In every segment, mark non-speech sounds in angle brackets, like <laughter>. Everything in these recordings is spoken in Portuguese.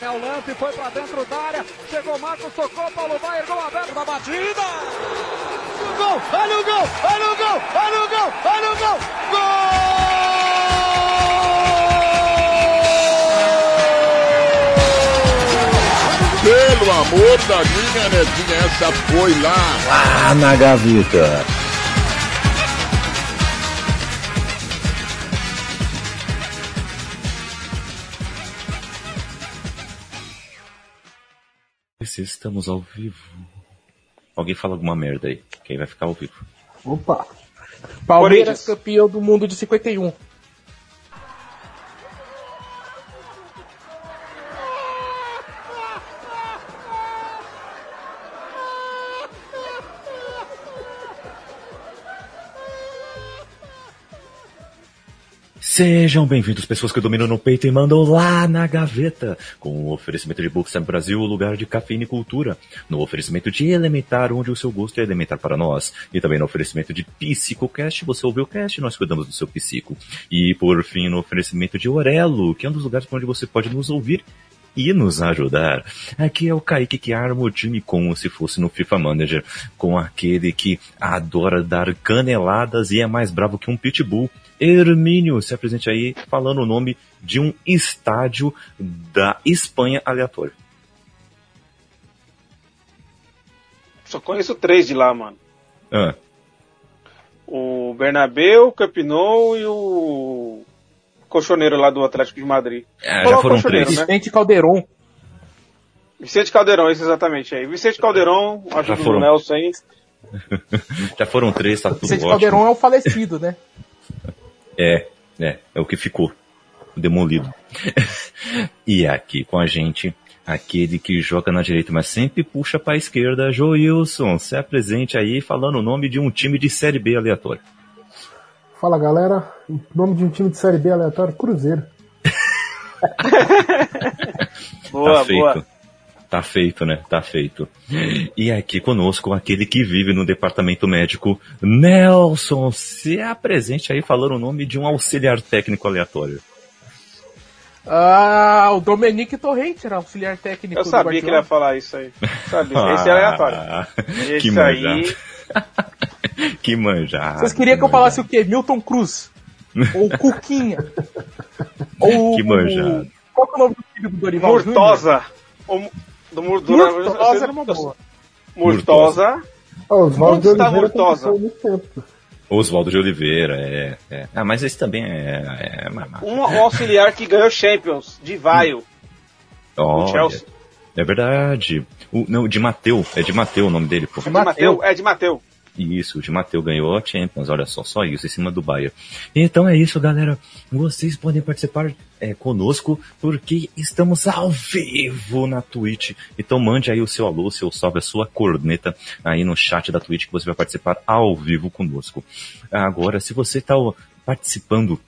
É o lance, foi pra dentro da área. Chegou Marcos, tocou, Paulo Baier, gol aberto da batida. Gol, olha o gol, olha o gol, olha o gol, olha o gol. Gol! Pelo amor da minha netinha, essa foi lá. Lá na gaveta. Estamos ao vivo. Alguém fala alguma merda aí, que aí vai ficar ao vivo. Opa! Palmeiras campeão do mundo de 51. Sejam bem-vindos, pessoas que dominam no peito e mandam lá na gaveta, com o oferecimento de Books Brasil, o lugar de cafeína e cultura, no oferecimento de Elementar, onde o seu gosto é elementar para nós, e também no oferecimento de PsicoCast, você ouviu o cast, nós cuidamos do seu psico. E por fim, no oferecimento de Orelo, que é um dos lugares onde você pode nos ouvir e nos ajudar. Aqui é o Kaique que arma o time como se fosse no FIFA Manager, com aquele que adora dar caneladas e é mais bravo que um pitbull. Hermínio, se apresente aí falando o nome de um estádio da Espanha aleatório. Só conheço três de lá, mano. Ah. O Bernabeu, o Camp Nou e o colchoneiro lá do Atlético de Madrid. É, já foram três. Né? Vicente Calderon. Vicente Calderon, isso exatamente aí. Vicente Calderon, ajuda foram... o Nelson aí. <laughs> já foram três, tá tudo Vicente ótimo. Calderon é o falecido, né? <laughs> É, é, é o que ficou. Demolido. <laughs> e aqui com a gente, aquele que joga na direita, mas sempre puxa para a esquerda, Joilson, se apresente aí falando o nome de um time de Série B aleatório. Fala galera, nome de um time de Série B aleatório, Cruzeiro. <laughs> boa, tá feito. boa. Tá feito, né? Tá feito. E aqui conosco aquele que vive no departamento médico, Nelson. Se apresente aí falando o nome de um auxiliar técnico aleatório. Ah, o Dominique Torrente era auxiliar técnico. Eu sabia que ele ia falar isso aí. <laughs> Sabia. Esse é aleatório. Esse que manjado. aí. <laughs> que manjado. Vocês queriam que eu falasse o quê? Milton Cruz. Ou Cuquinha. <laughs> ou. Que manjado. Qual é o nome do filho do Dorival? Murtosa. O, do Murtosa. Murtosa era uma boa. Murtosa. Oswaldo de está Oliveira Murtosa? Oswaldo de Oliveira, é, é, Ah, mas esse também é. é um, um auxiliar que ganhou Champions, de Vaio. Oh, Chelsea. É verdade. O, não, de Mateu. É de Mateu o nome dele, pô. De Mateu. É de Mateu. Isso, o de Mateu ganhou a Champions, olha só, só isso, em cima do Bayern. Então é isso, galera. Vocês podem participar é, conosco, porque estamos ao vivo na Twitch. Então mande aí o seu alô, o seu salve, a sua corneta aí no chat da Twitch, que você vai participar ao vivo conosco. Agora, se você está participando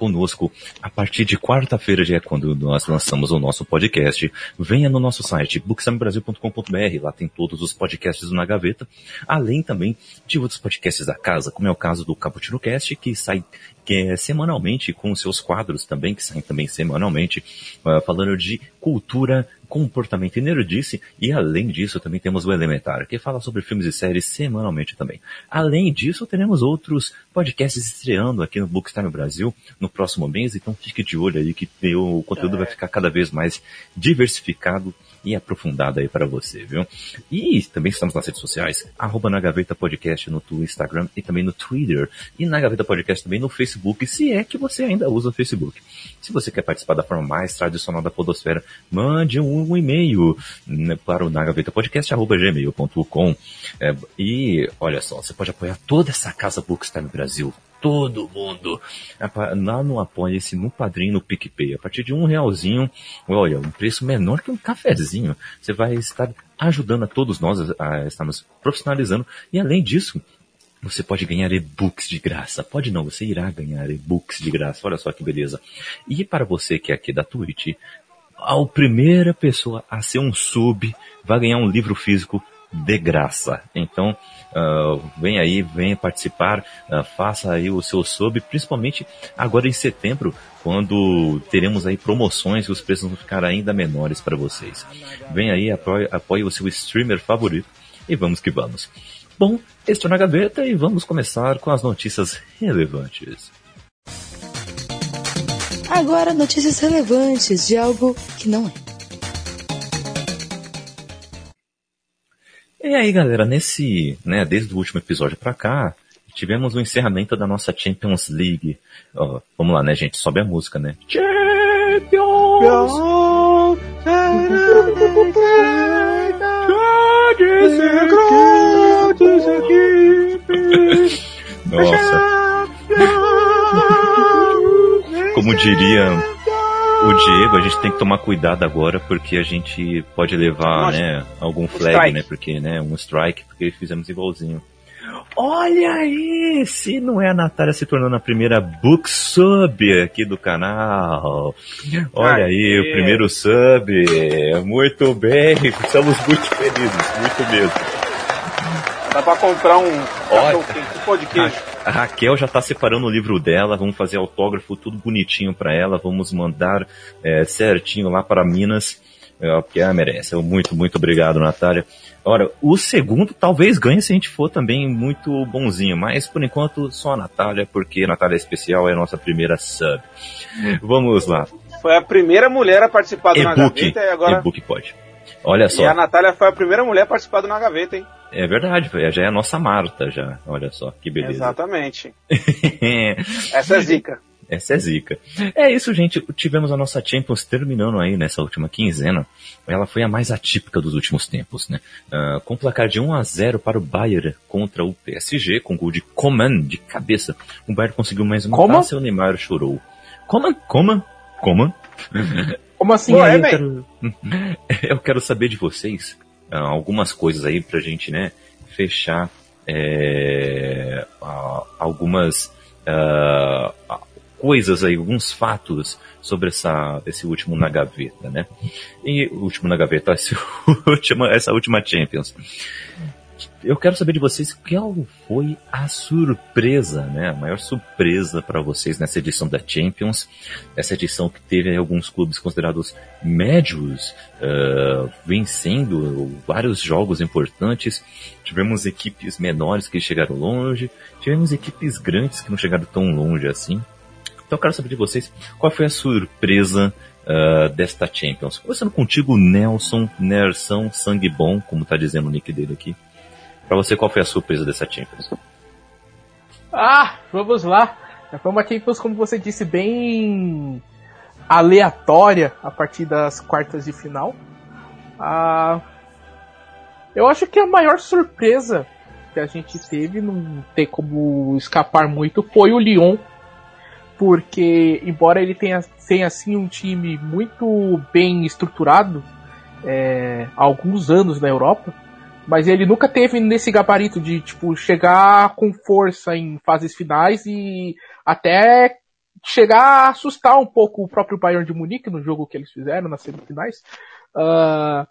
conosco a partir de quarta-feira, já é quando nós lançamos o nosso podcast. Venha no nosso site, booksamebrasil.com.br, lá tem todos os podcasts na gaveta, além também de outros podcasts da casa, como é o caso do Caputino Cast, que sai que é semanalmente, com seus quadros também, que saem também semanalmente, uh, falando de cultura, comportamento e nerdice, e além disso também temos o Elementar, que fala sobre filmes e séries semanalmente também. Além disso, teremos outros podcasts estreando aqui no Bookstime Brasil no próximo mês, então fique de olho aí que o conteúdo é. vai ficar cada vez mais diversificado e aprofundado aí para você, viu? E também estamos nas redes sociais, arroba na Gaveta Podcast no Instagram e também no Twitter, e na Gaveta Podcast também no Facebook, se é que você ainda usa o Facebook. Se você quer participar da forma mais tradicional da podosfera, mande um, um e-mail né, para o nagavetapodcast.gmail.com é, e olha só, você pode apoiar toda essa casa Bookstime Brasil, todo mundo. Lá no Apoia-se, no Padrinho, no PicPay. A partir de um realzinho, olha, um preço menor que um cafezinho. Você vai estar ajudando a todos nós a, estarmos profissionalizando. E além disso, você pode ganhar e-books de graça. Pode não, você irá ganhar e-books de graça. Olha só que beleza. E para você que é aqui da Twitch, a primeira pessoa a ser um sub vai ganhar um livro físico de graça. Então, uh, vem aí, venha participar, uh, faça aí o seu sub, principalmente agora em setembro, quando teremos aí promoções e os preços vão ficar ainda menores para vocês. Vem aí, apoie, apoie o seu streamer favorito e vamos que vamos. Bom, estou na gaveta e vamos começar com as notícias relevantes. Agora, notícias relevantes de algo que não é. E aí, galera, nesse, né, desde o último episódio pra cá, tivemos o encerramento da nossa Champions League. Ó, vamos lá, né, gente? Sobe a música, né? Champions! Nossa. <laughs> Como diria o Diego, a gente tem que tomar cuidado agora porque a gente pode levar, Nossa. né, algum flag, strike. né, porque, né, um strike, porque fizemos igualzinho. Olha aí, se não é a Natália se tornando a primeira book sub aqui do canal. Olha aí, o primeiro sub. Muito bem, estamos muito felizes, muito mesmo. Dá pra comprar um Olha. um pão de queijo. A Raquel já tá separando o livro dela, vamos fazer autógrafo tudo bonitinho pra ela, vamos mandar é, certinho lá para Minas, é, porque ela merece. Muito, muito obrigado, Natália. Ora, o segundo talvez ganhe se a gente for também muito bonzinho, mas por enquanto só a Natália, porque a Natália é especial, é a nossa primeira sub. Vamos lá. Foi a primeira mulher a participar do E-book. Gaveta e agora. E-book pode. Olha E a só, Natália foi a primeira mulher a participar do Na Gaveta, hein? é verdade, já é a nossa Marta já. Olha só, que beleza. Exatamente. <laughs> Essa é zica. Essa é zica. É isso, gente. Tivemos a nossa Champions terminando aí nessa última quinzena. Ela foi a mais atípica dos últimos tempos, né? Ah, com placar de 1 a 0 para o Bayern contra o PSG, com gol de Coman de cabeça. O Bayern conseguiu mais uma taça e o Neymar chorou. Coman, Coman, Coman. <laughs> Como assim? E aí, é, quero, <laughs> eu quero saber de vocês ah, algumas coisas aí pra gente, né, fechar é, algumas ah, coisas aí, alguns fatos sobre essa, esse último na gaveta, né? E o último na gaveta, <laughs> essa última Champions. Eu quero saber de vocês qual foi a surpresa, né? A maior surpresa para vocês nessa edição da Champions. Essa edição que teve alguns clubes considerados médios ah, vencendo vários jogos importantes. Tivemos equipes menores que chegaram longe. Tivemos equipes grandes que não chegaram tão longe assim. Então eu quero saber de vocês qual foi a surpresa ah, desta Champions. Começando contigo, Nelson, Nersão, Sangue Bom, como tá dizendo o nick dele aqui. Pra você, qual foi a surpresa dessa Champions? Ah, vamos lá. Foi uma Champions, como você disse, bem aleatória a partir das quartas de final. Ah, eu acho que a maior surpresa que a gente teve, não tem como escapar muito, foi o Lyon. Porque, embora ele tenha, tenha assim um time muito bem estruturado é, há alguns anos na Europa, mas ele nunca teve nesse gabarito de tipo chegar com força em fases finais e até chegar a assustar um pouco o próprio Bayern de Munique no jogo que eles fizeram nas semifinais. Ah,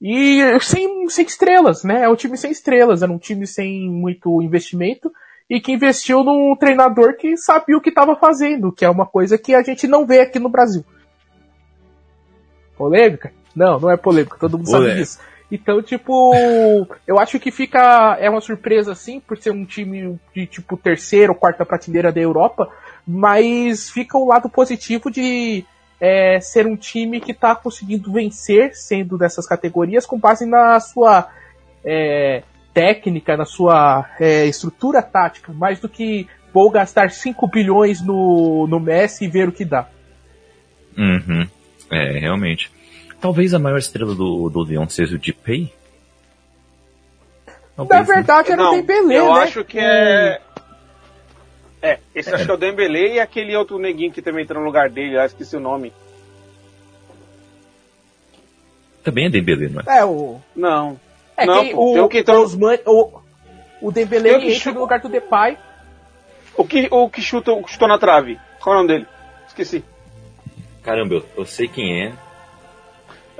e sem, sem estrelas, né? É um time sem estrelas, era um time sem muito investimento e que investiu num treinador que sabia o que estava fazendo, que é uma coisa que a gente não vê aqui no Brasil. Polêmica? Não, não é polêmica, todo mundo sabe Polêmica. disso. Então, tipo, eu acho que fica. É uma surpresa, sim, por ser um time de tipo terceira ou quarta prateleira da Europa, mas fica o lado positivo de é, ser um time que está conseguindo vencer, sendo dessas categorias, com base na sua é, técnica, na sua é, estrutura tática, mais do que vou gastar 5 bilhões no, no Messi e ver o que dá. Uhum. É, realmente. Talvez a maior estrela do, do Lyon seja o Depay? Na né? verdade, era o Dembélé, eu né? acho que é... É, esse acho que é o Dembele e aquele outro neguinho que também entra no lugar dele, eu esqueci o nome. Também é Dembélé, não é? É, o. Não. É Não, que pô, o, tem o que entrou- Osman- o, o o que entra chuta- no lugar do Depay. O que, o que chuta, o que chutou na trave? Qual é o nome dele? Esqueci. Caramba, eu, eu sei quem é.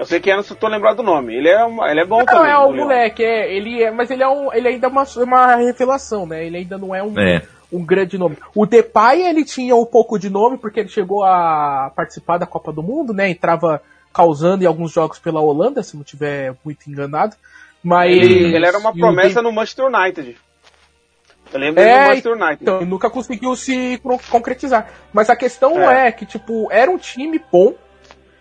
Eu sei que é, não tô lembrado do nome. Ele é, uma, ele é bom não, também. é o moleque, é, ele é, mas ele é um, ele ainda é uma, uma revelação, né? Ele ainda não é um, É. um grande nome. O Depay, ele tinha um pouco de nome porque ele chegou a participar da Copa do Mundo, né? Entrava causando em alguns jogos pela Holanda, se não tiver muito enganado. Mas Ele, ele era uma promessa no Manchester United. Eu lembro dele É, no Manchester United. Então, ele nunca conseguiu se con- concretizar. Mas a questão É. é. que, tipo, era um time bom.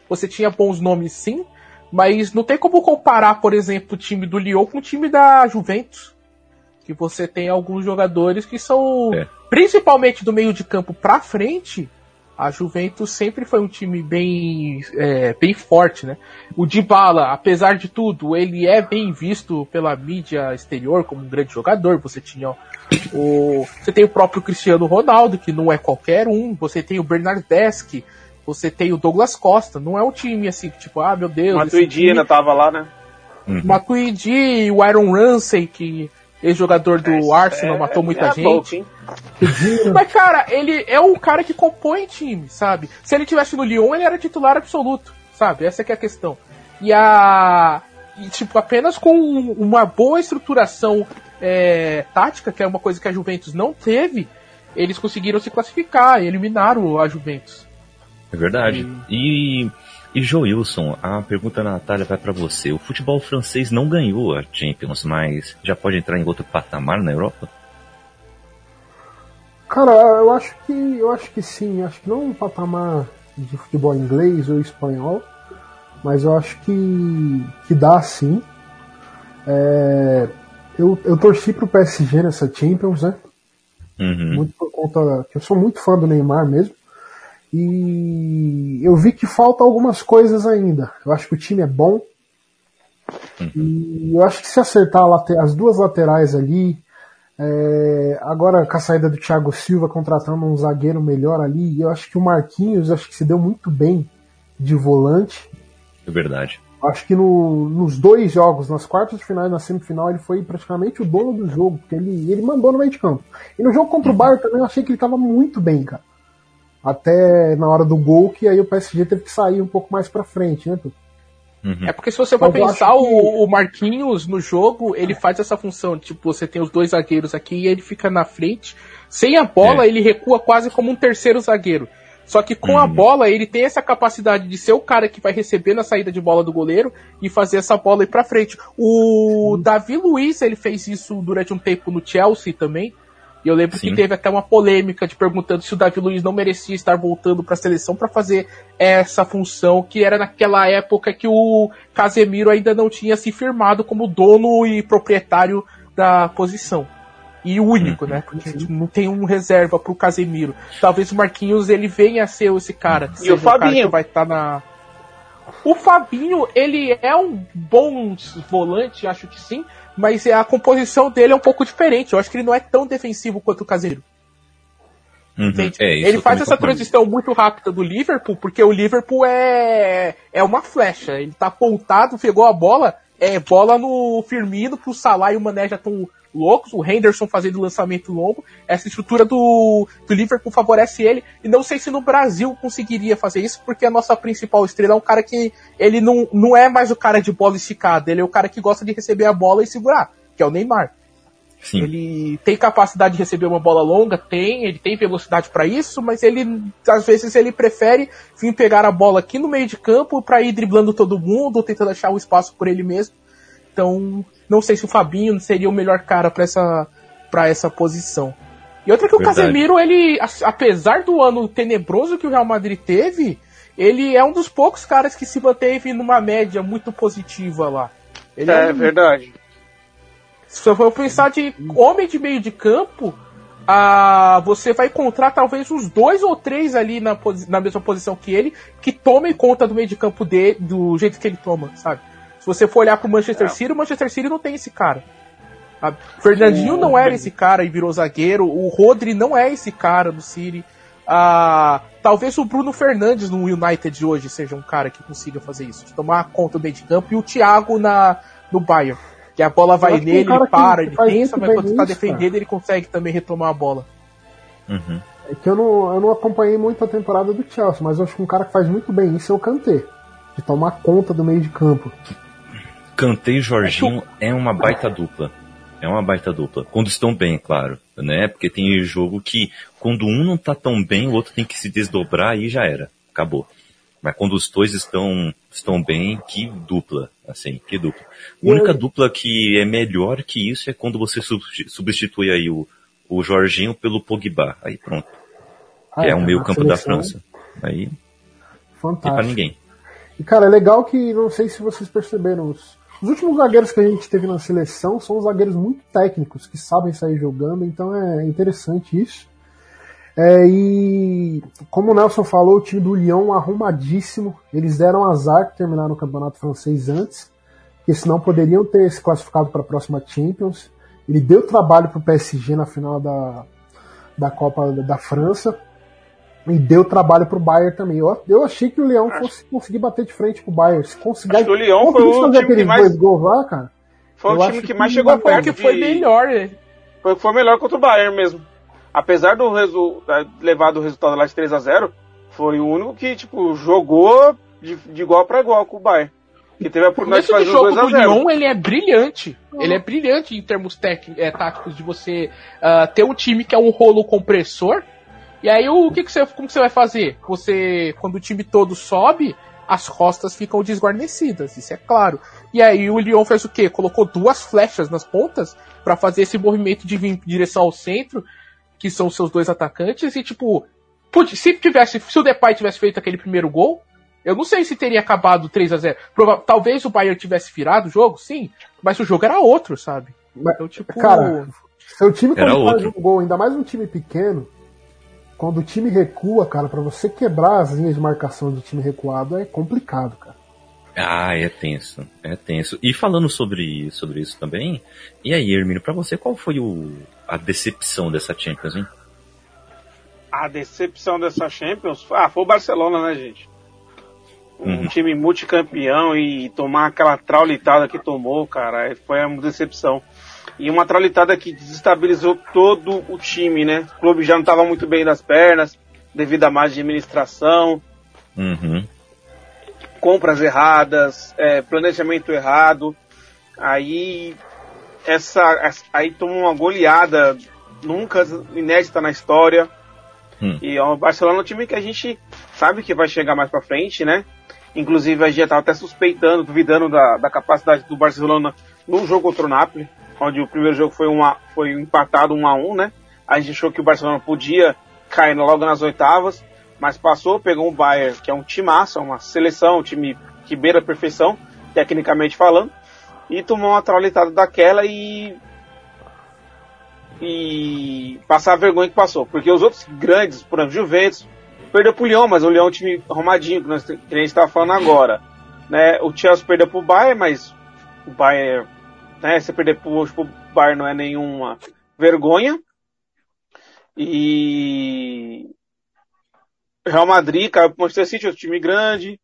Você tinha bons nomes sim. Mas não tem como comparar, por exemplo, o time do Lyon com o time da Juventus. Que você tem alguns jogadores que são. É. Principalmente do meio de campo pra frente. A Juventus sempre foi um time bem, é, bem forte, né? O Dybala, apesar de tudo, ele é bem visto pela mídia exterior como um grande jogador. Você tinha o, você tem o próprio Cristiano Ronaldo, que não é qualquer um. Você tem o Bernardeschi. Você tem o Douglas Costa. Não é um time assim, tipo, ah, meu Deus. Matuidi ainda tava lá, né? Uhum. Matuidi, o Aaron Ramsey, que ex-jogador do Arsenal, matou muita é gente. hein? <laughs> Mas, cara, ele é o cara que compõe time, sabe? Se ele tivesse no Lyon, ele era titular absoluto, sabe? Essa que é a questão. E a. E, tipo, apenas com uma boa estruturação é, tática, que é uma coisa que a Juventus não teve, eles conseguiram se classificar, eliminaram a Juventus. É verdade. E, e Joilson, a pergunta da Natália vai pra você. O futebol francês não ganhou a Champions, mas já pode entrar em outro patamar na Europa? Cara, eu acho que eu acho que sim, acho que não um patamar de futebol inglês ou espanhol, mas eu acho que, que dá sim. É, eu, eu torci pro PSG nessa Champions, né? Uhum. Muito por conta que eu sou muito fã do Neymar mesmo. E eu vi que falta algumas coisas ainda. Eu acho que o time é bom. E eu acho que se acertar as duas laterais ali, é, agora com a saída do Thiago Silva contratando um zagueiro melhor ali, eu acho que o Marquinhos acho que se deu muito bem de volante. É verdade. Acho que no- nos dois jogos, nas quartas de final e na semifinal, ele foi praticamente o dono do jogo, porque ele, ele mandou no meio de campo. E no jogo contra o Bayern também eu achei que ele estava muito bem, cara. Até na hora do gol, que aí o PSG teve que sair um pouco mais pra frente, né? Tutu? Uhum. É porque se você for pensar, que- o, Marquinhos no jogo, ele faz essa função. Tipo, você tem os dois zagueiros aqui e ele fica na frente. Sem a bola, É. ele recua quase como um terceiro zagueiro. Só que com a Uhum. bola, ele tem essa capacidade de ser o cara que vai receber na saída de bola do goleiro e fazer essa bola ir pra frente. O Davi Luiz, ele fez isso durante um tempo no Chelsea também. E eu lembro Sim. que teve até uma polêmica de perguntando se o Davi Luiz não merecia estar voltando para a seleção para fazer essa função que era naquela época que o Casemiro ainda não tinha se firmado como dono e proprietário da posição. E o único, né? Porque não tem um reserva pro Casemiro. Talvez o Marquinhos ele venha a ser esse cara. E o Fabinho? que vai estar na. O Fabinho, ele é um bom volante, acho que sim, mas a composição dele é um pouco diferente. Eu acho que ele não é tão defensivo quanto o Casemiro. Uhum. É, ele faz essa concordo. transição muito rápida do Liverpool, porque o Liverpool é, é uma flecha. Ele tá apontado, pegou a bola, é bola no Firmino, pro Salah e o Mané já estão loucos, o Henderson fazendo lançamento longo. Essa estrutura do, do Liverpool favorece ele. E não sei se no Brasil conseguiria fazer isso, porque a nossa principal estrela é um cara que ele não, não é mais o cara de bola esticada, ele é o cara que gosta de receber a bola e segurar, que é o Neymar. Sim. Ele tem capacidade de receber uma bola longa, tem, ele tem velocidade para isso, mas ele às vezes ele prefere vir pegar a bola aqui no meio de campo para ir driblando todo mundo, ou tentando achar um espaço por ele mesmo. Então, não sei se o Fabinho seria o melhor cara para essa para essa posição. E outra que o Verdade. Casemiro, ele apesar do ano tenebroso que o Real Madrid teve, ele é um dos poucos caras que se manteve numa média muito positiva lá. Ele É um- verdade. se eu for pensar de homem de meio de campo, ah, você vai encontrar talvez uns dois ou três ali na, na mesma posição que ele, que tomem conta do meio de campo dele, do jeito que ele toma, sabe? Se você for olhar pro Manchester É. City, o Manchester City não tem esse cara. sabe? Fernandinho não era esse cara e virou zagueiro. O Rodri não é esse cara do City. Ah, talvez o Bruno Fernandes no United hoje seja um cara que consiga fazer isso, de tomar conta do meio de campo. E o Thiago na, no Bayern. Que a bola vai um nele, cara ele para, ele pensa, mas quando tá isso, defendendo, ele consegue também retomar a bola. Uhum. É que eu não, eu não acompanhei muito a temporada do Chelsea, mas eu acho que um cara que faz muito bem isso é o Kanté. de tomar conta do meio de campo. Kanté e Jorginho é uma baita dupla. É uma baita dupla. Quando estão bem, claro. Né? Porque tem jogo que quando um não tá tão bem, o outro tem que se desdobrar e já era. Acabou. Mas quando os dois estão, estão bem, que dupla. Assim, que dupla. A única dupla que é melhor que isso é quando você substitui aí o, o Jorginho pelo Pogba. Aí pronto. Ah, é o meio campo da França. Aí Fantástico. pra ninguém. E, cara, é legal que, não sei se vocês perceberam, os, os últimos zagueiros que a gente teve na seleção são zagueiros muito técnicos, que sabem sair jogando, então é interessante isso. É, e, como o Nelson falou, o time do Lyon arrumadíssimo. Eles deram azar que terminaram o campeonato francês antes, porque senão poderiam ter se classificado para a próxima Champions. Ele deu trabalho para o PSG na final da, da Copa da França. E deu trabalho pro Bayern também. Eu, eu achei que o Leão fosse conseguir bater de frente com o Bayern. Se conseguir, Acho que o Lyon foi conseguisse o time que mais- dois gols lá, cara. Foi o acho time que mais chegou pra- perto que foi de- melhor, né? Foi, foi melhor contra o Bayern mesmo. Apesar do resu levar do resultado lá de 3 a 0 foi o único que, tipo, jogou de, de igual para igual com o Bayern. Que teve a O oportunidade de do fazer jogo 2 do a 0 Lyon, ele é brilhante. Ele é brilhante em termos tec- é, táticos de você ah, ter um time que é um rolo compressor. E aí o que, que você, como que você vai fazer? Você, quando o time todo sobe, as costas ficam desguarnecidas, isso é claro. E aí o Lyon fez o quê? Colocou duas flechas nas pontas pra fazer esse movimento de vir em direção ao centro, que são os seus dois atacantes, e tipo, putz, se tivesse, se o Depay tivesse feito aquele primeiro gol, eu não sei se teria acabado 3 a 0 Prova- Talvez o Bayern tivesse virado o jogo, sim, mas o jogo era outro, sabe? Mas, Então, tipo, Cara, seu time quando faz um gol, ainda mais um time pequeno, quando o time recua, cara, pra você quebrar as linhas de marcação do time recuado é complicado, cara. Ah, é tenso, é tenso. E falando sobre, sobre isso também, e aí, Hermínio, pra você, qual foi o, a decepção dessa Champions, hein? A decepção dessa Champions, ah, foi o Barcelona, né, gente? Um Uhum. time multicampeão e tomar aquela traulitada que tomou, cara, foi uma decepção. E uma traulitada que desestabilizou todo o time, né? O clube já não estava muito bem das pernas, devido a má administração, Uhum. compras erradas, é, planejamento errado. Aí essa, aí tomou uma goleada nunca inédita na história. Hum. E o Barcelona é um time que a gente sabe que vai chegar mais pra frente, né? Inclusive a gente já tava até suspeitando, duvidando da, da capacidade do Barcelona no jogo contra o Napoli, onde o primeiro jogo foi, uma, foi empatado 1 a 1 né? A gente achou que o Barcelona podia cair logo nas oitavas, mas passou, pegou um Bayern, que é um timaço, é uma seleção, um time que beira a perfeição, tecnicamente falando, e tomou uma traulitada daquela e e passar a vergonha que passou, porque os outros grandes, por exemplo, Juventus, perdeu pro Lyon, mas o Lyon é um time arrumadinho, que, nós, que a gente estava falando agora, né? O Chelsea perdeu pro Bayern, mas o Bayern, né? Se perder pro, pro Bayern não é nenhuma vergonha. E Real Madrid caiu pro Manchester City, outro time grande.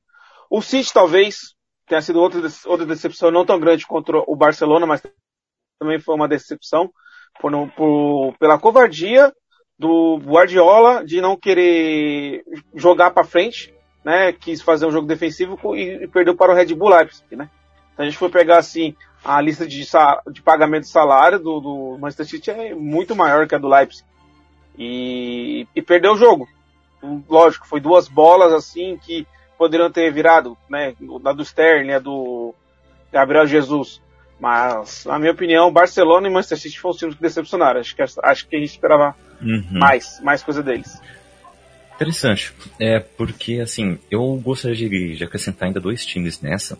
O City talvez tenha sido outra, outra decepção, não tão grande contra o Barcelona, mas também foi uma decepção por, por- pela covardia do Guardiola de não querer jogar para frente, né? Quis fazer um jogo defensivo e, e perdeu para o Red Bull Leipzig, né? Então a gente foi pegar assim a lista de, de pagamento de salário do, do Manchester City é muito maior que a do Leipzig e, e perdeu o jogo. Lógico, foi duas bolas assim que poderiam ter virado, né? A do Sterling, a do Gabriel Jesus. Mas, na minha opinião, Barcelona e Manchester City foram os times que decepcionaram. Acho que, acho que a gente esperava Uhum. mais, mais coisa deles. Interessante. É, porque, assim, eu gostaria de, de acrescentar ainda dois times nessa.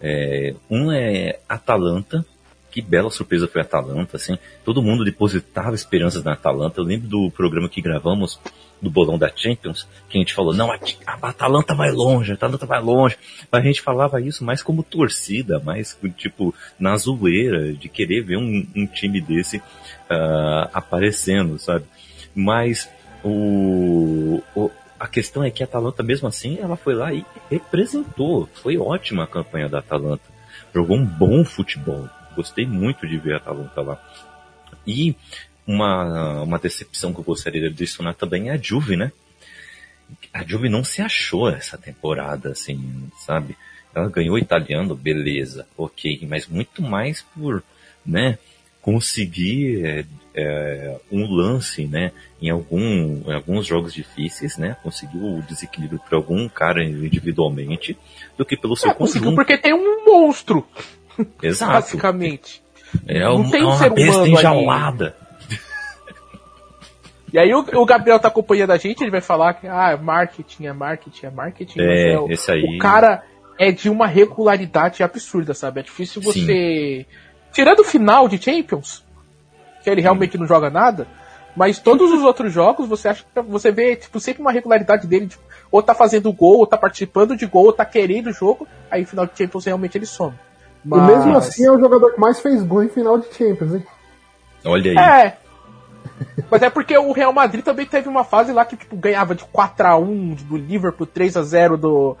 É, um é Atalanta. Que bela surpresa foi a Atalanta, assim. Todo mundo depositava esperanças na Atalanta. Eu lembro do programa que gravamos do bolão da Champions, que a gente falou, não, a, a Atalanta vai longe, a Atalanta vai longe. Mas a gente falava isso mais como torcida, mais, tipo, na zoeira, de querer ver um, um time desse ah, aparecendo, sabe? Mas o, o- a questão é que a Atalanta, mesmo assim, ela foi lá e representou. Foi ótima a campanha da Atalanta. Jogou um bom futebol. Gostei muito de ver a Atalanta lá. E uma, uma decepção que eu gostaria de adicionar também é a Juve, né? a Juve não se achou essa temporada, assim, sabe? Ela ganhou italiano, beleza, ok, mas muito mais por, né, conseguir é, é, um lance, né, em, algum, em alguns jogos difíceis, né, conseguiu o desequilíbrio para algum cara individualmente, do que pelo seu É, conseguiu conjunto. porque tem um monstro, Exato. basicamente. É, não um, tem é um uma ser besta enjaulada. E aí o, o Gabriel tá acompanhando a gente, ele vai falar que ah, é marketing, é marketing, é marketing. É, mas o- esse aí- O cara é de uma regularidade absurda, sabe? É difícil você. Tirando o final de Champions, que ele realmente não joga nada, mas todos os outros jogos você acha que você vê tipo, sempre uma regularidade dele, tipo, ou tá fazendo gol, ou tá participando de gol, ou tá querendo o jogo, aí final de Champions realmente ele some. E mesmo assim é o jogador que mais fez gol em final de Champions, hein? Olha aí. É. Mas é porque o Real Madrid também teve uma fase lá que tipo, ganhava de 4x1 do Liverpool, 3x0 do.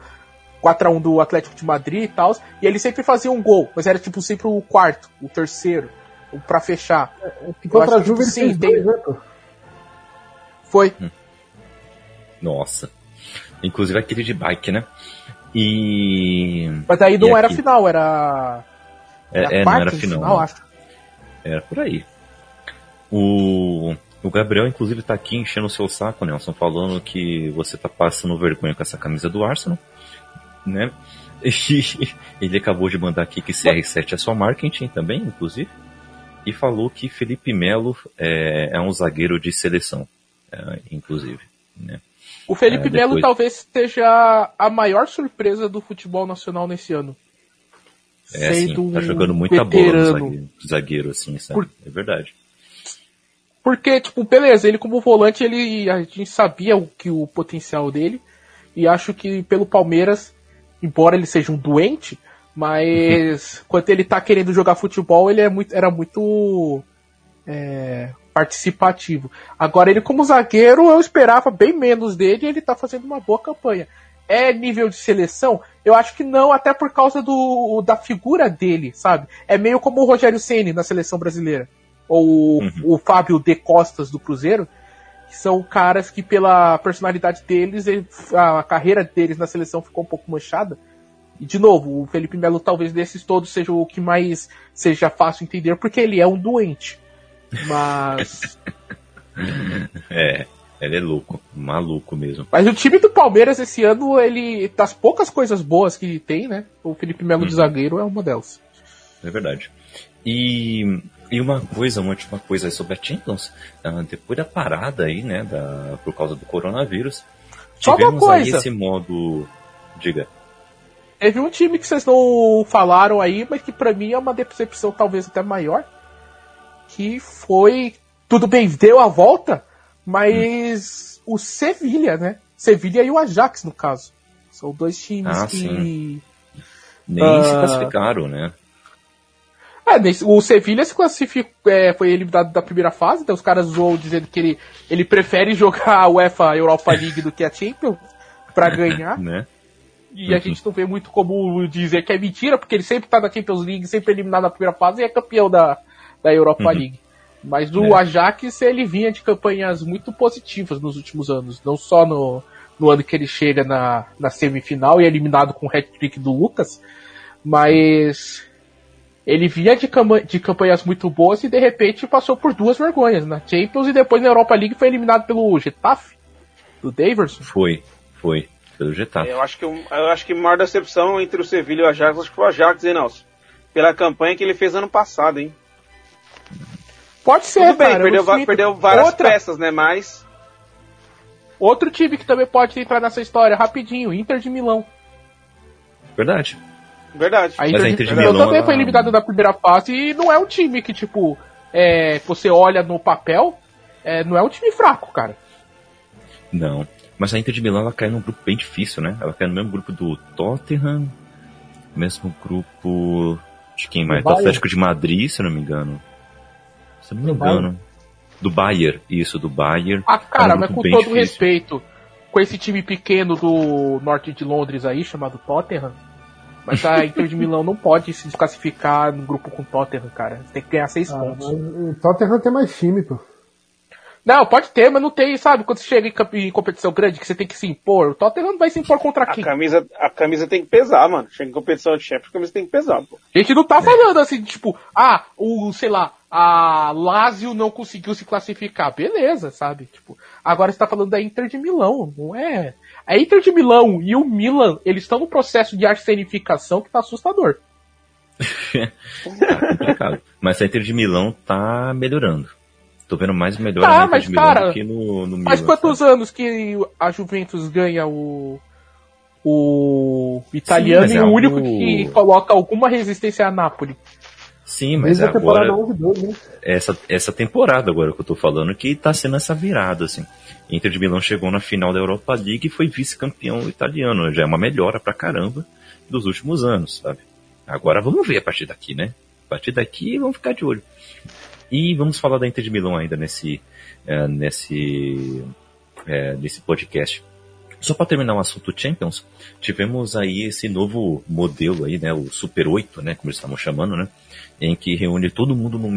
4x1 do Atlético de Madrid e tal. E ele sempre fazia um gol, mas era tipo sempre o quarto, o terceiro, o pra fechar. Que contra a Juve ele sim, tem- dois, né? Foi. Nossa. Inclusive aquele de bike, né? E. Mas aí E não era aqui? final, era. É, era é, não quartas era final. final, não. acho. Era por aí. O, o Gabriel, inclusive, tá aqui enchendo o seu saco, Nelson, falando que você tá passando vergonha com essa camisa do Arsenal, né? <laughs> E ele acabou de mandar aqui que CR7 é só marketing também, inclusive. E falou que Felipe Melo é, é um zagueiro de seleção, é, inclusive. Né? O Felipe É, Melo depois- talvez seja a maior surpresa do futebol nacional nesse ano. É assim, Sendo tá jogando muita bola no veterano. zagueiro, zagueiro assim, sabe? Por- É verdade. Porque, tipo, beleza, ele como volante, ele a gente sabia o que o potencial dele. E acho que pelo Palmeiras, embora ele seja um doente, mas <laughs> quando ele tá querendo jogar futebol, ele é muito, era muito é, participativo. Agora, ele como zagueiro, eu esperava bem menos dele e ele tá fazendo uma boa campanha. É nível de seleção? Eu acho que não, até por causa do, da figura dele, sabe? É meio como o Rogério Ceni na seleção brasileira. Ou Uhum. o Fábio De Costas do Cruzeiro, que são caras que pela personalidade deles, ele- a carreira deles na seleção ficou um pouco manchada. E de novo, o Felipe Melo talvez desses todos seja o que mais seja fácil entender, porque ele é um doente. Mas, <laughs> É, ele é louco, maluco mesmo. mas o time do Palmeiras esse ano, ele das poucas coisas boas que tem, né? O Felipe Melo de zagueiro é uma delas. É verdade. E, e uma coisa, uma última coisa sobre a Champions, ah, depois da parada aí, né, da, por causa do coronavírus, Só tivemos aí esse modo, diga, Teve um time que vocês não falaram aí, mas que pra mim é uma decepção talvez até maior. Que foi. Tudo bem, deu a volta, mas o Sevilha, né? Sevilha e o Ajax, no caso. São dois times Ah, que. sim. nem se Ah. classificaram, né? É, o Sevilha se classificou, é, foi eliminado da primeira fase, então os caras zoam dizendo que ele, ele prefere jogar a UEFA Europa League do que a Champions pra <laughs> ganhar. né? E a gente não vê muito como dizer que é mentira, porque ele sempre tá na Champions League, sempre eliminado na primeira fase e é campeão da, da Europa Uhum. League. Mas o É. Ajax, ele vinha de campanhas muito positivas nos últimos anos. Não só no, no ano que ele chega na, na semifinal e é eliminado com o hat-trick do Lucas, mas ele vinha de, de campanhas muito boas e de repente passou por duas vergonhas. Na Champions e depois na Europa League foi eliminado pelo Getafe, do Daverson. Foi, foi, pelo Getafe. Eu acho que eu acho que a maior decepção entre o Sevilha e o Ajax acho que foi o Ajax, hein, Nelson? Pela campanha que ele fez ano passado, hein? Pode ser, Tudo bem, cara, eu perdeu, perdeu várias Outra- peças, né? Mas Outro time que também pode entrar nessa história, rapidinho, Inter de Milão. Verdade. Verdade. A Mas Inter, a Inter de de Milão Milão, também ela- foi eliminado na primeira fase e não é um time que, tipo, é, você olha no papel, é, não é um time fraco, cara. Não. Mas a Inter de Milão ela cai num grupo bem difícil, né? Ela cai no mesmo grupo do Tottenham, mesmo grupo de quem mais? Do. Atlético de Madrid, se eu não me engano. Se eu não me engano. Do Bayern, isso, do Bayern. Ah, cara, É um mas com todo difícil. respeito, com esse time pequeno do norte de Londres aí, chamado Tottenham, mas a Inter de Milão não pode se desclassificar no grupo com Tottenham, cara. Tem que ganhar seis Ah, pontos. o Tottenham tem mais time, pô. Não, pode ter, mas não tem, sabe? Quando você chega em, competição grande, que você tem que se impor, o Tottenham não vai se impor contra A quem? camisa, a camisa tem que pesar, mano. Chega em competição de Champions, a camisa tem que pesar, pô. A gente não tá falando assim, tipo, ah, o, sei lá, a Lazio não conseguiu se classificar. Beleza, sabe? Tipo, agora você tá falando da Inter de Milão, não é? A Inter de Milão e o Milan, eles estão no processo de arsenificação que tá assustador. Tá <laughs> complicado. Mas a Inter de Milão tá melhorando. Tô vendo mais melhora Tá, na Inter mas, de Milão cara, do que no, no Milan. Faz quantos sabe? anos que a Juventus ganha o. O italiano mas e é o algo- único que coloca alguma resistência a Napoli. Sim, mas Desde a temporada agora, 11 12, né? essa, essa temporada agora que eu tô falando, que tá sendo essa virada, assim. Inter de Milão chegou na final da Europa League e foi vice-campeão italiano. Já é uma melhora pra caramba dos últimos anos, sabe? Agora vamos ver a partir daqui, né? A partir daqui vamos ficar de olho. E vamos falar da Inter de Milão ainda nesse, eh, nesse, eh, nesse podcast. Só para terminar o assunto Champions, tivemos aí esse novo modelo aí, né, o Super 8, né, como eles estavam chamando, né, em que reúne todo mundo num-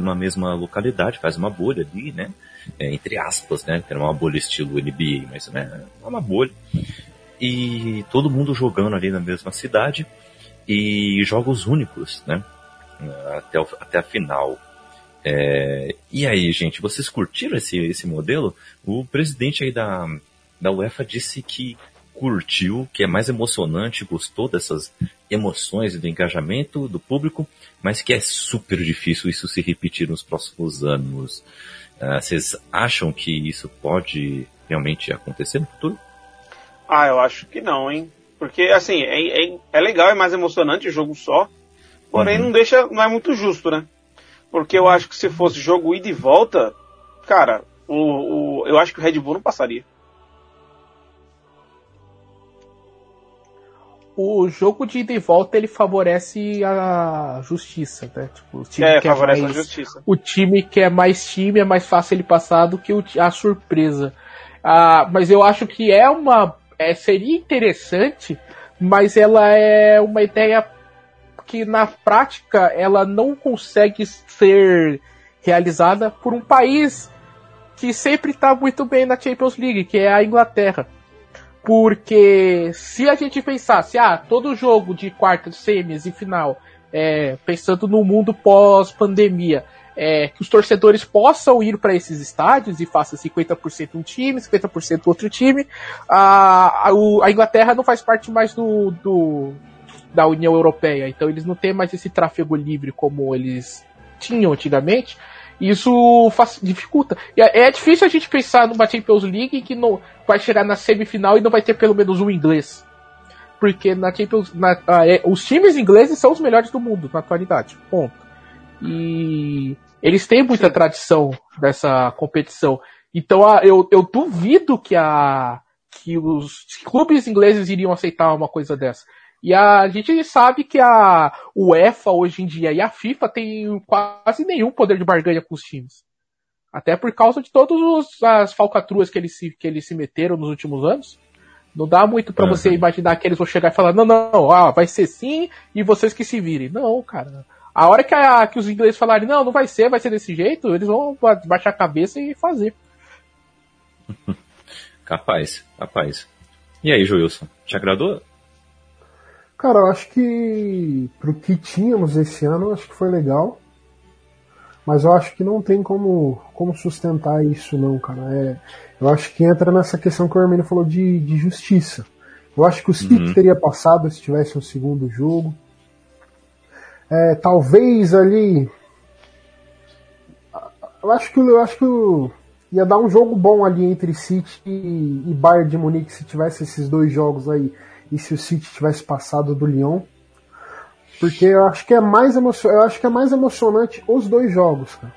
numa mesma localidade, faz uma bolha ali, né, é, entre aspas, né, que era uma bolha estilo NBA, mas né, é uma bolha. E todo mundo jogando ali na mesma cidade e jogos únicos, né, até, o- até a final. É, e aí, gente, vocês curtiram esse, esse modelo? O presidente aí da, da UEFA disse que curtiu, que é mais emocionante, gostou dessas emoções e do engajamento do público, mas que é super difícil isso se repetir nos próximos anos. Ah, vocês acham que isso pode realmente acontecer no futuro? Ah, eu acho que não, hein? Porque, assim, é, é, é legal, é mais emocionante o jogo só. Porém, Uhum. não deixa, não é muito justo, né? Porque eu acho que se fosse jogo ida e volta, cara, o, o, eu acho que o Red Bull não passaria. O jogo de ida e volta ele favorece a justiça, né? Tipo, o time É, que é favorece mais, a justiça. o time que é mais time é mais fácil ele passar do que o a surpresa. Ah, mas eu acho que é uma. é, seria interessante, mas ela é uma ideia que na prática ela não consegue ser realizada por um país que sempre está muito bem na Champions League, que é a Inglaterra. Porque se a gente pensasse, ah, todo jogo de quartas, semis e final, é, pensando no mundo pós-pandemia, é, que os torcedores possam ir para esses estádios e faça 50% um time, 50% outro time, a, a, a Inglaterra não faz parte mais do, do- da União Europeia, então eles não têm mais esse tráfego livre como eles tinham antigamente. Isso faz- dificulta. E é, é difícil a gente pensar numa Champions League que não vai chegar na semifinal e não vai ter pelo menos um inglês. Porque na Champions, na- ah, é, os times ingleses são os melhores do mundo na atualidade. Ponto. E eles têm muita tradição dessa competição. Então ah, eu, eu duvido que a que os clubes ingleses iriam aceitar uma coisa dessa. E a gente sabe que a UEFA hoje em dia e a FIFA tem quase nenhum poder de barganha com os times. Até por causa de todas as falcatruas que eles se, que eles se meteram nos últimos anos. Não dá muito pra Uhum. você imaginar que eles vão chegar e falar, não, não, ah, vai ser sim e vocês que se virem. Não, cara. A hora que, a- que os ingleses falarem, não, não vai ser, vai ser desse jeito, eles vão ba- baixar a cabeça e fazer. <laughs> Capaz, capaz. E aí, Joilson, te agradou? Cara, eu acho que pro que tínhamos esse ano, eu acho que foi legal. Mas eu acho que não tem como, como sustentar isso não, cara. É, eu acho que entra nessa questão que o Hermínio falou de, de justiça. Eu acho que o City Uhum. teria passado se tivesse um segundo jogo. É, talvez ali. Eu acho que eu acho que ia dar um jogo bom ali entre City e, e Bayern de Munique se tivesse esses dois jogos aí e se o City tivesse passado do Lyon. Porque eu acho que é mais emocio... eu acho que é mais emocionante os dois jogos, cara.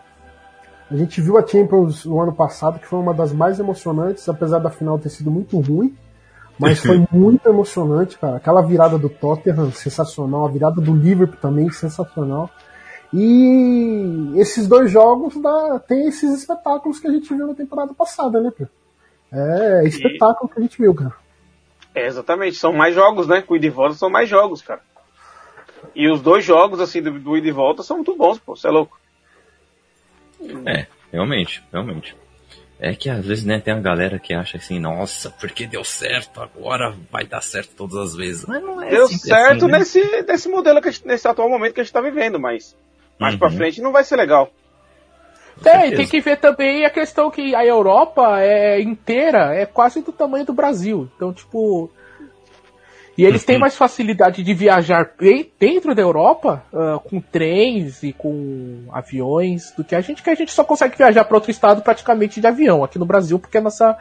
A gente viu a Champions no ano passado, que foi uma das mais emocionantes, apesar da final ter sido muito ruim. Mas foi <laughs> muito emocionante, cara. Aquela virada do Tottenham, sensacional. A virada do Liverpool também, sensacional. E esses dois jogos dá, tem esses espetáculos que a gente viu na temporada passada, né, cara? É espetáculo que a gente viu, cara. É, exatamente. São mais jogos, né? Com ida e volta são mais jogos, cara. E os dois jogos, assim, do, do ida e volta são muito bons, pô. Você é louco. É, realmente, realmente. É que às vezes, né, tem uma galera que acha assim, nossa, porque deu certo, agora vai dar certo todas as vezes. Mas não é Deu sempre certo assim, né? nesse, nesse modelo, que gente- nesse atual momento que a gente tá vivendo, mas mais pra Uhum. frente não vai ser legal. Tem, tem que ver também a questão que a Europa é inteira, é quase do tamanho do Brasil. Então, tipo. E eles têm mais facilidade de viajar dentro da Europa, ah, com trens e com aviões, do que a gente, que a gente só consegue viajar para outro estado praticamente de avião aqui no Brasil, porque nossa,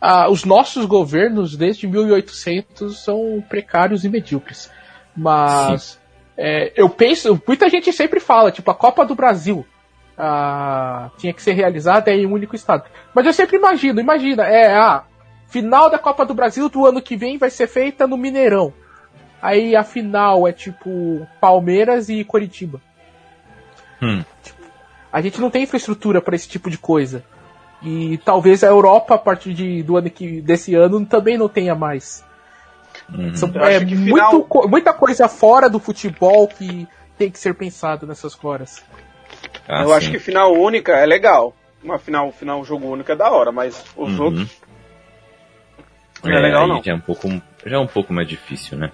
ah, os nossos governos desde 1800 são precários e medíocres. Mas é, eu penso, muita gente sempre fala, tipo, a Copa do Brasil ah, tinha que ser realizada em um único estado. Mas eu sempre imagino, imagina, é a final da Copa do Brasil do ano que vem vai ser feita no Mineirão. Aí a final é tipo Palmeiras e Coritiba. Hum. A gente não tem infraestrutura para esse tipo de coisa. E talvez a Europa, a partir de, do ano que, desse ano, também não tenha mais. Uhum. São, é muito final- co- muita coisa fora do futebol que tem que ser pensado nessas horas. Ah, eu sim. acho que final única é legal. Uma final, final jogo único é da hora, mas os Uhum. outros não é, legal aí não. Já é um pouco, já é um pouco mais difícil, né?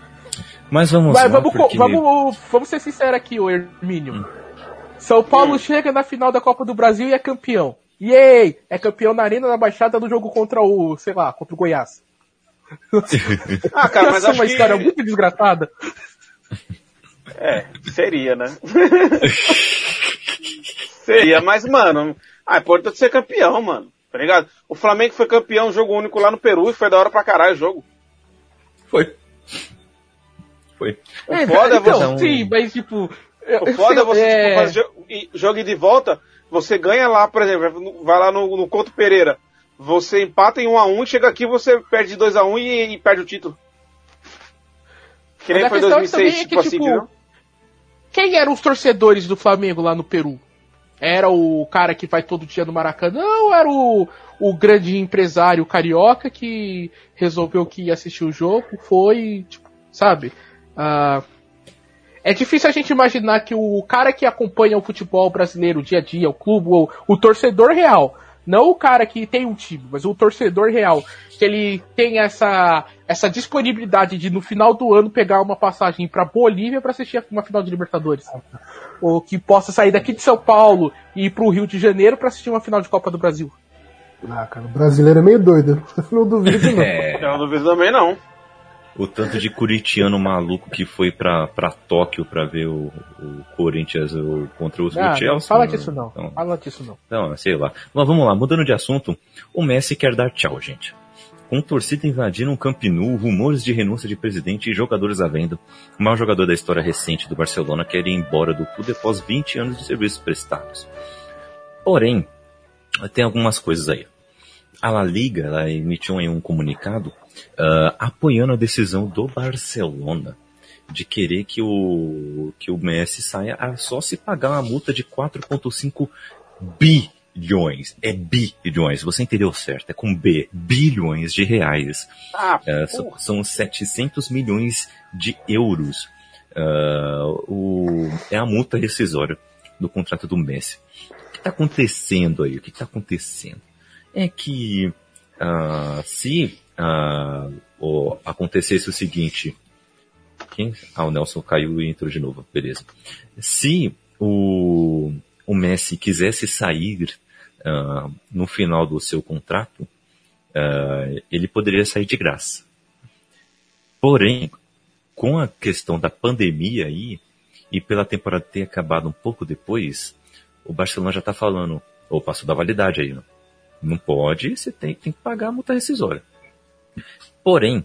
Mas vamos Vai, lá, vamos, porque... vamos, vamos ser sinceros aqui, ô Hermínio. São Paulo chega na final da Copa do Brasil e é campeão. Yay! É campeão na Arena da Baixada no jogo contra o, sei lá, contra o Goiás. <laughs> Ah, cara, mas Essa é acho uma história que muito desgraçada. é, seria, né? <laughs> seria, mas mano, ah, é importante ser campeão, mano. Tá ligado? O Flamengo foi campeão jogo único lá no Peru e foi da hora pra caralho o jogo. Foi. Foi. O foda é então, você sim, mas tipo. O foda é você é, tipo, fazer jo- e- jogo de volta, você ganha lá, por exemplo, vai lá no, no Couto Pereira, você empata em 1 a 1 e chega aqui você perde de 2 a 1 e, e perde o título. Que nem Mas a foi questão 2006, também é que, tipo assim, tipo, entendeu? Quem eram os torcedores do Flamengo lá no Peru? Era o cara que vai todo dia no Maracanã ou era o, o grande empresário carioca que resolveu que ia assistir o jogo? Foi, tipo, sabe? Ah, é difícil a gente imaginar que o cara que acompanha o futebol brasileiro dia a dia, o clube, o torcedor real, não o cara que tem um time, mas o torcedor real, que ele tem essa, essa disponibilidade de no final do ano pegar uma passagem pra Bolívia pra assistir uma final de Libertadores. Ou que possa sair daqui de São Paulo e ir pro Rio de Janeiro pra assistir uma final de Copa do Brasil. Ah, cara, o brasileiro é meio doido. Não duvido, não. <laughs> É, Eu não duvido também não. O tanto de curitiano maluco que foi pra, pra Tóquio pra ver o, o Corinthians o- contra os Ah, o não Chelsea. fala né? disso não. Então, Fala disso não. Não, sei lá. Mas vamos lá, mudando de assunto, o Messi quer dar tchau, gente. Com torcida invadindo um Camp Nou, rumores de renúncia de presidente e jogadores à venda, o maior jogador da história recente do Barcelona quer ir embora do clube após 20 anos de serviços prestados. Porém, tem algumas coisas aí. A La Liga ela emitiu em um comunicado ah, apoiando a decisão do Barcelona de querer que o, que o Messi saia só se pagar uma multa de 4,5 bilhões. É bilhões, você entendeu certo, é com B. Bilhões de reais. Ah, É, são, são 700 milhões de euros. Ah, o, é a multa rescisória do contrato do Messi. O que está acontecendo aí? O que está acontecendo? É que ah, se o- acontecesse o seguinte. Quem? Ah, o Nelson caiu e entrou de novo. Beleza. Se o, o Messi quisesse sair ah, no final do seu contrato, ah, ele poderia sair de graça. Porém, com a questão da pandemia aí, e pela temporada ter acabado um pouco depois, o Barcelona já está falando, ou passou da validade aí, né? Não pode, você tem, tem que pagar a multa rescisória. Porém,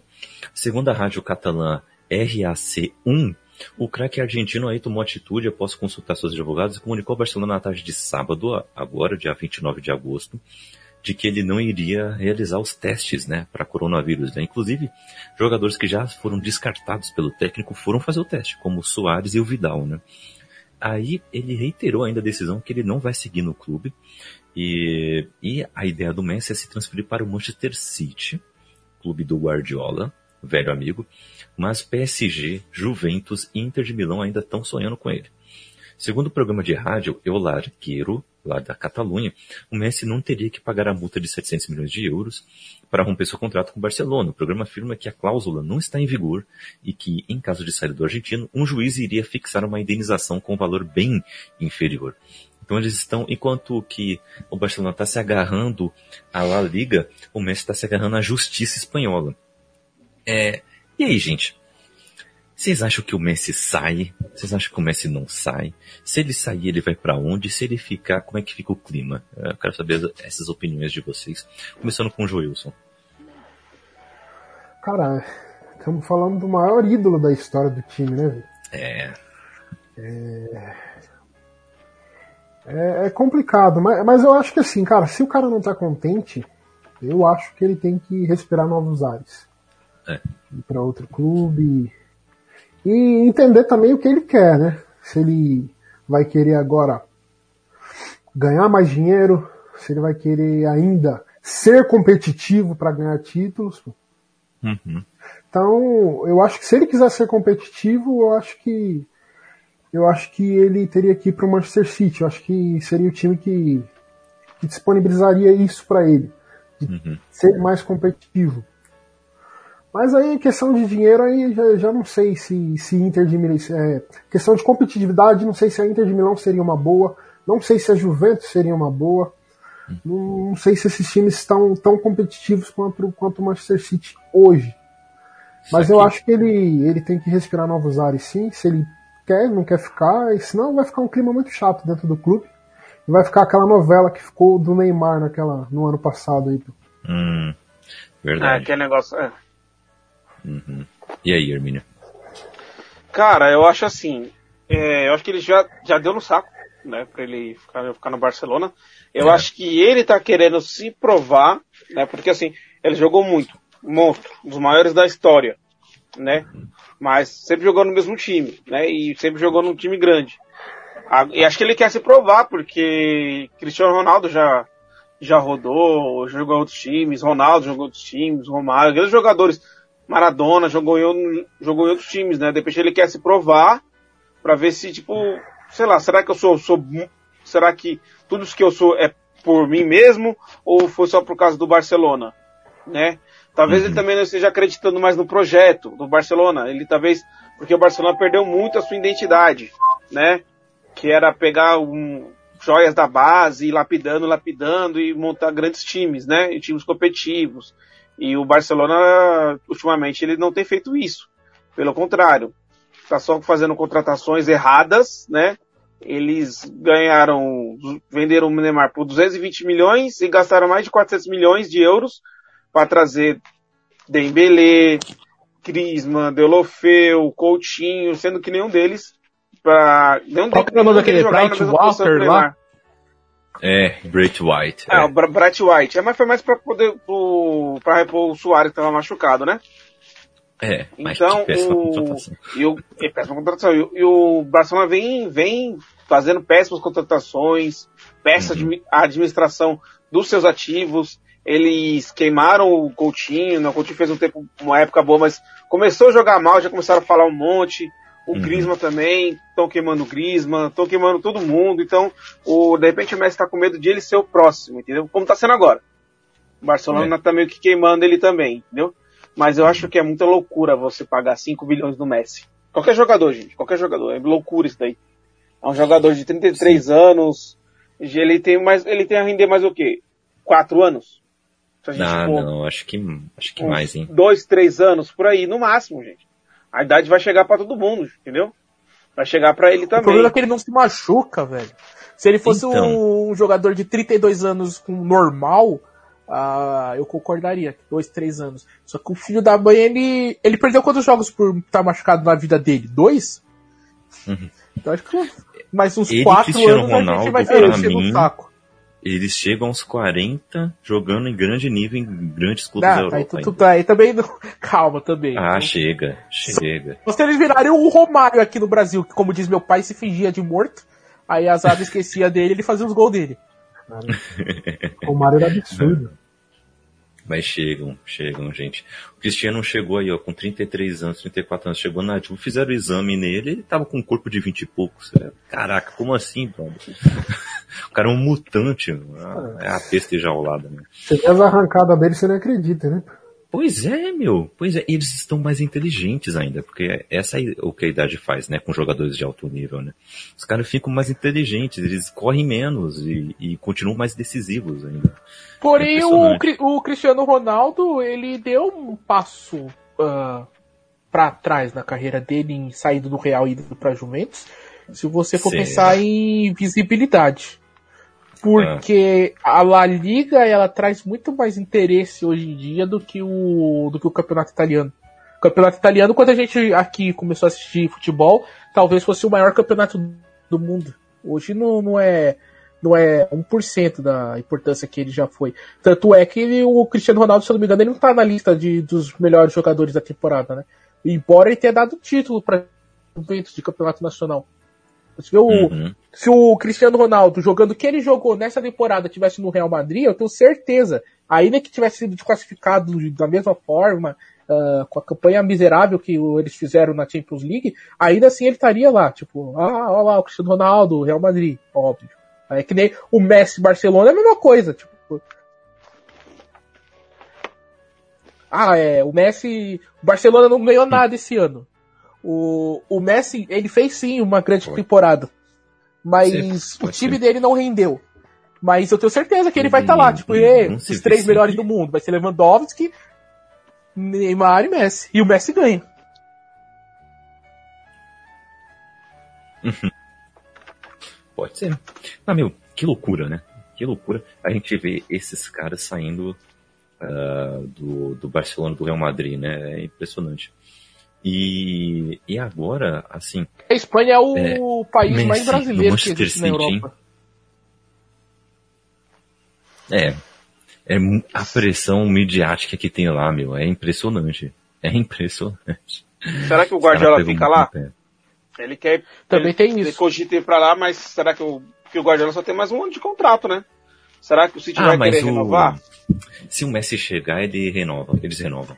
segundo a rádio catalã RAC1, o craque argentino aí tomou atitude após consultar seus advogados e comunicou ao Barcelona na tarde de sábado, agora, dia 29 de agosto, de que ele não iria realizar os testes, né, para coronavírus, né? Inclusive, jogadores que já foram descartados pelo técnico foram fazer o teste, como o Soares e o Vidal, né? Aí ele reiterou ainda a decisão que ele não vai seguir no clube e, e a ideia do Messi é se transferir para o Manchester City, clube do Guardiola, velho amigo, mas PSG, Juventus e Inter de Milão ainda estão sonhando com ele. Segundo o programa de rádio Eu Largueiro, lá da Catalunha, o Messi não teria que pagar a multa de 700 milhões de euros para romper seu contrato com o Barcelona. O programa afirma que a cláusula não está em vigor e que, em caso de saída do argentino, um juiz iria fixar uma indenização com um valor bem inferior. Então eles estão, enquanto que o Barcelona está se agarrando à La Liga, o Messi está se agarrando à justiça espanhola. É, e aí, gente? Vocês acham que o Messi sai? Vocês acham que o Messi não sai? Se ele sair, ele vai para onde? Se ele ficar, como é que fica o clima? Eu quero saber essas opiniões de vocês. Começando com o Joilson. Cara, estamos falando do maior ídolo da história do time, né, velho? É. É, é complicado, mas, mas eu acho que assim, cara, se o cara não tá contente, eu acho que ele tem que respirar novos ares. É. Ir pra outro clube. E entender também o que ele quer, né? Se ele vai querer agora ganhar mais dinheiro, se ele vai querer ainda ser competitivo para ganhar títulos. Uhum. Então, eu acho que se ele quiser ser competitivo, eu acho que eu acho que ele teria que ir para o Manchester City. Eu acho que seria o time que, que disponibilizaria isso para ele, Uhum. ser mais competitivo. Mas aí questão de dinheiro aí já, já não sei se se Inter de Milão, é, questão de competitividade, não sei se a Inter de Milão seria uma boa, não sei se a Juventus seria uma boa. Não, não sei se esses times estão tão competitivos quanto quanto o Manchester City hoje. Mas eu acho que ele, ele tem que respirar novos ares sim, se ele quer, não quer ficar, e senão vai ficar um clima muito chato dentro do clube. E vai ficar aquela novela que ficou do Neymar naquela, no ano passado aí. Hum, É, verdade. aquele negócio. é. Uhum. E aí, Hermínio? Cara, eu acho assim. é, eu acho que ele já, já deu no saco, né? Pra ele ficar, ficar no Barcelona. Eu É. acho que ele tá querendo se provar, né? Porque assim, ele jogou muito. Monstro. Um dos maiores da história, né? Mas sempre jogou no mesmo time, né? E sempre jogou num time grande. E acho que ele quer se provar, porque Cristiano Ronaldo já, já rodou, jogou outros times, Ronaldo jogou outros times, Romário, grandes jogadores. Maradona jogou em, jogou em outros times, né? De repente ele quer se provar pra ver se, tipo, sei lá, será que eu sou, sou será que tudo isso que eu sou é por mim mesmo ou foi só por causa do Barcelona, né? Talvez ele também não esteja acreditando mais no projeto do Barcelona. Ele talvez, porque o Barcelona perdeu muito a sua identidade, né? Que era pegar um, joias da base, ir lapidando, lapidando e montar grandes times, né? E times competitivos. E o Barcelona, ultimamente, ele não tem feito isso. Pelo contrário, está só fazendo contratações erradas, né? Eles ganharam, venderam o Neymar por 220 milhões e gastaram mais de 400 milhões de euros para trazer Dembélé, Griezmann, Deulofeu, Coutinho, sendo que nenhum deles para nenhum Qual que é o nome daquele Bright Walker lá? É, Great White. É, é. o Bright White. É, mas foi mais pra poder, pro, pra repor o Soares que tava machucado, né? É, mas Então, que péssima o, contratação. e o, é péssima contratação. E, o- e o Barcelona vem, vem fazendo péssimas contratações, péssima Uhum. admi- administração dos seus ativos. Eles queimaram o Coutinho, né? o Coutinho fez um tempo, uma época boa, mas começou a jogar mal, já começaram a falar um monte. O Uhum. Griezmann também, estão queimando o Griezmann, estão queimando todo mundo. Então, o, de repente o Messi tá com medo de ele ser o próximo, entendeu? Como tá sendo agora. O Barcelona É. tá meio que queimando ele também, entendeu? Mas eu acho que é muita loucura você pagar 5 bilhões no Messi. Qualquer jogador, gente, qualquer jogador. É loucura isso daí. É um jogador de 33 anos. Ele tem mais, ele tem a render mais o quê? 4 anos? Se Ah, for não, acho que, acho que mais, hein? dois, três anos por aí, no máximo, gente. A idade vai chegar pra todo mundo, entendeu? Vai chegar pra ele O também. problema é que ele não se machuca, velho. Se ele fosse Então. um, um jogador de 32 anos com normal, ah, eu concordaria. Dois, três anos. Só que o filho da mãe, ele, ele perdeu quantos jogos por estar machucado na vida dele? Dois? Uhum. Então acho que mais uns Ele quatro Cristiano anos a gente Ronaldo, vai ver no mim, saco. Eles chegam aos 40 jogando em grande nível em grandes clubes da Ah, tá, Europa. aí, tu, tu, aí também não... <laughs> Calma também. Ah, chega, chega. Se eles virariam o Romário aqui no Brasil, que como diz meu pai, se fingia de morto, aí a Zada esquecia dele e ele fazia os gols dele. <laughs> O Mário era absurdo. Mas chegam, chegam, gente. O Cristiano chegou aí, ó, com 33 anos, 34 anos, chegou na tipo, fizeram o exame nele, ele tava com um corpo de 20 e poucos. Caraca, como assim, brother? <laughs> o cara é um mutante, é a besta enjaulada, né? Você vê as arrancadas dele, você não acredita, né? Pois é, meu. Pois é, eles estão mais inteligentes ainda, porque essa é o que a idade faz, né, com jogadores de alto nível, né? Os caras ficam mais inteligentes, eles correm menos e, e continuam mais decisivos ainda. Porém, é o, o, Cristiano Ronaldo, ele deu um passo uh, para trás na carreira dele em saída do Real e indo para Juventus. Se você for pensar em visibilidade. Porque a La Liga ela traz muito mais interesse hoje em dia do que o do que o campeonato italiano. O campeonato italiano, quando a gente aqui começou a assistir futebol, talvez fosse o maior campeonato do mundo. Hoje não, não é não é 1% da importância que ele já foi. Tanto é que ele, o Cristiano Ronaldo, se eu não me engano, ele não tá na lista de, dos melhores jogadores da temporada, né? Embora ele tenha dado título para Juventus de campeonato nacional. Se o, uhum. se o Cristiano Ronaldo jogando o que ele jogou nessa temporada tivesse no Real Madrid, eu tenho certeza, ainda que tivesse sido desclassificado da mesma forma, uh, com a campanha miserável que eles fizeram na Champions League, ainda assim ele estaria lá, tipo, ah, olha lá, o Cristiano Ronaldo, Real Madrid, óbvio. É que nem o Messi Barcelona é a mesma coisa, tipo. Ah, é, o Messi, o Barcelona não ganhou nada esse ano. O, o Messi, ele fez sim uma grande Foi. temporada. Mas o time ser. dele não rendeu. Mas eu tenho certeza que ele vai estar tá lá, tipo, e, os três melhores do mundo. Vai ser Lewandowski, Neymar e Messi. E o Messi ganha. Pode ser. Ah, meu, que loucura, né? Que loucura a gente vê esses caras saindo uh, do, do Barcelona, do Real Madrid, né? É impressionante. E, e agora, assim. A Espanha é o é, país Messi, mais brasileiro que existe na Europa. É, é a pressão midiática que tem lá, meu, é impressionante. É impressionante. Será que o Guardiola fica lá? Ele quer. Também ele, tem ele isso. cogita ir pra lá, mas será que o, que o Guardiola só tem mais um ano de contrato, né? Será que o City ah, vai querer o... renovar? Se o Messi chegar, ele renova, eles renovam.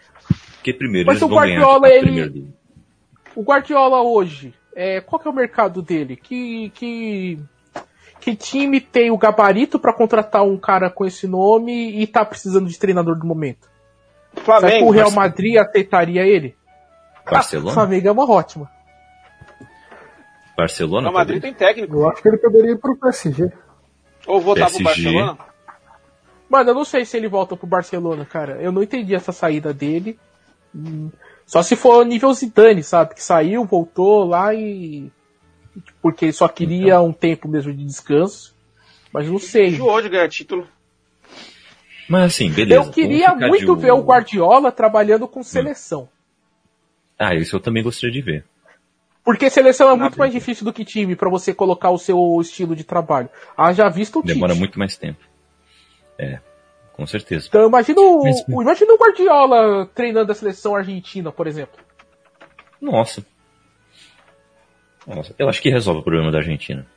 Porque primeiro Mas eles vão Guardiola, ganhar a ele... O Guardiola hoje, é, qual que é o mercado dele? Que, que, que time tem o gabarito para contratar um cara com esse nome e tá precisando de treinador do momento? Flamengo. Será que o Real Madrid aceitaria ele? Barcelona? Ah, Flamengo é uma ótima. Barcelona? O Madrid tem técnico. Eu acho que ele poderia ir pro PSG. Ou voltar PSG. pro Barcelona? Mano, eu não sei se ele volta pro Barcelona, cara. Eu não entendi essa saída dele. Só se for nível Zidane, sabe? Que saiu, voltou lá e. Porque ele só queria então. um tempo mesmo de descanso. Mas não sei. Enjoou de ganhar título. Mas assim, beleza. Eu queria muito ver o Guardiola trabalhando com seleção. Hum. Ah, isso eu também gostaria de ver. Porque seleção é muito mais difícil do que time para você colocar o seu estilo de trabalho. Ah, já visto o Demora muito mais tempo. É, com certeza. Então imagina o, Mas... imagina o Guardiola treinando a seleção argentina, por exemplo. Nossa. Nossa, eu acho que resolve o problema da Argentina.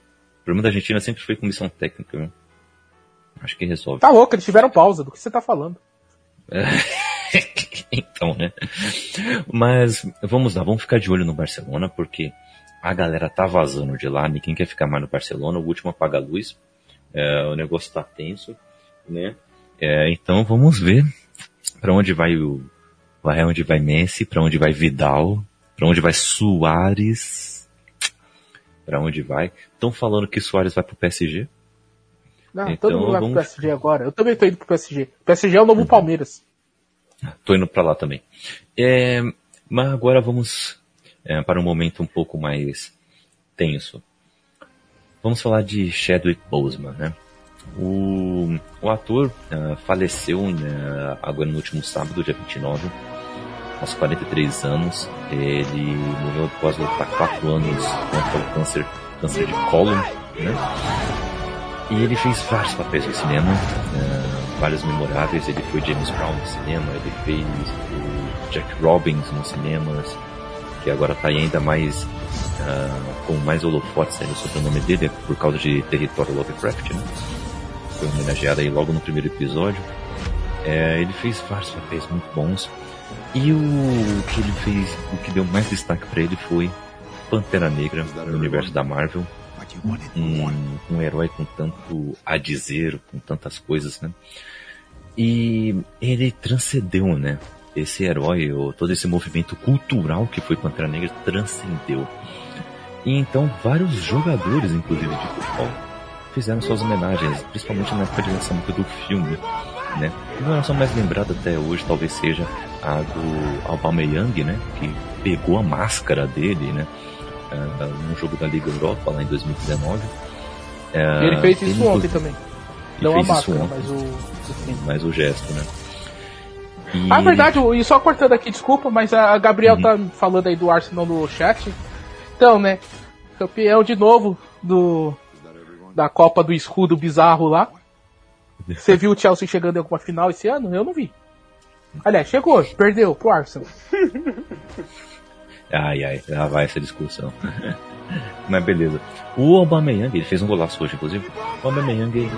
O problema da Argentina sempre foi comissão técnica, viu? Acho que resolve. Tá louco, eles tiveram pausa. Do que você tá falando? É. <laughs> então, né? Mas vamos lá, vamos ficar de olho no Barcelona, porque a galera tá vazando de lá, ninguém quer ficar mais no Barcelona, o último apaga a luz, é, o negócio tá tenso, né? É, então vamos ver para onde vai o para onde vai Messi, para onde vai Vidal, para onde vai Soares, para onde vai. Estão falando que Soares vai pro PSG. Não, então, todo mundo vai vamos... pro PSG agora. Eu também tô indo pro PSG. O PSG é o novo uhum. Palmeiras. Tô indo para lá também. É, mas agora vamos é, para um momento um pouco mais tenso. Vamos falar de Chadwick Boseman, né? O, o ator uh, faleceu né, agora no último sábado, dia 29, aos 43 anos. Ele morreu após lutar 4 anos contra o câncer, câncer de cólon, né? E ele fez vários papéis no cinema, uh, vários memoráveis. Ele foi James Brown no cinema, ele fez o Jack Robbins nos cinemas, que agora está ainda mais uh, com mais holofotes sobre o nome dele por causa de Território Lovecraft, né? Foi homenageada aí logo no primeiro episódio. É, ele fez vários papéis muito bons. E o que ele fez, o que deu mais destaque para ele foi Pantera Negra no universo da Marvel. Um, um herói com tanto a dizer, com tantas coisas, né? E ele transcendeu, né? Esse herói, ou todo esse movimento cultural que foi Pantera Negra, transcendeu. E então vários jogadores, inclusive de futebol, fizeram suas homenagens, principalmente na época de lançamento do filme. Né? E uma nossa mais lembrada até hoje talvez seja a do Aubameyang, né? Que pegou a máscara dele, né? Uh, no jogo da Liga Europa lá em 2019. Uh, ele fez isso ele, ontem também. Não a máscara, mas o, mas o gesto, né? E... Ah, verdade, e só cortando aqui, desculpa, mas a Gabriel uhum. tá falando aí do Arsenal no chat. Então, né? Campeão de novo do da Copa do Escudo bizarro lá. <laughs> Você viu o Chelsea chegando em alguma final esse ano? Eu não vi. Aliás, chegou, perdeu pro Arsenal. <laughs> Ai, ai, já vai essa discussão. <laughs> Mas beleza. O Aubameyang, ele fez um golaço hoje, inclusive. O Aubameyang, ele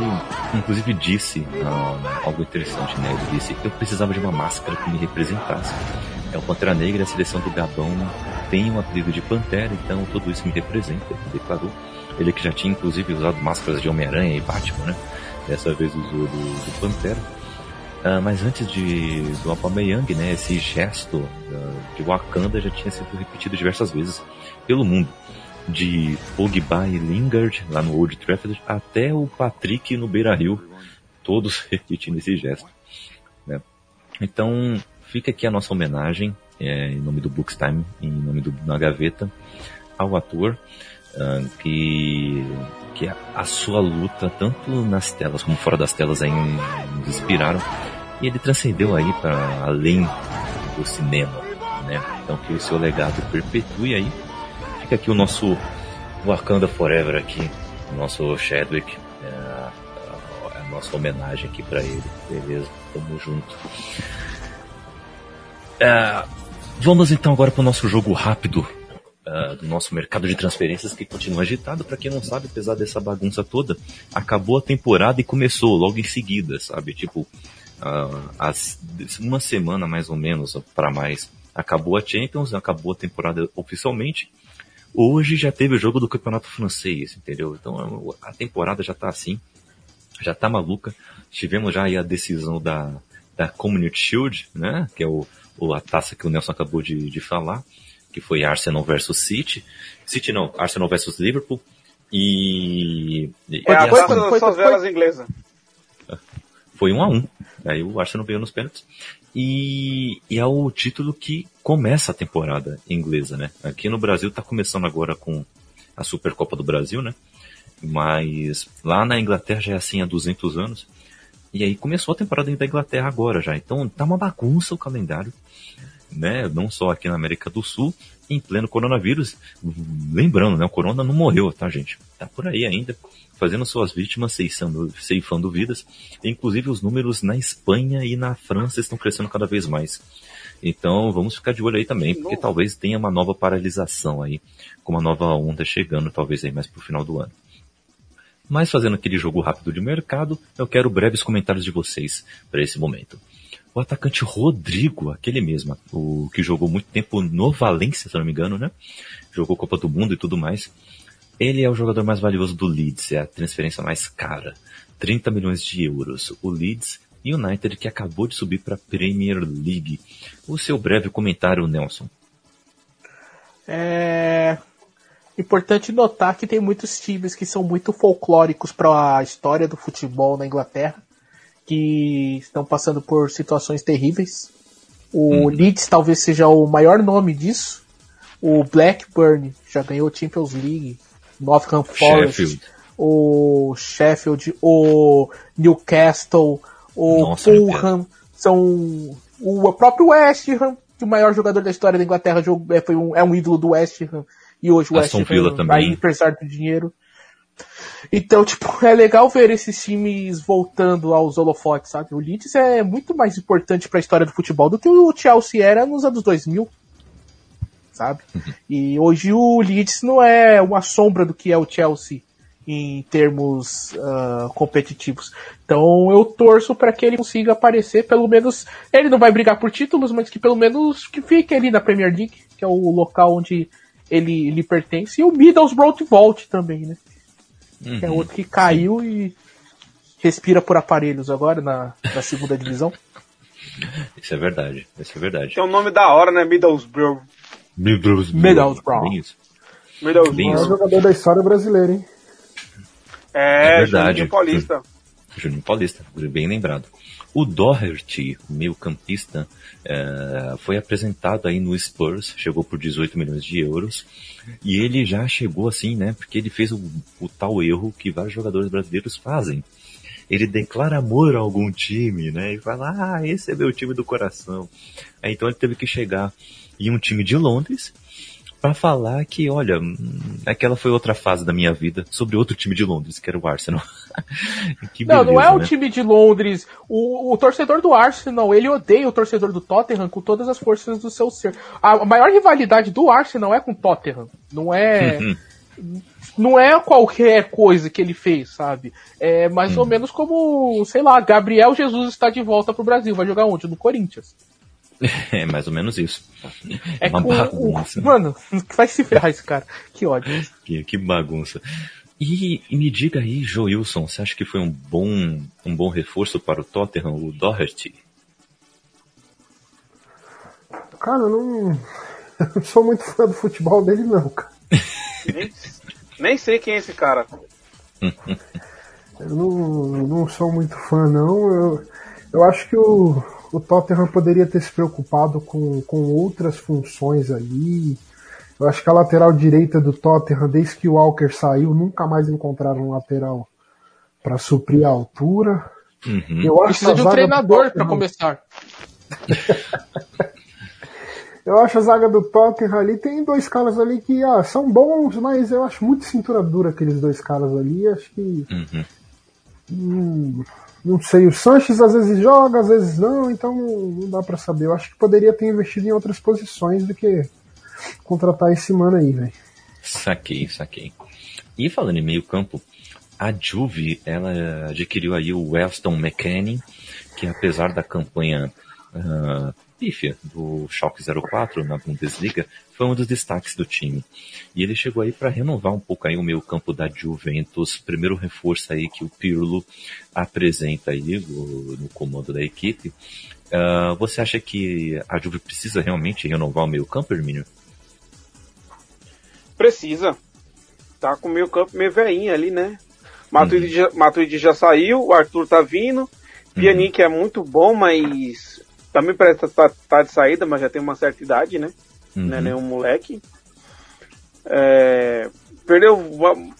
inclusive disse ah, algo interessante, né? Ele disse que eu precisava de uma máscara que me representasse. É o Pantera Negra, a seleção do Gabão tem um apelido de Pantera, então tudo isso me representa, ele declarou. Ele que já tinha inclusive usado máscaras de Homem-Aranha e Batman, né? Dessa vez usou do, do Pantera. Uh, mas antes de, do Aubameyang, né, esse gesto uh, de Wakanda já tinha sido repetido diversas vezes pelo mundo. De Pogba e Lingard lá no Old Trafford até o Patrick no Beira Rio, todos <laughs> repetindo esse gesto. Né? Então fica aqui a nossa homenagem é, em nome do Bookstime, em nome do Na Gaveta, ao ator que que a, sua luta, tanto nas telas como fora das telas, aí inspiraram. E ele transcendeu aí para além do cinema, né? Então que o seu legado perpetue aí. Fica aqui o nosso Wakanda Forever aqui, o nosso Chadwick, é a, a nossa homenagem aqui para ele, beleza? Tamo junto. É, vamos então agora para o nosso jogo rápido uh, do nosso mercado de transferências que continua agitado. Para quem não sabe, apesar dessa bagunça toda, acabou a temporada e começou logo em seguida, sabe? Tipo, uh, as, uma semana mais ou menos para mais, acabou a Champions, acabou a temporada oficialmente. Hoje já teve o jogo do campeonato francês, entendeu? Então a temporada já tá assim, já tá maluca. Tivemos já aí a decisão da, da Community Shield, né? Que é o, o a taça que o Nelson acabou de, de falar que foi Arsenal versus City. City não, Arsenal versus Liverpool. E. É, a coisa das suas velas inglesas. Foi um a um. Aí o Arsenal veio nos pênaltis. E, e é o título que começa a temporada inglesa, né? Aqui no Brasil tá começando agora com a Supercopa do Brasil, né? Mas lá na Inglaterra já é assim há 200 anos. E aí começou a temporada da Inglaterra agora já. Então tá uma bagunça o calendário né, não só aqui na América do Sul, em pleno coronavírus. Lembrando, né, o corona não morreu, tá, gente? Tá por aí ainda, fazendo suas vítimas, ceifando, ceifando vidas. Inclusive os números na Espanha e na França estão crescendo cada vez mais. Então vamos ficar de olho aí também, porque talvez tenha uma nova paralisação aí, com uma nova onda chegando, talvez aí mais pro final do ano. Mas fazendo aquele jogo rápido de mercado, eu quero breves comentários de vocês para esse momento o atacante Rodrigo, aquele mesmo, o que jogou muito tempo no Valência, se não me engano, né? Jogou Copa do Mundo e tudo mais. Ele é o jogador mais valioso do Leeds, é a transferência mais cara, 30 milhões de euros. O Leeds United que acabou de subir para a Premier League. O seu breve comentário, Nelson. É importante notar que tem muitos times que são muito folclóricos para a história do futebol na Inglaterra que estão passando por situações terríveis. O hum. Leeds talvez seja o maior nome disso. O Blackburn já ganhou Champions League. Nottingham Forest. Sheffield. O Sheffield. O Newcastle. O Nossa, Fulham. São o próprio West Ham, que o maior jogador da história da Inglaterra é, foi um, é um ídolo do West Ham. E hoje o West Ham vai emprestar dinheiro. Então, tipo, <laughs> é legal ver esses times voltando aos holofotes, sabe? O Leeds é muito mais importante para a história do futebol do que o Chelsea era nos anos 2000, sabe? Uhum. E hoje o Leeds não é uma sombra do que é o Chelsea em termos uh, competitivos. Então eu torço para que ele consiga aparecer, pelo menos ele não vai brigar por títulos, mas que pelo menos que fique ali na Premier League, que é o local onde ele, ele pertence, e o Middlesbrough volte também, né? Uhum. Que é outro que caiu e respira por aparelhos agora na, na segunda divisão. Isso é verdade, isso é verdade. Tem um nome da hora, né? Middlesbrough. Middlesbrough. Middlesbrough. Bem isso. Middlesbrough. Bem É o isso. jogador da história brasileira, hein? É, É verdade. Paulista. Juninho Paulista, bem lembrado. O Doherty, meio campista, eh, foi apresentado aí no Spurs, chegou por 18 milhões de euros, e ele já chegou assim, né, porque ele fez o, o tal erro que vários jogadores brasileiros fazem. Ele declara amor a algum time, né, e fala, ah, esse é meu time do coração. Então ele teve que chegar em um time de Londres, para falar que, olha, hum, aquela foi outra fase da minha vida, sobre outro time de Londres, que era o Arsenal. <laughs> Que Não, não é beleza, o né? time de Londres. O, o torcedor do Arsenal, ele odeia o torcedor do Tottenham com todas as forças do seu ser. A, maior rivalidade do Arsenal é com o Tottenham. Não é. não é qualquer coisa que ele fez, sabe? É mais ou menos como, sei lá, Gabriel Jesus está de volta pro Brasil. Vai jogar onde? No Corinthians. <laughs> É mais ou menos isso. É uma com o- bagunça. Mano, <laughs> vai se ferrar esse cara. Que ódio. Que, que bagunça. E, e me diga aí, Joilson, você acha que foi um bom, um bom reforço para o Tottenham, o Doherty? Cara, eu não, <laughs> eu não sou muito fã do futebol dele, não, cara. Nem, nem sei quem é esse cara. Eu não, não sou muito fã, não. Eu, eu acho que o, o Tottenham poderia ter se preocupado com, com outras funções ali. Eu acho que a lateral direita do Tottenham, desde que o Walker saiu, nunca mais encontraram um lateral para suprir a altura. Uhum. Eu acho Precisa a de um treinador para começar. <laughs> Eu acho a zaga do Tottenham ali, tem dois caras ali que ah, são bons, mas eu acho muito cintura dura aqueles dois caras ali. Acho que. Uhum. hum, não sei, o Sanches às vezes joga, às vezes não, então não, dá pra saber. Eu acho que poderia ter investido em outras posições do que contratar esse mano aí, velho. Saquei, saquei. E falando em meio campo, a Juve, ela adquiriu aí o Weston McKennie, que apesar da campanha ah, pífia do Schalke 04 na Bundesliga, foi um dos destaques do time. E ele chegou aí para renovar um pouco aí o meio campo da Juventus, primeiro reforço aí que o Pirlo apresenta aí no, no comando da equipe. Ah, você acha que a Juve precisa realmente renovar o meio campo, Hermínio? Precisa. Tá com o meio campo meio veinho ali, né? Matuidi, já, Matuidi já saiu, o Arthur tá vindo. Pjanic é muito bom, mas também parece estar tá, tá de saída, mas já tem uma certa idade, né? Uhum. Não é nenhum moleque. É, perdeu bo-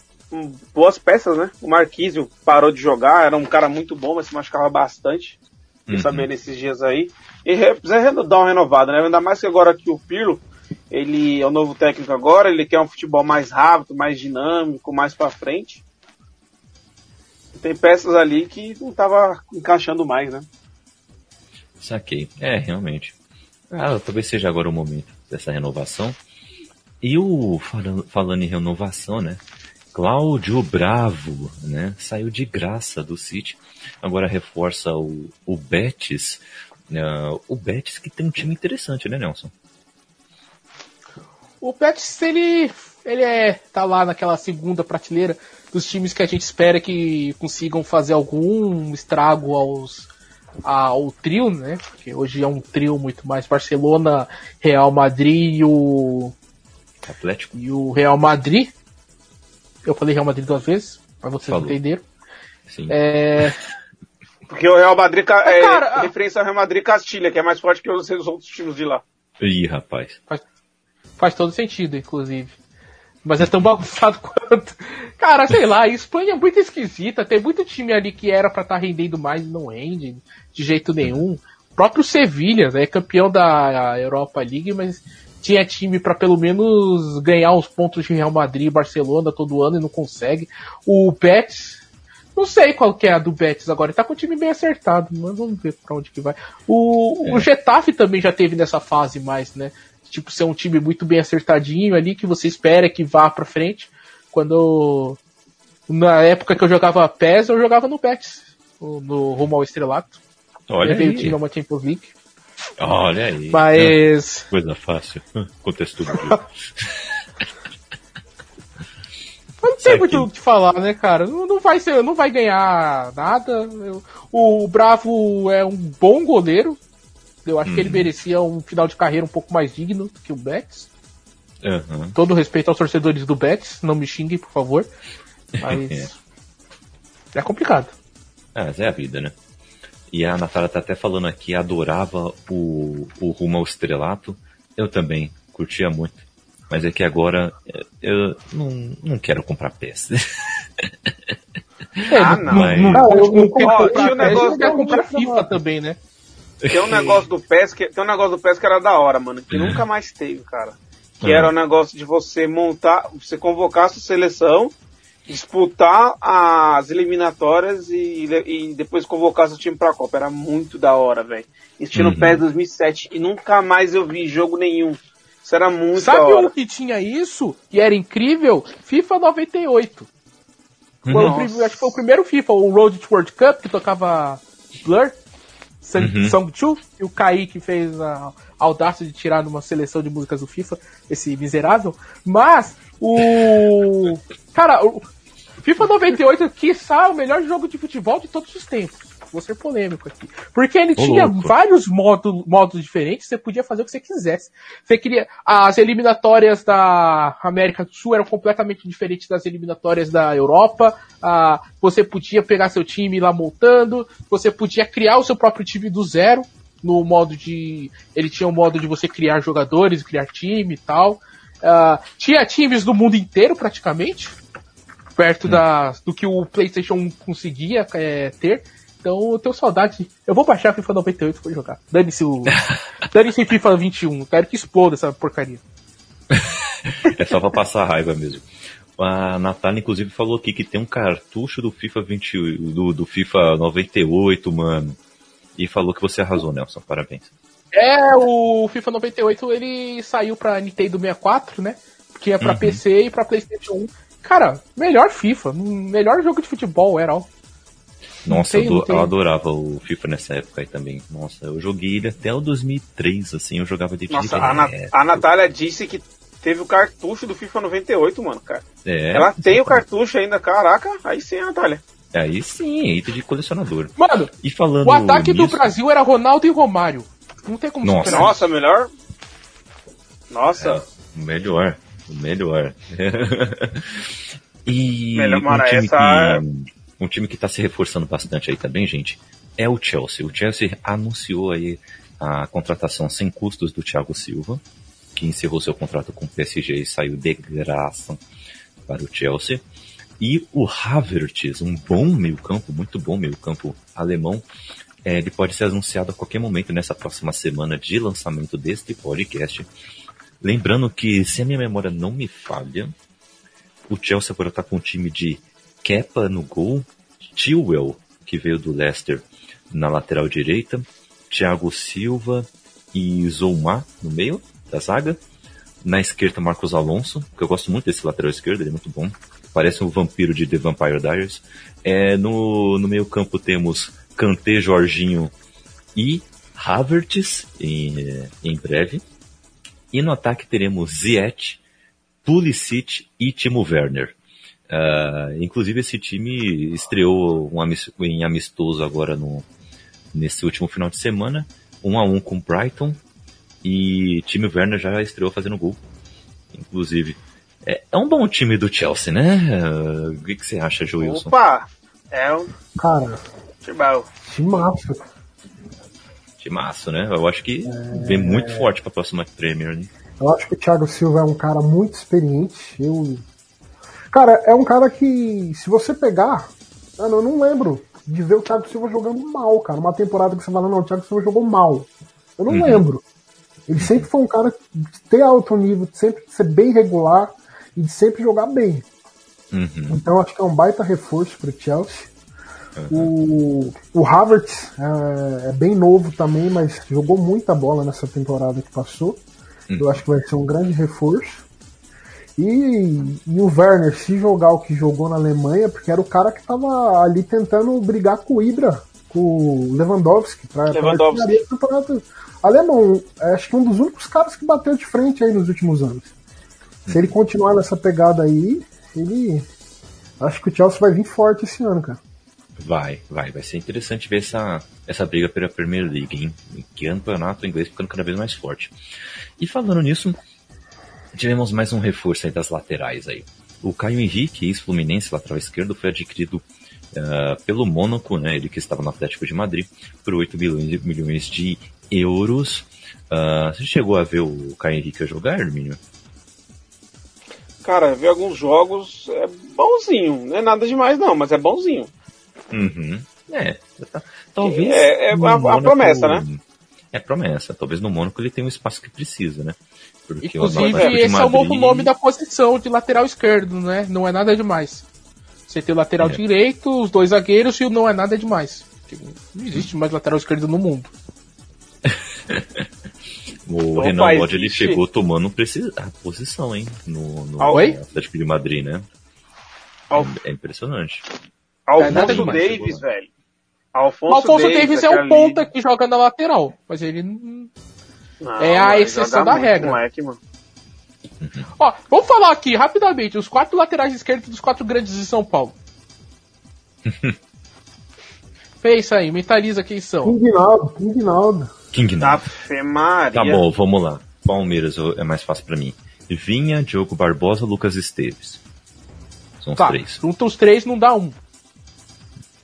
boas peças, né? O Marquísio parou de jogar, era um cara muito bom, mas se machucava bastante. Uhum. sabendo esses dias aí. E re- precisa dar uma renovada, né? Ainda mais que agora que o Pirlo, ele é o novo técnico agora, ele quer um futebol mais rápido, mais dinâmico, mais pra frente. Tem peças ali que não tava encaixando mais, né? Saquei. É, realmente. Ah, talvez seja agora o momento dessa renovação. E o falando, falando em renovação, né? Cláudio Bravo, né? Saiu de graça do City. Agora reforça o, o Betis. né, o Betis que tem um time interessante, né, Nelson? O Betis, ele, ele é, tá lá naquela segunda prateleira dos times que a gente espera que consigam fazer algum estrago aos, ao trio, né? Porque hoje é um trio muito mais Barcelona, Real Madrid e o, Atlético. e o Real Madrid. Eu falei Real Madrid duas vezes, pra vocês Falou. entenderam. Sim. É, <laughs> Porque o Real Madrid ca- é, cara, a- referência ao Real Madrid Castilha, que é mais forte que os os outros times de lá. Ih, rapaz. Faz todo sentido, inclusive. Mas é tão bagunçado <laughs> quanto. Cara, sei lá, a Espanha é muito esquisita. Tem muito time ali que era pra estar rendendo mais e não rende de jeito nenhum. O próprio Sevilha é campeão da Europa League, mas tinha time pra pelo menos ganhar os pontos de Real Madrid e Barcelona todo ano e não consegue. O Betis, não sei qual que é a do Betis agora. Ele tá com o time bem acertado, mas vamos ver pra onde que vai. O, o Getafe também já teve nessa fase mais, né? Tipo, ser um time muito bem acertadinho ali, que você espera que vá pra frente. Quando Na época que eu jogava PES, eu jogava no Betis, no, rumo ao estrelato. Olha Levei o aí. time a uma Champions League. Olha aí. Mas. Coisa fácil. Contexto do Mas <laughs> não tem muito o que falar, né, cara? Não, não vai ser, não vai ganhar nada. O Bravo é um bom goleiro. Eu acho que ele merecia um final de carreira um pouco mais digno do que o Betis. Aham. Todo respeito aos torcedores do Betis, não me xinguem, por favor. Mas. é complicado. Ah, mas é a vida, né? E a Natália tá até falando aqui, adorava o, o Rumo ao Estrelato. Eu também, curtia muito. Mas é que agora eh, eu não, não quero comprar peça. É, Ah, não, não. Mas- não, Não, não, eu- não eu- quer ó, comprar um que eu comprar FIFA também, né? Tem um negócio do PES que, tem um negócio do PES que era da hora, mano, que nunca mais teve, cara. Que Hum. era o negócio de você montar, você convocar a sua seleção, disputar as eliminatórias e, e depois convocar seu time pra Copa. Era muito da hora, velho. Isso tinha Uhum. no PES 2007 e nunca mais eu vi jogo nenhum. Isso era muito da Sabe hora. um que tinha isso e era incrível? FIFA 98. Foi o acho que foi o primeiro FIFA, o Road to World Cup, que tocava Blur, Song, Uhum. 2, e o Kaique fez a audácia de tirar numa seleção de músicas do FIFA, esse miserável. Mas, o. <laughs> Cara, o FIFA 98, quiçá, o melhor jogo de futebol de todos os tempos. Vou ser polêmico aqui. Porque ele Ô, tinha louco. vários modos, modos diferentes, você podia fazer o que você quisesse. Você queria. As eliminatórias da América do Sul eram completamente diferentes das eliminatórias da Europa. Ah, você podia pegar seu time lá montando. Você podia criar o seu próprio time do zero. No modo de. Ele tinha um modo de você criar jogadores, criar time e tal. Ah, tinha times do mundo inteiro praticamente. Perto da, do que o PlayStation 1 conseguia é, ter. Então eu tenho saudade. Eu vou baixar a FIFA 98 e vou jogar. Dane-se o. <laughs> Dane-se FIFA 21. Quero que exploda essa porcaria. <laughs> É só pra passar raiva mesmo. A Natália, inclusive, falou aqui que tem um cartucho do FIFA 20, do, do FIFA 98, mano. E falou que você arrasou, Nelson. Parabéns. É, o FIFA 98 ele saiu pra Nintendo 64, né? Tinha pra Uhum. PC e pra PlayStation 1. Cara, melhor FIFA, melhor jogo de futebol era. Nossa, tem, eu, não ado- tem. eu adorava o FIFA nessa época aí também. Nossa, eu joguei ele até o 2003, assim, eu jogava de Nossa, a, Na- a Natália disse que teve o cartucho do FIFA 98, mano, cara. É, Ela tem o cartucho ainda, caraca. Aí sim, Natália. Aí sim, item de colecionador. Mano, E falando o ataque do nisso, Brasil era Ronaldo e Romário. Não tem como Nossa. superar. Nossa, melhor. Nossa. O melhor, o melhor. <laughs> e Melhor, mano, time, essa- que, um time que tá se reforçando bastante aí também, gente, é o Chelsea. O Chelsea anunciou aí a contratação sem custos do Thiago Silva, que encerrou seu contrato com o PSG e saiu de graça para o Chelsea. E o Havertz, um bom meio-campo, muito bom meio-campo alemão, é, ele pode ser anunciado a qualquer momento nessa próxima semana de lançamento deste podcast. Lembrando que, se a minha memória não me falha, o Chelsea agora está com um time de Kepa no gol, Chilwell, que veio do Leicester, na lateral direita, Thiago Silva e Zouma no meio da zaga. Na esquerda, Marcos Alonso, que eu gosto muito desse lateral esquerdo, ele é muito bom. Parece um vampiro de The Vampire Diaries. É, no, no meio campo temos Kanté, Jorginho e Havertz em, em breve. E no ataque teremos Ziyech, Pulisic e Timo Werner. Ah, inclusive esse time estreou um em amistoso agora no, nesse último final de semana, um a um com o Brighton e Timo Werner já estreou fazendo gol. Inclusive, é, é um bom time do Chelsea, né? Ah, o que, que você acha, Joilson? Opa! É um Cara, que massa. Timaço, né? Eu acho que vem muito forte para a próxima Premier, né? Eu acho que o Thiago Silva é um cara muito experiente. Eu... Cara, é um cara que, se você pegar. Mano, eu não lembro de ver o Thiago Silva jogando mal, cara. Uma temporada que você fala, não, o Thiago Silva jogou mal. Eu não Uhum. lembro. Ele sempre foi um cara de ter alto nível, de sempre ser bem regular e de sempre jogar bem. Uhum. Então acho que é um baita reforço para o Chelsea. O, o Havertz é, é bem novo também, mas jogou muita bola nessa temporada que passou. Eu acho que vai ser um grande reforço. E, e o Werner, se jogar o que jogou na Alemanha, porque era o cara que tava ali tentando brigar com o Ibra, com o Lewandowski, pra, Lewandowski. pra do campeonato alemão. É, Acho que um dos únicos caras que bateu de frente aí nos últimos anos. Se ele continuar nessa pegada aí, ele. Acho que o Chelsea vai vir forte esse ano, cara. Vai, vai, vai ser interessante ver essa, essa briga pela Premier League, hein? Que campeonato inglês ficando cada vez mais forte. E falando nisso, tivemos mais um reforço aí das laterais aí. O Caio Henrique, ex-fluminense, lateral esquerdo, foi adquirido ah, pelo Mônaco, né? Ele que estava no Atlético de Madrid, por 8 milhões, milhões de euros. Ah, você chegou a ver o Caio Henrique jogar, Hermínio? Cara, ver alguns jogos é bonzinho. Não é nada demais, não, mas é bonzinho. Uhum. É, tá- talvez. É- é a- a promessa, né? É promessa. Talvez no Mônaco ele tenha o espaço que precisa, né? Inclusive, esse é o novo Madrid- nome da posição de lateral esquerdo, né? Não é nada demais. Você tem o lateral É. direito, os dois zagueiros e o não é nada demais. Não existe mais lateral esquerdo no mundo. <laughs> O Opa, Renan Lodge ele chegou tomando a posição, hein? No, no Ah? Atlético de Madrid, né? Al- É impressionante. É nada Alfonso demais, Davis, velho. Alfonso, O Alfonso Davis, é aquele o ponta que joga na lateral, mas ele não- Não, é a exceção da regra. moleque, mano. Ó, vamos falar aqui rapidamente os quatro laterais esquerdos dos quatro grandes de São Paulo. <laughs> Pensa aí, mentaliza quem são. King Naldo, King Naldo. King Naldo. Tá bom, vamos lá. Palmeiras é mais fácil pra mim. Vinha, Diogo Barbosa, Lucas Esteves. São os Tá, três. junta os três não dá um.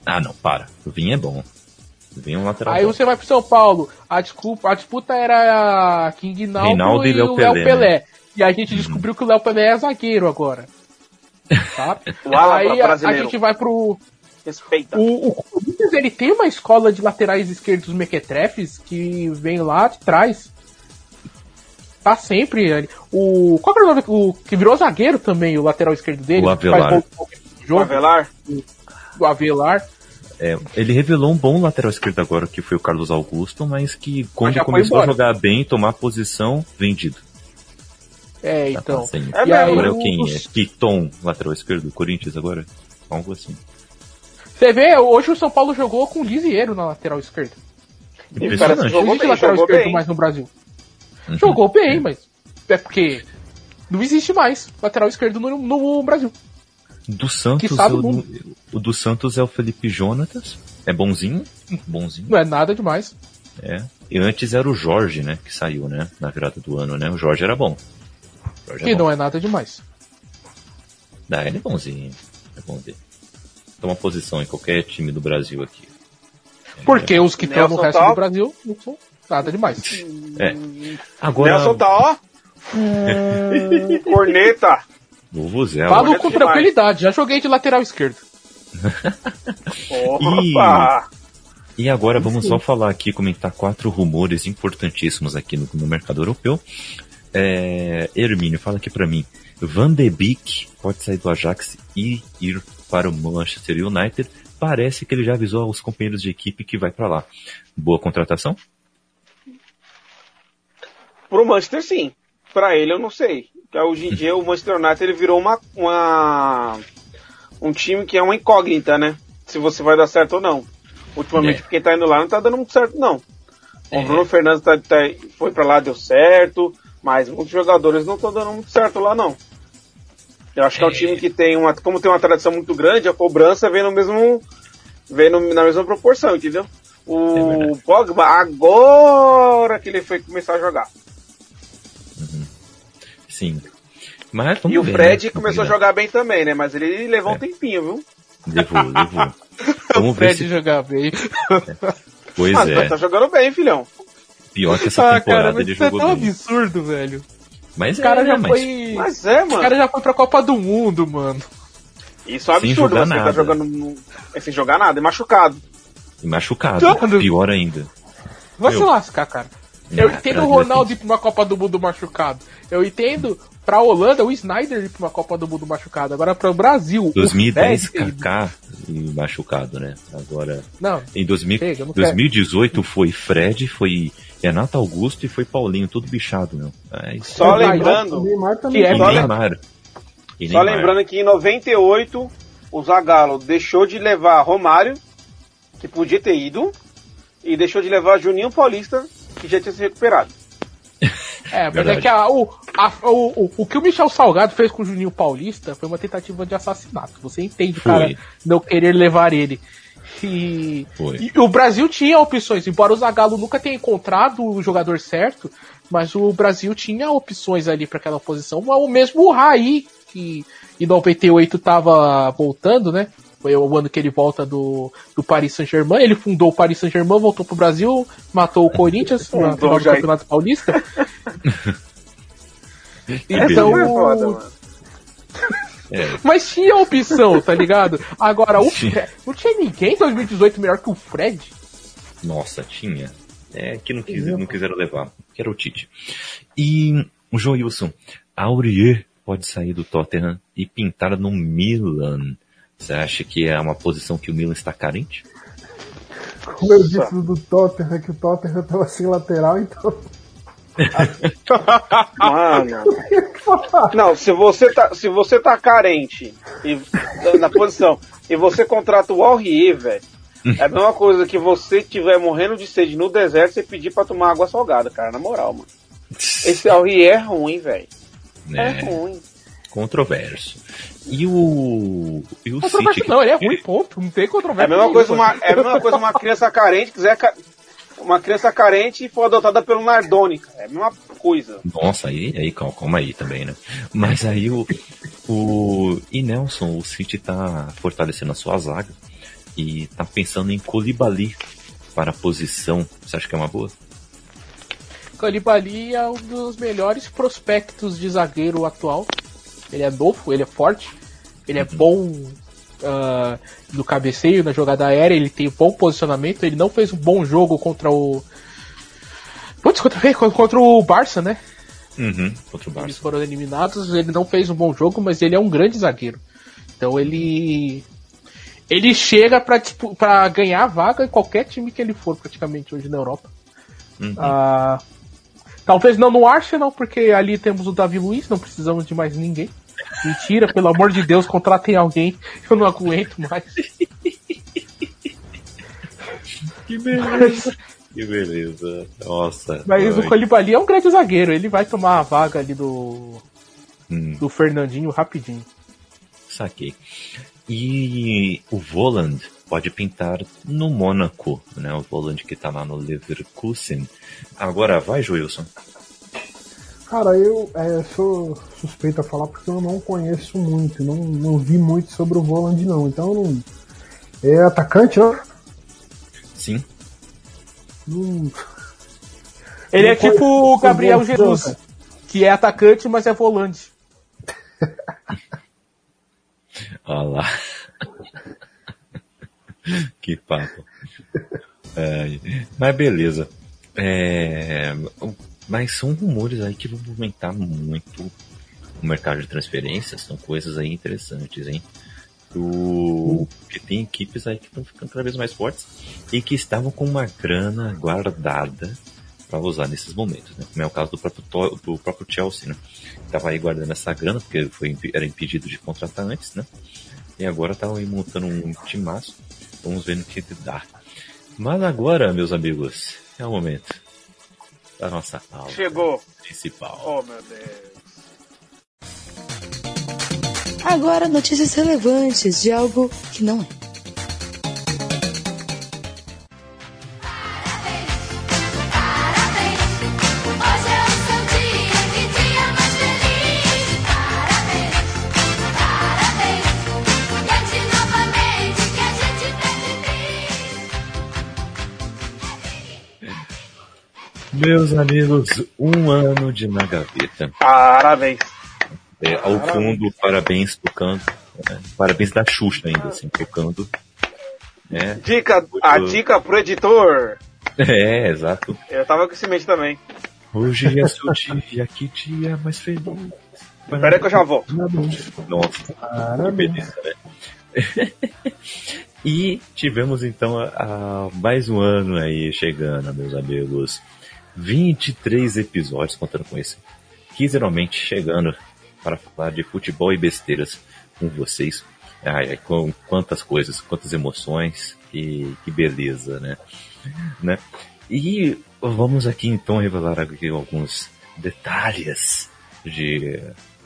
Ah, não, para. O Vinha é bom. É um lateral Aí bom. você vai pro São Paulo, a, desculpa, a disputa era King Naldo, Reinaldo e e, Léo o Léo Pelé, Pelé. E a gente descobriu que o Léo Pelé é zagueiro agora. Tá? <laughs> Aí a, a gente vai pro. Respeita. O, o Corinthians ele tem uma escola de laterais esquerdos mequetrefes que vem lá de trás. Tá sempre ali. O. Qual que é o nome? O que virou zagueiro também, o lateral esquerdo dele? O que faz Avelar. gol no O Avelar. o Avelar. É, ele revelou um bom lateral esquerdo agora, que foi o Carlos Augusto, mas que quando foi começou a jogar bem, tomar posição, vendido. É, Tá então. passando. É E aí, Agora é o- quem? É Piton, lateral esquerdo do Corinthians agora? Algo assim. Você vê, hoje o São Paulo jogou com o Lisieiro na lateral esquerda. Impressionante. Jogou existe bem, lateral jogou esquerdo bem. mais no Brasil. Uhum. Jogou bem, mas é porque não existe mais lateral esquerdo no, no Brasil. Do Santos, eu o não- o do Santos é o Felipe Jonatas. É bonzinho? Bonzinho. Não é nada demais. É. E antes era o Jorge, né? Que saiu, né? Na virada do ano, né? O Jorge era bom. Jorge Que é bom. não é nada demais. Ah, ele é bonzinho. É bom dele. Toma posição em qualquer time do Brasil aqui. Porque os que estão no resto Tal. do Brasil não são nada demais. É. Agora, Nelson tá, ó. <laughs> Corneta. O Vuzel. Falo olha com demais. tranquilidade, já joguei de lateral esquerdo. Opa. <laughs> E agora vamos só falar aqui, comentar quatro rumores importantíssimos aqui no, no mercado europeu. É, Hermínio, fala aqui pra mim. Van de Beek pode sair do Ajax e ir para o Manchester United. Parece que ele já avisou aos companheiros de equipe que vai pra lá. Boa contratação? Pro Manchester, sim. Pra ele, eu não sei. Porque hoje em dia, o Manchester United ele virou uma, uma- um time que é uma incógnita, né? Se você vai dar certo ou não. Ultimamente, É. quem tá indo lá não tá dando muito certo, não. É. O Bruno Fernandes tá- tá- foi pra lá, deu certo. Mas muitos jogadores não estão dando muito certo lá, não. Eu acho que é um time que tem uma. Como tem uma tradição muito grande, a cobrança vem no mesmo. vem no- na mesma proporção, entendeu? É O verdade. Pogba, agora que ele foi começar a jogar. Sim. Mas E o ver, Fred né? começou a jogar bem também, né? Mas ele levou um tempinho, viu? Levou, levou. <laughs> Vamos ver Fred se... jogar bem. Pois Mas é. tá jogando bem, filhão. Pior que essa Ah, cara, temporada mas ele isso é jogou tão bem. absurdo, velho. Mas O cara é, já mas foi. Mas é, O mano. cara já foi pra Copa do Mundo, mano. Isso é um Sem absurdo jogar você tá nada. jogando no... é sem jogar nada, é machucado. e machucado. Todo. Pior ainda. Vai se lascar, cara. Eu entendo cara, o Ronaldo defesa. ir pra uma Copa do Mundo machucado. Eu entendo pra Holanda o Snyder ir pra uma Copa do Mundo machucado. Agora Brasil. o 2010 Fred- Kaká e machucado, né? Agora, Não, em 2000, Chega, não quero. 2018 foi Fred, foi Renato Augusto e foi Paulinho, tudo bichado, meu. É. Só Mas- lembrando, O Neymar também. Que é só Neymar. E Só Neymar. lembrando que em 98 o Zagallo deixou de levar Romário, que podia ter ido, e deixou de levar Juninho Paulista, que já tinha se recuperado. <laughs> É, mas Verdade. é que a- o, a- o, o, o que o Michel Salgado fez com o Juninho Paulista foi uma tentativa de assassinato. Você entende o Foi. cara não querer levar ele. E, Foi. e o Brasil tinha opções, embora o Zagallo nunca tenha encontrado o jogador certo, mas o Brasil tinha opções ali para aquela posição. O mesmo o Raí, que em 98 tava voltando, né? Foi o ano que ele volta do, do Paris Saint-Germain. Ele fundou o Paris Saint-Germain, voltou pro Brasil, matou o Corinthians na final do. Campeonato Paulista. beleza. <laughs> então, É foda. É, mas tinha opção, tá ligado? Agora, o Tinha. Fre- não tinha ninguém em 2018 melhor que o Fred. Nossa, tinha. É que não, quis, não quiseram levar, que era o Tite. E o Joilson, a Aurier pode sair do Tottenham e pintar no Milan. Você acha que é uma posição que o Milan está carente? Como eu disse do Tottenham, é que o Tottenham tava sem lateral, então. Mano. <laughs> Não, se você tá, se você tá carente e, na posição e você contrata o Aurier, velho, é a mesma coisa que você tiver morrendo de sede no deserto e pedir pra tomar água salgada, cara, na moral, mano. Esse Aurier é ruim, velho. É né? ruim. Controverso. E o. E o City. Não, ele é ruim, ponto. Não tem É controvérsia. a mesma coisa uma, é a mesma coisa uma criança carente quiser ca- uma criança carente e for adotada pelo Nardoni, cara. É a mesma coisa. Nossa, aí, aí calma, calma aí também, né? Mas aí o, o. E Nelson, o City tá fortalecendo a sua zaga e tá pensando em Colibali para a posição. Você acha que é uma boa? Calibali é um dos melhores prospectos de zagueiro atual. Ele é novo, ele é forte, ele é bom ah, no cabeceio, na jogada aérea, ele tem bom posicionamento, ele não fez um bom jogo contra o. Putz, contra, contra o Barça, né? Uhum, contra o Eles Barça. foram eliminados, ele não fez um bom jogo, mas ele é um grande zagueiro. Então ele. Ele chega pra, dispu- pra ganhar a vaga em qualquer time que ele for, praticamente, hoje na Europa. Uhum. Ah, talvez não no Arsenal, porque ali temos o Davi Luiz, não precisamos de mais ninguém. Mentira, pelo amor de Deus, contratem alguém, eu não aguento mais. Que beleza. Que beleza. Nossa. Mas o. Colibali é um grande zagueiro, ele vai tomar a vaga ali do, Hum, do Fernandinho rapidinho. saquei. E o Voland pode pintar no Mônaco, né? O Voland que tá lá no Leverkusen. Agora vai, Joilson. Cara, eu é, sou suspeito a falar porque eu não conheço muito, não, não vi muito sobre o Voland não. Então não. É atacante, né? Sim. Não, Ele é Não foi- tipo o Gabriel Jesus, cara. que é atacante, mas é volante. <laughs> Olha lá. <laughs> que papo. Ai, mas beleza. É, mas são rumores aí que vão movimentar muito o mercado de transferências. São coisas aí interessantes, hein? O, que tem equipes aí que estão ficando cada vez mais fortes e que estavam com uma grana guardada para usar nesses momentos, né? Como é o caso do próprio, do próprio Chelsea, né? Tava aí guardando essa grana porque foi, era impedido de contratar antes, né? E agora estavam aí montando um timaço. Vamos ver no que dá. Mas agora, meus amigos, é o momento da nossa aula Chegou. principal. Oh, meu Deus. Agora notícias relevantes de algo que não é. Meus amigos, um ano de na gaveta. Parabéns. É, ao fundo, parabéns tocando. né? Parabéns da Xuxa ainda, assim, tocando. É, Dica, a dica pro editor. <laughs> é, exato. Eu tava com esse mente também. Hoje é seu dia, que dia mais feliz. Pera aí que eu já volto. Nossa, que beleza, né? <laughs> e tivemos então a, a- mais um ano aí chegando, meus amigos. 23 episódios contando com esse. Quinzenalmente chegando para falar de futebol e besteiras com vocês. Ai, ai, com quantas coisas, quantas emoções, que, que beleza, né? né? E vamos aqui então revelar aqui alguns detalhes de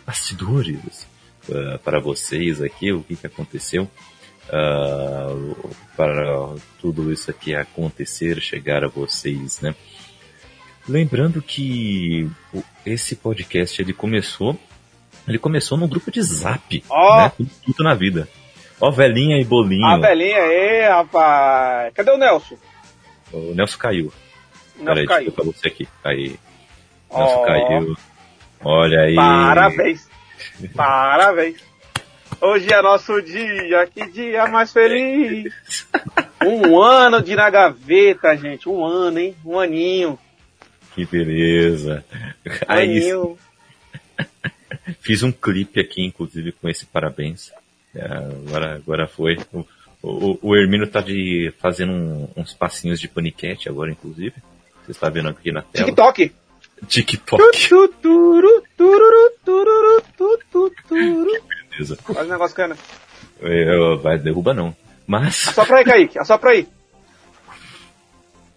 bastidores uh, para vocês aqui, o que, que aconteceu uh, para tudo isso aqui acontecer, chegar a vocês, né? Lembrando que esse podcast ele começou, ele começou no grupo de Zap, Ó. né? Tudo, tudo na vida. Ó, velhinha e bolinho. A velhinha aí, rapaz. Cadê o Nelson? O Nelson caiu. O Peraí, Nelson caiu. deixa eu você aqui. Aí. Nelson Ó. caiu. Olha aí. Parabéns. <laughs> Parabéns. Hoje é nosso dia, que dia mais feliz. <laughs> Um ano de na gaveta, gente. Um ano, hein? Um aninho. Que beleza. Aí, aninho. <laughs> fiz um clipe aqui, inclusive, com esse parabéns. É, agora, agora foi. O, o, o Hermínio tá de, fazendo um- uns passinhos de paniquete agora, inclusive. Você está vendo aqui na tela. TikTok. TikTok. Turu. <laughs> Beleza. Faz um negócio, cara. É, vai, derruba não. Mas, Assopra aí, Kaique. Assopra aí.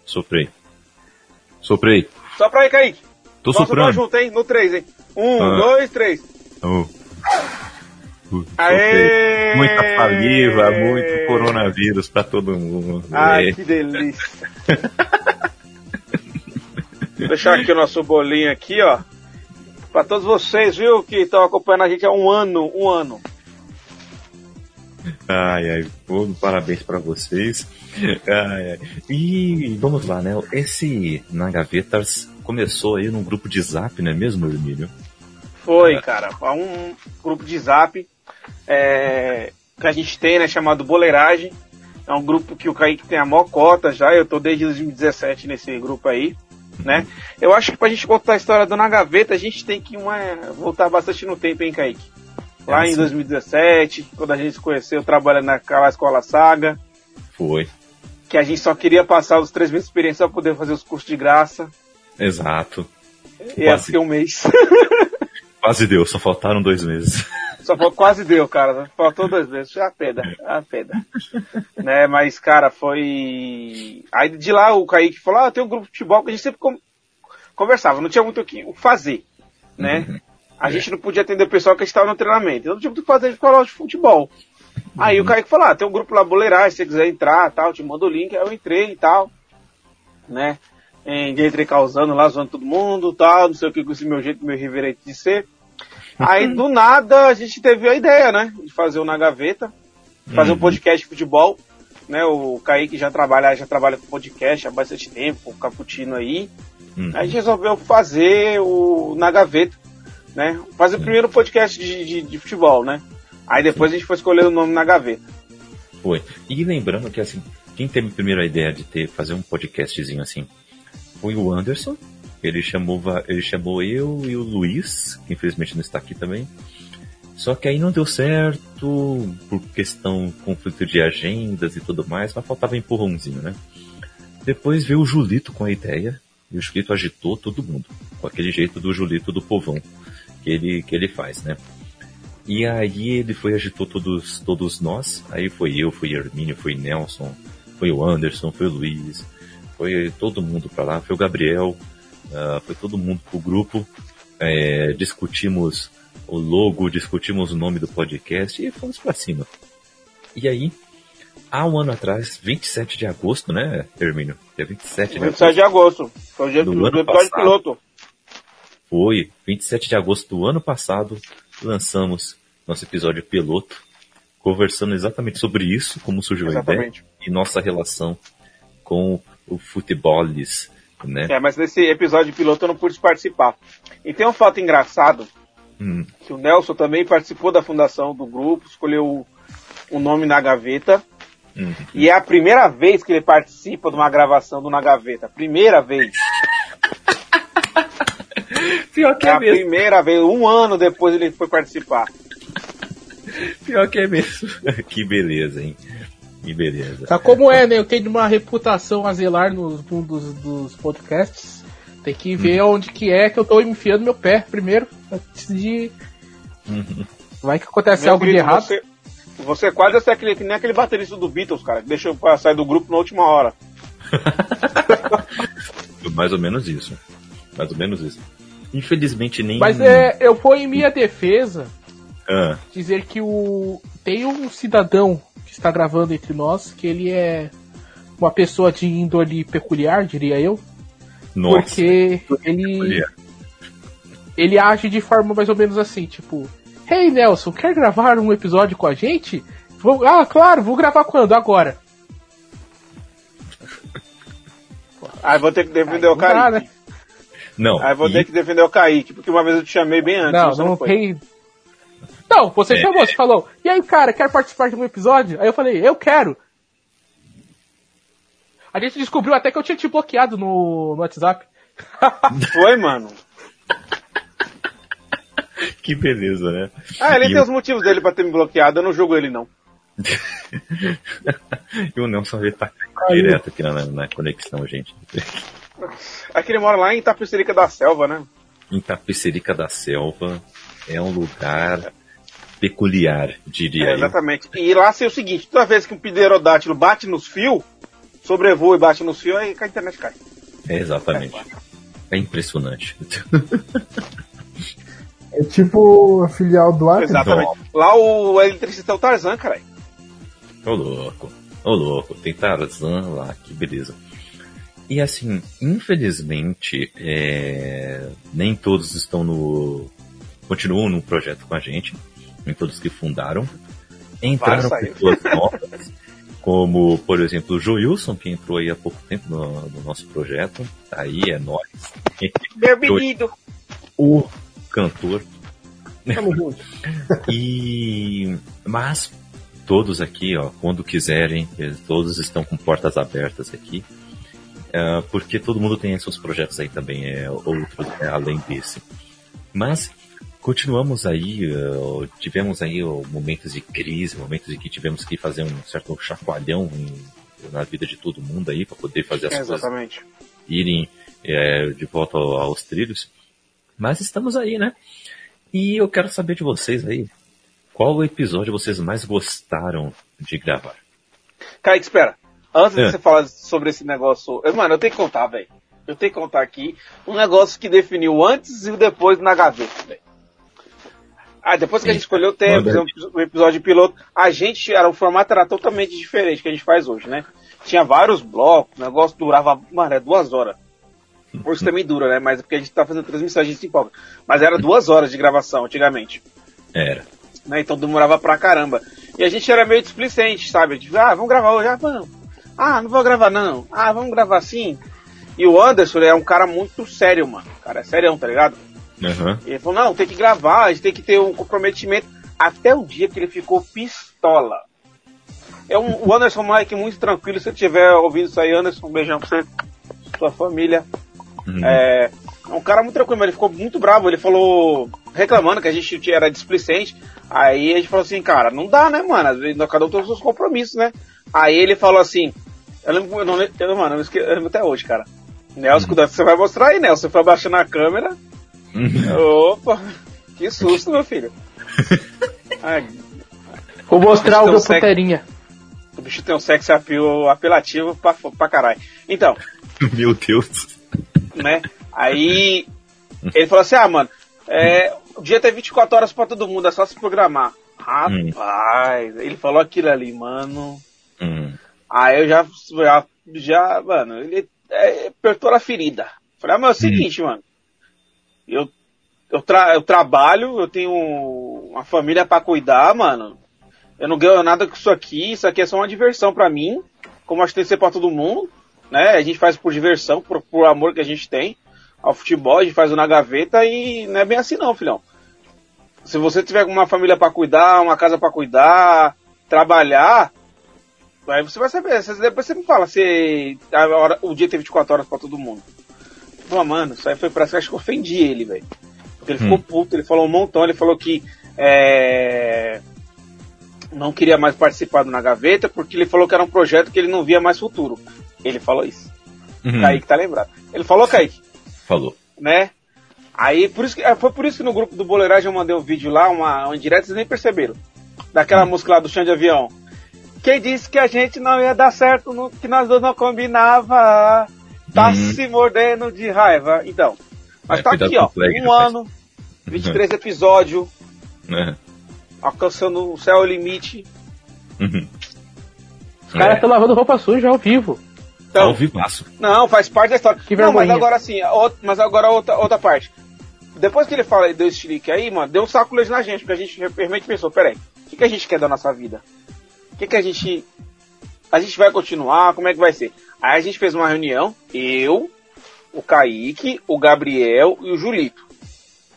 soprei. Soprei. Sopra aí, Kaique. Tô Vamos soprar soprando. junto, hein? No 3, hein? Um, Ah. dois, três. Oh. Uh, Aê! soprei. Muita saliva, muito coronavírus pra todo mundo. Ai, É. que delícia. Vou deixar aqui o nosso bolinho aqui, ó. Pra todos vocês, viu, que estão acompanhando a gente há um ano, um ano. Ai, ai, pô, parabéns pra vocês. Ai, ai. E vamos lá, né? Esse Na Gavetas começou aí num grupo de zap, não é mesmo, Hermínio? Foi, cara. Um grupo de zap é, que a gente tem, né, chamado Boleiragem. É um grupo que o Kaique tem a maior cota já. Eu tô desde 2017 nesse grupo aí, né? Eu acho que pra gente contar a história do Na Gaveta, a gente tem que uma, voltar bastante no tempo, hein, Kaique? Lá É, em sim. 2017, quando a gente se conheceu, trabalhando naquela escola Saga, Foi. que a gente só queria passar os três meses de experiência pra poder fazer os cursos de graça. Exato. E Quase. fiquei um mês. <laughs> Quase deu, só faltaram dois meses. Só foi, quase deu, cara. Faltou dois meses. Já pedra, a pedra. né, mas, cara, foi. Aí de lá o Kaique falou: Ah, tem um grupo de futebol que a gente sempre con- conversava, não tinha muito o que fazer. Né? A gente não podia atender o pessoal que estava no treinamento. Então não tinha muito o que fazer de falar de futebol. Aí o Kaique falou: Ah, tem um grupo lá boleiragem, se você quiser entrar tal, te manda o link. Aí eu entrei e tal. Né? Entrei causando lá, zoando todo mundo tal, não sei o que com esse meu jeito, meu irreverente de ser. Aí <laughs> do nada a gente teve a ideia, né? De fazer o Na Gaveta, fazer um podcast de futebol. Né, o Kaique já trabalha, já trabalha com podcast há bastante tempo, com o Caputino aí. Hum. Aí a gente resolveu fazer o Na Gaveta, né? Fazer o primeiro podcast de, de, de futebol, né? Aí depois a gente foi escolher o nome Na Gaveta. Foi. E lembrando que assim, quem teve a primeira ideia de ter fazer um podcastzinho assim foi o Anderson. Ele chamou, ele chamou eu e o Luiz, que infelizmente não está aqui também. Só que aí não deu certo por questão conflito de agendas e tudo mais, mas faltava empurrãozinho, né? Depois veio o Julito com a ideia, e o Julito agitou todo mundo, com aquele jeito do Julito do povão que ele, que ele faz, né? E aí ele foi, agitou todos, todos nós. Aí foi eu, foi Hermínio, foi Nelson, foi o Anderson, foi o Luiz, foi todo mundo pra lá, foi o Gabriel, ah, foi todo mundo pro grupo. É, discutimos o logo, discutimos o nome do podcast e fomos pra cima. E aí, há um ano atrás, 27 de agosto, né, Hermínio? Dia 27 de 27 agosto. de agosto. Foi o dia Do do, ano episódio passado. piloto. Foi, 27 de agosto do ano passado, lançamos nosso episódio piloto, conversando exatamente sobre isso, como surgiu a ideia, Exatamente. e nossa relação com o futebolis, né? É, mas nesse episódio piloto eu não pude participar. E tem um fato engraçado, Hum, que o Nelson também participou da fundação do grupo, escolheu o, o nome na gaveta. hum. E é a primeira vez que ele participa de uma gravação do Na Gaveta. Primeira vez. Pior que É é a mesmo, primeira vez. Um ano depois ele foi participar. pior que é mesmo. <laughs> que beleza, hein? Que beleza. Tá como é, né? Eu tenho uma reputação a zelar nos num dos, dos podcasts. Tem que ver onde que é que eu tô enfiando meu pé primeiro, antes de Vai que acontece Meu algo de querido, errado. Você, você quase é aquele, que nem aquele baterista do Beatles, cara, que deixou pra sair do grupo na última hora. <laughs> Mais ou menos isso. Mais ou menos isso. Infelizmente nem. Mas é, eu vou em minha defesa Ah, dizer que o tem um cidadão que está gravando entre nós que ele é uma pessoa de índole peculiar, diria eu, nossa. porque ele ele age de forma mais ou menos assim, tipo, Hey Nelson, quer gravar um episódio com a gente? Vou- ah, claro, vou gravar quando? Agora. Aí vou ter que defender o Não dá, né? Não. Aí vou e- ter que defender o Kaique, porque uma vez eu te chamei bem antes. Não, você não, foi. tem. Não, você É. chamou, você falou, e aí, cara, quer participar de um episódio? Aí eu falei, eu quero. A gente descobriu até que eu tinha te bloqueado no, no WhatsApp. <laughs> Foi, mano. Que beleza, né? Ah, ele E tem o- os motivos dele pra ter me bloqueado, eu não julgo ele não. E o Nelson ele tá direto aqui na, na conexão, gente. <laughs> Aqui ele mora lá em Tapecerica da Selva, né? Em Tapecerica da Selva é um lugar peculiar, diria É, eu. exatamente. E lá assim, é o seguinte, toda vez que um pterodátilo bate nos fios, sobrevoa e bate nos fios, aí a internet cai. É, exatamente. É impressionante. É tipo a filial do Acre. Exatamente. Lá o eletricista é o Tarzan, cara. Ô louco, ô louco, tem Tarzan lá, que beleza. E assim, infelizmente, é, nem todos estão no. continuam no projeto com a gente, nem todos que fundaram. Entraram pessoas novas, como, por exemplo, o Joilson, que entrou aí há pouco tempo no, no nosso projeto. Tá aí, é nós. Meu menino. O cantor. Tamo junto. <laughs> E mas todos aqui, ó, quando quiserem, todos estão com portas abertas aqui. Ah, porque todo mundo tem seus projetos aí também, é outros é, além desse. Mas continuamos aí, ah, tivemos aí ó, momentos de crise, momentos em que tivemos que fazer um certo chacoalhão em- na vida de todo mundo aí para poder fazer as É, coisas exatamente. irem é, de volta ao- aos trilhos. Mas estamos aí, né? E eu quero saber de vocês aí, qual episódio vocês mais gostaram de gravar? Kaique, espera. Antes É. de você falar sobre esse negócio. eu- Mano, eu tenho que contar, velho. Eu tenho que contar aqui um negócio que definiu antes e o depois na gaveta, velho. Ah, depois que a gente escolheu o tema, o episódio piloto, a gente era, o formato era totalmente diferente que a gente faz hoje, né? Tinha vários blocos, o negócio durava, mano, é duas horas. Hoje também dura, né? Mas é porque a gente tá fazendo transmissão, a gente se empolga. Mas era duas horas de gravação antigamente Era. né? Então demorava pra caramba. E a gente era meio displicente, sabe? Tipo, ah, vamos gravar hoje, ah, vamos. Ah, não vou gravar não. Ah, vamos gravar sim. E o Anderson, é um cara muito sério, mano. O cara é serião, tá ligado? E ele falou, não, tem que gravar, a gente tem que ter um comprometimento. Até o dia que ele ficou pistola. É um, o Anderson moleque muito tranquilo. Se você estiver ouvindo isso aí, Anderson, um beijão pra você, sua família. Uhum. É, é um cara muito tranquilo, mas ele ficou muito bravo. Ele falou, reclamando que a gente era displicente. Aí a gente falou assim, cara, não dá, né, mano? Às vezes cada um tem os seus compromissos, né? Aí ele falou assim, eu lembro, eu não, eu, mano, eu, esque- eu lembro até hoje, cara. Nelson, cuidado, você vai mostrar aí, Nelson. Você foi abaixando a câmera. Opa, que susto, meu filho. <laughs> Ai, Vou mostrar o meu Consegue. puteirinha. o bicho tem um sex appeal apelativo pra, pra caralho. Então, <laughs> Meu Deus. né? Aí ele falou assim: ah, mano, é, o dia tem 24 horas pra todo mundo, é só se programar. Rapaz, ele falou aquilo ali, mano. Hum. Aí eu já, já, já mano, ele é, apertou a ferida. Falei, ah, mas é o seguinte, mano. Eu, eu, tra eu trabalho, eu tenho uma família pra cuidar, mano. Eu não ganho nada com isso aqui, isso aqui é só uma diversão pra mim. Como acho que tem que ser pra todo mundo, né? A gente faz por diversão, por, por amor que a gente tem ao futebol, a gente faz na gaveta e não é bem assim não, filhão. Se você tiver uma família pra cuidar, uma casa pra cuidar, trabalhar, Aí você vai saber, depois você me fala se a hora, o dia tem 24 horas pra todo mundo. Pô, mano, isso aí foi pra acho que eu ofendi ele, velho. Porque ele ficou puto, ele falou um montão, ele falou que é, não queria mais participar do Na Gaveta, porque ele falou que era um projeto que ele não via mais futuro. Ele falou isso. Uhum. Kaique tá lembrado. Ele falou, Kaique, Falou. né? Aí, por isso que, é, foi por isso que no grupo do Boleiragem eu mandei um vídeo lá, uma, uma indireta, vocês nem perceberam. Daquela música lá do chão de avião. Quem disse que a gente não ia dar certo, no- que nós dois não combinava, tá Uhum. se mordendo de raiva. Então, mas É, tá aqui, ó, flag, um rapaz. ano, 23 episódios, né? alcançando o céu é o limite. Uhum. Os caras É, estão lavando roupa suja ao vivo. Então, ao vivaço. Não, faz parte da história. Que não, mas vergonha. agora sim, outra- mas agora outra, outra parte. Depois que ele fala e deu esse chilique aí, mano, deu um saco na gente, porque a gente realmente pensou, peraí, o que, que a gente quer da nossa vida? O que, que a gente. A gente vai continuar? Como é que vai ser? Aí a gente fez uma reunião, eu, o Kaique, o Gabriel e o Julito.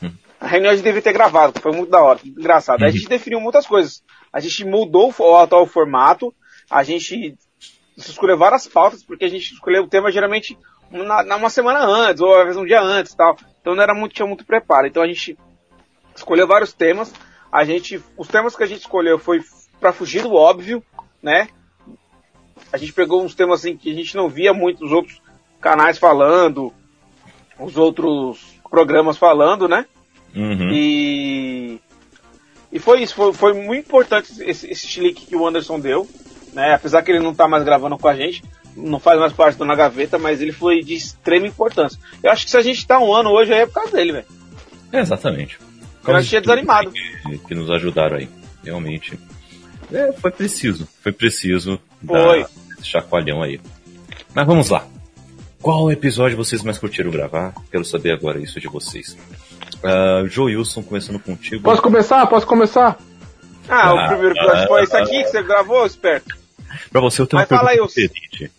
Hum. A reunião a gente devia ter gravado, que foi muito da hora, engraçado. Aí a gente definiu muitas coisas. A gente mudou o atual formato, a gente escolheu várias pautas, porque a gente escolheu o tema geralmente na, na- uma semana antes, ou às vezes um dia antes e tal. Então não era muito, tinha muito preparo. Então a gente escolheu vários temas. A gente, os temas que a gente escolheu foi para fugir do óbvio, né? A gente pegou uns temas assim que a gente não via muitos outros canais falando, os outros programas falando, né? Uhum. E, e foi isso, foi, foi muito importante esse, esse chilique que o Anderson deu, né? Apesar que ele não tá mais gravando com a gente, não faz mais parte do Na Gaveta, mas ele foi de extrema importância. Eu acho que se a gente tá um ano hoje aí é por causa dele, velho. É, exatamente. Eu achei desanimado. Que, que nos ajudaram aí. Realmente. É, foi preciso. Foi preciso Foi. dar esse chacoalhão aí. Mas vamos lá. Qual episódio vocês mais curtiram gravar? Quero saber agora isso de vocês. Uh, Joilson, começando contigo. Posso começar? Posso começar? Ah, o Ah, primeiro episódio foi esse aqui que você gravou, esperto? Pra você eu tenho uma Mas fala pergunta aí, diferente.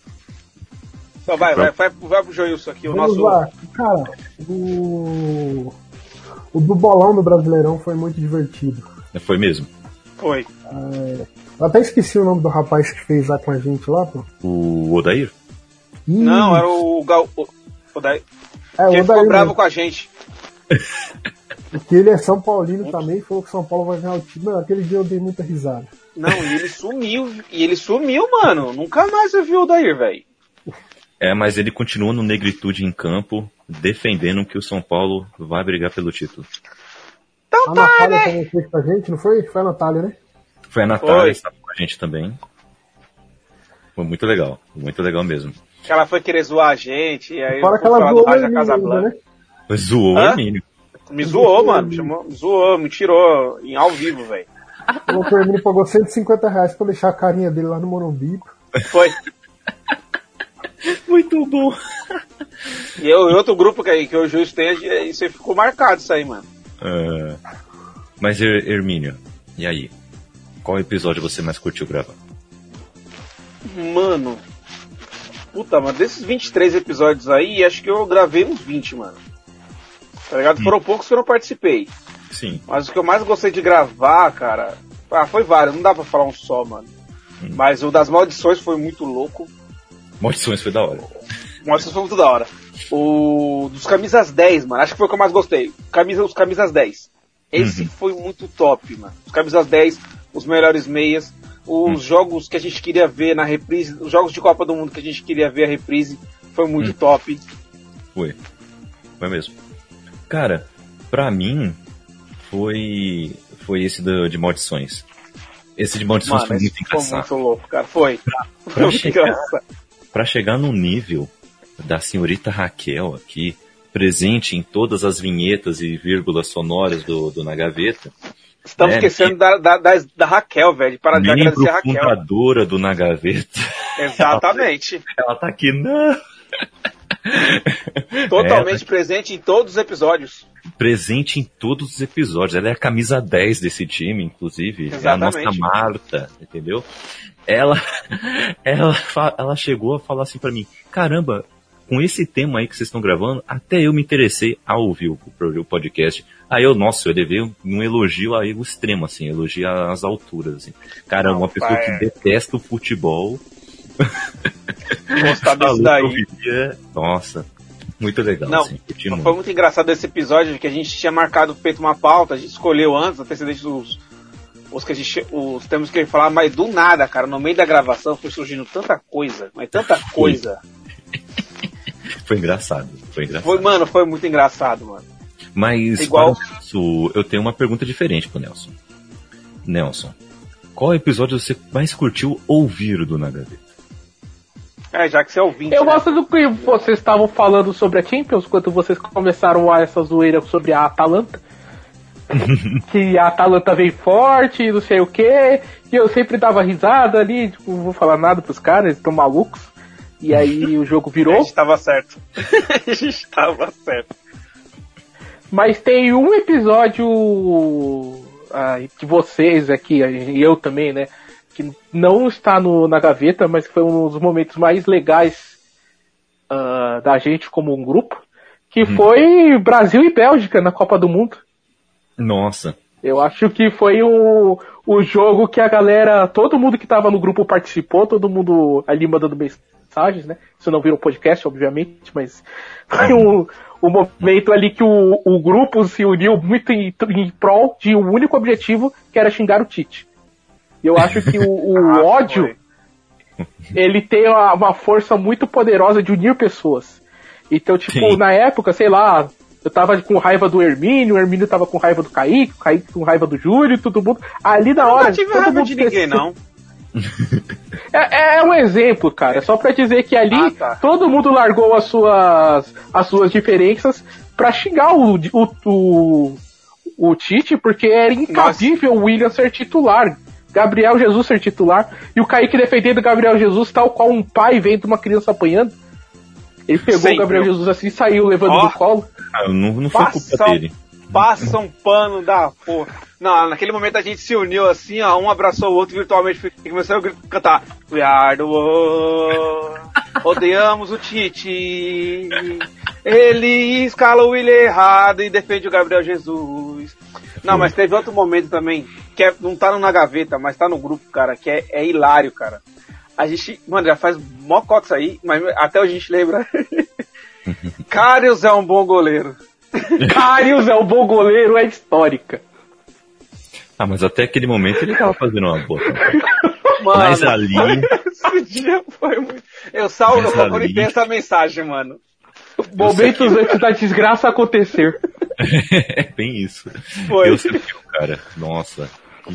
Então vai, vai, vai, vai pro Joilson aqui, o Vamos nosso. lá. Cara, o. O do bolão do Brasileirão foi muito divertido. Foi mesmo? Foi. Eu até esqueci o nome do rapaz que fez lá com a gente lá, pô. O Odair? Ih, Não, era o Gal. O, o Daí, é, o ele ficou Odair bravo mesmo, com a gente. <laughs> Porque ele é São Paulino também, falou que São Paulo vai ganhar o time. Mano, aquele dia eu dei muita risada. Não, e ele sumiu. E ele sumiu, mano. Nunca mais você viu o Dair, velho. É, mas ele continua no negritude em campo, defendendo que o São Paulo vai brigar pelo título. Então A tá, Natália né? fez com a gente, não foi? Foi a Natália, né? Foi a Natália, Foi. estava com a gente também. Foi muito legal, muito legal mesmo. Que ela foi querer zoar a gente. E aí Fora que ela zoou o Raja Hermínio ainda, Casablanca. né? Zoou o? Hermínio. Me zoou, mano. Me, chamou, me zoou, me tirou em ao vivo, velho. Que o Hermínio pagou 150 reais pra deixar a carinha dele lá no Morumbi. Foi. Muito bom. E eu, outro grupo que, aí, que o juiz tem, isso aí ficou marcado, isso aí, mano. É, mas, Her- Hermínio, e aí? Qual episódio você mais curtiu gravar? Mano. Puta, mano, desses 23 episódios aí, acho que eu gravei uns 20, mano. Tá ligado? Foram poucos que eu não participei. Sim. Mas o que eu mais gostei de gravar, cara. Ah, foi vários, não dá pra falar um só, mano. Mas o das maldições foi muito louco. Maldições foi da hora. Maldições foi muito da hora. O dos camisas 10, mano, acho que foi o que eu mais gostei. Camisa, os camisas 10. Esse foi muito top, mano. Os camisas 10, os melhores meias, os jogos que a gente queria ver na reprise, os jogos de Copa do Mundo que a gente queria ver a reprise, foi muito top. Foi. Foi mesmo. Cara, pra mim, foi. Foi esse do- de maldições. Esse de maldições Mano, foi muito foi engraçado. muito louco, cara. Foi. <laughs> Foi muito chegar- engraçado. Pra chegar no nível da senhorita Raquel aqui, presente em todas as vinhetas e vírgulas sonoras do, do Na Gaveta, Estamos É, esquecendo da, da, da, da Raquel, velho. Para de agradecer a Raquel. fundadora do Na Gaveta, <laughs> Exatamente. ela tá aqui, não! <laughs> Totalmente presente em todos os episódios. presente em todos os episódios. Ela é a camisa 10 desse time, inclusive. É a nossa Exatamente. Marta, entendeu? Ela, <laughs> ela, ela chegou a falar assim pra mim, caramba, com esse tema aí que vocês estão gravando, até eu me interessei a ouvir o, o podcast. Aí eu, nossa, eu levei um, um elogio aí o extremo, assim, elogio às alturas, assim. Cara, Não, uma pessoa pai, que é. detesta o futebol. Gostar <laughs> eu daí. ouvia. Nossa, muito legal, Não, assim, curti Foi muito. engraçado esse episódio que a gente tinha marcado, feito uma pauta, a gente escolheu antes, antecedentes os, os que a gente, os temas que falar, mas do nada, cara, no meio da gravação foi surgindo tanta coisa, mas tanta coisa. <laughs> Foi engraçado, foi engraçado. Foi, mano, foi muito engraçado, mano. Mas Igual- isso, eu tenho uma pergunta diferente pro Nelson. Nelson, qual episódio você mais curtiu ouvir do Nagaveta? É, já que você é ouvinte. Eu né? gosto do que vocês estavam falando sobre a Champions, quando vocês começaram a essa zoeira sobre a Atalanta. <laughs> que a Atalanta vem forte, e não sei o que. E eu sempre dava risada ali, tipo, não vou falar nada pros caras, eles estão malucos. E aí <laughs> o jogo A virou. gente tava certo. a gente tava certo. <laughs> Mas tem um episódio ah, que vocês aqui, e eu também, né? Que não está no, na gaveta, mas que foi um dos momentos mais legais ah, da gente como um grupo. Que foi Brasil e Bélgica na Copa do Mundo. Nossa, Eu acho que foi o, o jogo que a galera, todo mundo que tava no grupo participou, todo mundo ali mandando mensagens, né? Isso não virou podcast, obviamente, mas foi um, um momento ali que o, o grupo se uniu muito em, em prol de um único objetivo, que era xingar o Tite. E eu acho que o, o <laughs> Ah, ódio, foi. <laughs> ele tem uma, uma força muito poderosa de unir pessoas. Então, tipo, Sim. na época, sei lá, eu tava com raiva do Hermínio, o Hermínio tava com raiva do Kaique, o Kaique com raiva do Júlio, todo mundo. Ali na Eu hora. não tive todo raiva mundo de ninguém, não. É, é um exemplo, cara. Só pra dizer que ali Ah, tá. todo mundo largou as suas, as suas diferenças pra xingar o, o, o, o Tite, porque era incabível o William ser titular. Gabriel Jesus ser titular. E o Kaique defendendo o Gabriel Jesus, tal qual um pai vendo uma criança apanhando. Ele pegou Sempre. o Gabriel Jesus assim e saiu levando Ó. no colo. ah, não, não foi culpa Passa, dele. Passa um pano da porra. Não, naquele momento a gente se uniu assim, ó, um abraçou o outro virtualmente e começou a cantar We are the world, o Tite, ele escala o Willian errado e defende o Gabriel Jesus. Não, mas teve outro momento também, que é- não tá na gaveta, mas tá no grupo, cara, que é, é hilário, cara. A gente, mano, já faz mó cota aí, mas até hoje a gente lembra. <laughs> Carius é um bom goleiro. <laughs> Carius é o bom goleiro, é histórica. Ah, mas até aquele momento ele tava fazendo uma boa. <laughs> Mano, Mas ali, esse dia foi muito. Eu salvo, eu Mas procuro ali- e penso a mensagem, mano. Momentos antes da desgraça acontecer. é <laughs> bem isso. Foi. Eu o cara. Nossa.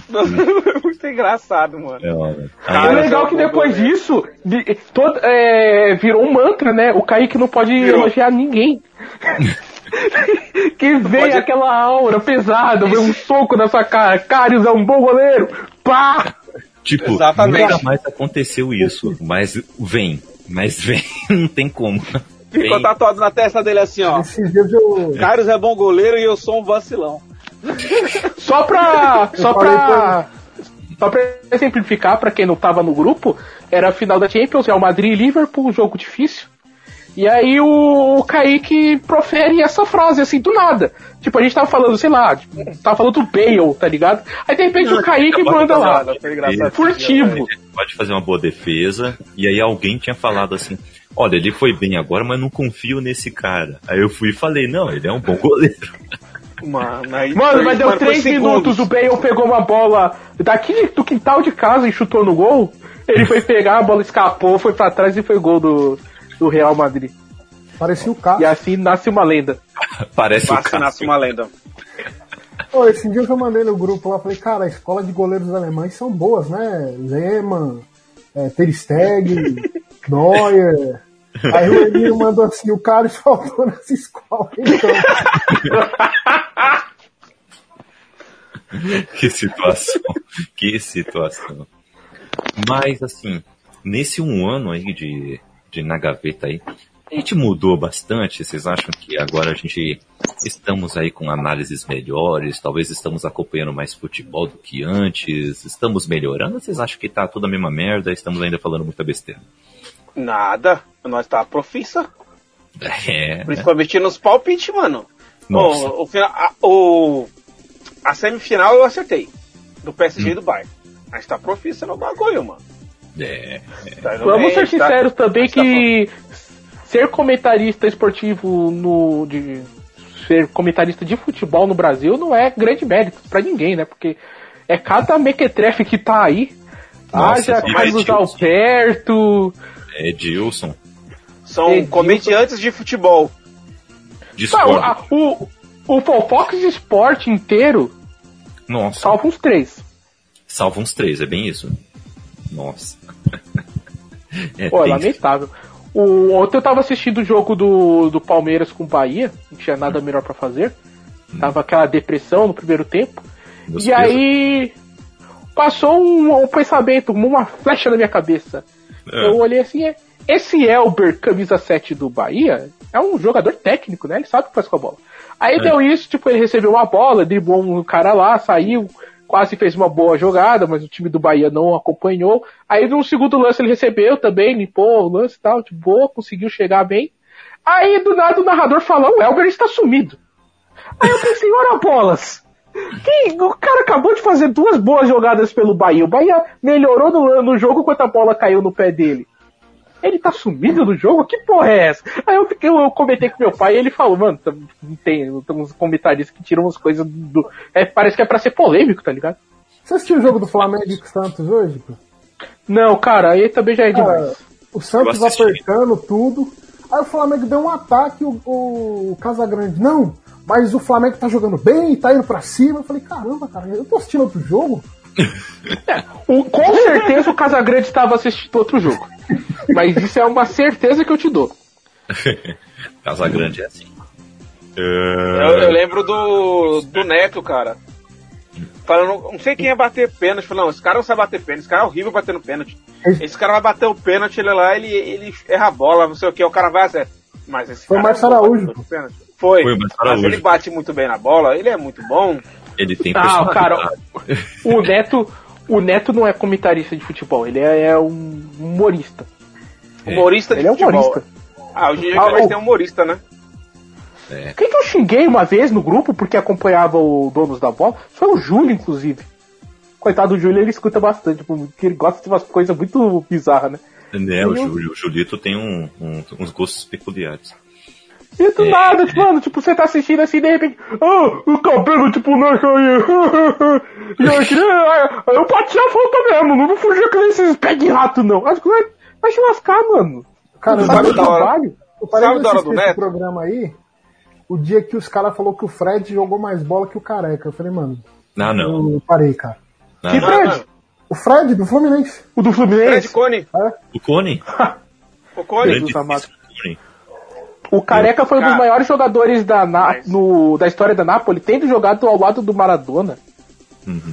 Foi muito engraçado, mano. É, olha. E Cara, o legal é é que depois goleiro. disso, todo- é, virou um mantra, né? O Kaique não pode Virou. elogiar ninguém. <laughs> que vem pode- aquela aura pesada, vem um soco na sua cara. Carius é um bom goleiro. Pá! Tipo, Exatamente. nunca mais aconteceu isso. Mas vem. Mas vem, <laughs> não tem como. Ficou Vem. tatuado na testa dele assim, ó. Eu. Carlos é bom goleiro e eu sou um vacilão. <laughs> Só pra. Só pra. Só pra exemplificar, pra quem não tava no grupo, era a final da Champions, Real Madrid e Liverpool, um jogo difícil. E aí o, o Kaique profere essa frase, assim, do nada. Tipo, a gente tava falando, sei lá, tipo, tava falando do Bale, tá ligado? Aí de repente o Kaique manda lá. Furtivo. Pode fazer uma boa defesa. E aí alguém tinha falado assim: Olha, ele foi bem agora, mas não confio nesse cara. Aí eu fui e falei: Não, ele é um bom goleiro. Mano, aí <laughs> Mano, mas deu mano, foi 3 segundos. minutos, o Bale pegou uma bola daqui do quintal de casa e chutou no gol. Ele foi pegar, a bola escapou, foi pra trás e foi gol do, do Real Madrid. Parecia o carro. E assim nasce uma lenda. <laughs> Parece o cara. nasce uma lenda. Pô, esse dia que eu mandei no grupo lá, falei, cara, a escola de goleiros alemães são boas, né? Lehmann, é, Ter Stegen, <laughs> Neuer. Aí o Emílio mandou assim, o cara faltou nessa escola, então. <laughs> Que situação. que situação. Mas, assim, nesse um ano aí de, de na gaveta aí, a gente mudou bastante. Vocês acham que agora a gente estamos aí com análises melhores? Talvez estamos acompanhando mais futebol do que antes? Estamos melhorando? Vocês acham que tá tudo a mesma merda? Estamos ainda falando muita besteira? Nada. Nós tá profissa. É. Principalmente nos palpites, mano. Nossa. O, o, final- a, o- a semifinal eu acertei. Do PSG e do Bayern. A gente tá profissa no bagulho, mano. É. Tá Vamos ser tá- sinceros também tá que ser comentarista esportivo no. De, ser comentarista de futebol no Brasil não é grande mérito pra ninguém, né? Porque é cada mequetrefe que tá aí. Nossa, Haja Carlos Edilson. Alberto. É Edilson. São Edilson. comediantes de futebol. Não, Discordo. a- o, O Fofox Sport inteiro Nossa, salva uns três. salva uns três, é bem isso. Nossa. <laughs> É Pô, é tenso. lamentável. O, ontem eu tava assistindo o jogo do, do Palmeiras com o Bahia, não tinha nada melhor pra fazer. Tava aquela depressão no primeiro tempo. E pesos. aí passou um, um pensamento, uma flecha na minha cabeça. É. Eu olhei assim, é, esse Elber, camisa 7 do Bahia, é um jogador técnico, né? Ele sabe o que faz com a bola. Aí É. deu isso, tipo, ele recebeu uma bola, driblou um cara lá, saiu, quase fez uma boa jogada, mas o time do Bahia não acompanhou. Aí no segundo lance ele recebeu também, limpou o lance e tal, de boa, conseguiu chegar bem. Aí do nada o narrador falou, o Elber está sumido. Aí eu pensei, ora bolas! Quem- o cara acabou de fazer duas boas jogadas pelo Bahia. O Bahia melhorou no, no jogo enquanto a bola caiu no pé dele. Ele tá sumido no jogo? Que porra é essa? Aí eu, fiquei, eu comentei com meu pai e ele falou, mano, tem, tem uns comentaristas que tiram umas coisas do. É, parece que é pra ser polêmico, tá ligado? Você assistiu o jogo do Flamengo e Santos hoje? pô? Não, cara, aí também já é demais. Cara, o Santos apertando tudo. Aí o Flamengo deu um ataque, o, o Casagrande, não, mas o Flamengo tá jogando bem, tá indo pra cima. Eu falei, caramba, cara, eu tô assistindo outro jogo. <laughs> O- com certeza o Casagrande estava assistindo outro jogo. Mas isso é uma certeza que eu te dou. <laughs> Casa Grande é assim. Eu, É, eu lembro do, do Neto, cara. Falando, não sei quem ia bater pênalti. Falando, não, esse cara não sabe bater pênalti, esse cara é horrível batendo pênalti. Esse cara vai bater o pênalti, ele lá, ele, ele erra a bola, não sei o que, o cara vai acertar. Mas esse Foi o cara Márcio Araújo. Foi, Foi mas Araújo. ele bate muito bem na bola, ele é muito bom. Ele tem Ah, cara, o Neto, o Neto não é comentarista de futebol, ele é, é um humorista. Humorista de Ele é futebol. humorista. Ah, hoje em dia Ah, o- tem humorista, né? Quem que eu xinguei uma vez no grupo porque acompanhava o Donos da Bola foi o Júlio, inclusive. Coitado do Júlio, ele escuta bastante, porque ele gosta de umas coisas muito bizarras, né? Né, o, Júlio, o Julito tem um- um- uns gostos peculiares. E do nada, tipo, mano, tipo, você tá assistindo assim, de repente, ah, o cabelo, tipo, não aí. <laughs> e eu queria, ah, eu bati a falta mesmo, não vou fugir com esses pés de rato, não. Acho que vai, vai se lascar, mano. Cara, eu Sabe parei, o trabalho? eu parei Sabe de da hora do assistir esse Neto? programa aí, o dia que os caras falaram que o Fred jogou mais bola que o Careca. Eu falei, mano, Ah, não. eu parei, cara. Ah, Que não. Fred? O Fred, do Fluminense. O do Fred Fluminense? Cone. O Cone. <laughs> O Cone. Grande amado. Cone. O Careca foi um dos maiores jogadores da, Na- no, da história da Napoli, tendo jogado ao lado do Maradona.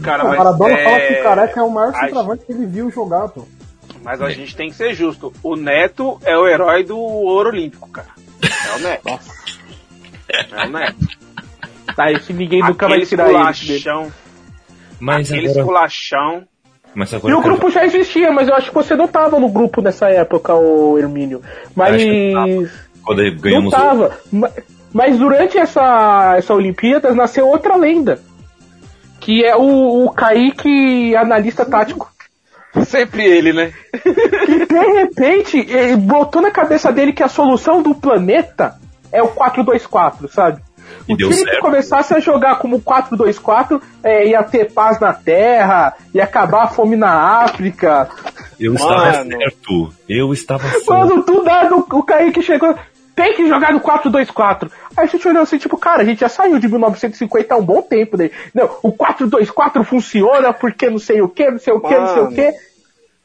Cara, O mas, Maradona é, fala que o Careca é o maior a centroavante que ele viu jogar, pô. Mas a gente tem que ser justo. O Neto é o herói do ouro olímpico, cara. É o Neto. É o Neto. Tá, esse ninguém nunca vai Aquele tirar ele dele. esculachão. Mas Aquele agora, esculachão. mas agora E o eu grupo já existia, mas eu acho que você não tava no grupo nessa época, o Hermínio. Mas. Que quando Não ganhamos tava. Ma- Mas durante essa, essa Olimpíadas nasceu outra lenda. Que é o, o Kaique analista tático. Sempre ele, né? E de repente, ele botou na cabeça dele que a solução do planeta é o 4-2-4, sabe? E o deu time que certo. começasse a jogar como 4-2-4 é, ia ter paz na Terra, ia acabar a fome na África. eu estava Mano. certo. Eu estava certo. Mano, do nada o, o Kaique chegou. Tem que jogar no 4-2-4. Aí a gente olhou assim, tipo, cara, a gente já saiu de 1950 há um bom tempo. Né? Não, o 4-2-4 funciona porque não sei o que, não sei o que, não sei o que.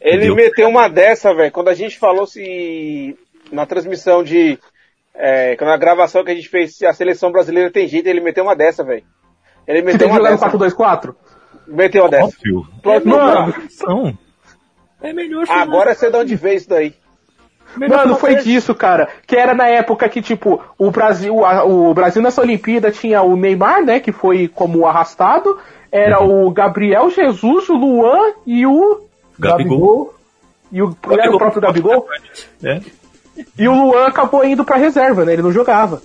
Ele Deu. meteu uma dessa, velho. Quando a gente falou se. Na transmissão de. É, na gravação que a gente fez, se a seleção brasileira tem jeito, ele meteu uma dessa, velho. Ele Você meteu tem que uma jogar dessa. no 4-2-4? Meteu uma dessa. Óbvio. Pronto, Mano, Não. É melhor Agora eu sei de onde veio isso daí. Mano, foi disso, cara. Que era na época que, tipo, o Brasil, a- o Brasil nessa Olimpíada tinha o Neymar, né? Que foi como arrastado. Era o Gabriel Jesus, o Luan e o. Gabigol. E o, era o próprio Gabigol. É. E o Luan acabou indo pra reserva, né? Ele não jogava.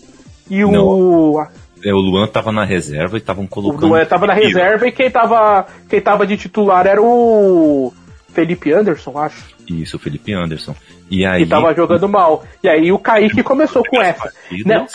E o. Não. É, o Luan tava na reserva e estavam O colocando. Luan tava na reserva e quem tava, quem tava de titular era o. Felipe Anderson, acho. Isso, o Felipe Anderson. E aí. Que tava jogando mal. E aí o Kaique começou com essa. Não,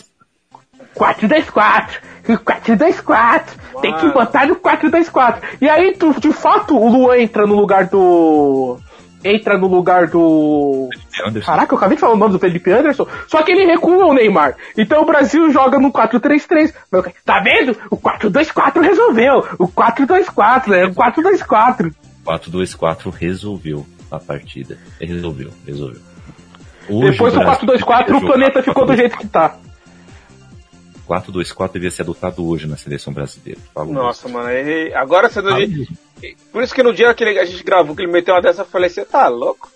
4-2-4. 4-2-4. Tem que botar no 4-2-4. E aí, tu- de fato, o Luan entra no lugar do. Entra no lugar do Anderson. Caraca, eu acabei de falar o nome do Felipe Anderson, só que ele recua o Neymar. Então o Brasil joga no 4-3-3. Meu, Tá vendo? O 4-2-4 resolveu. O 4-2-4, é o 4-2-4. 4-2-4 resolveu a partida. Resolveu, resolveu. Hoje Depois o do Brasil 4-2-4, deveria o planeta ficou do jeito que tá. 4-2-4 devia ser adotado hoje na seleção brasileira. Falo Nossa, mano, aí- agora você não. mesmo. Por isso que no dia que ele- a gente gravou, que ele meteu uma dessa, eu falei, você tá louco?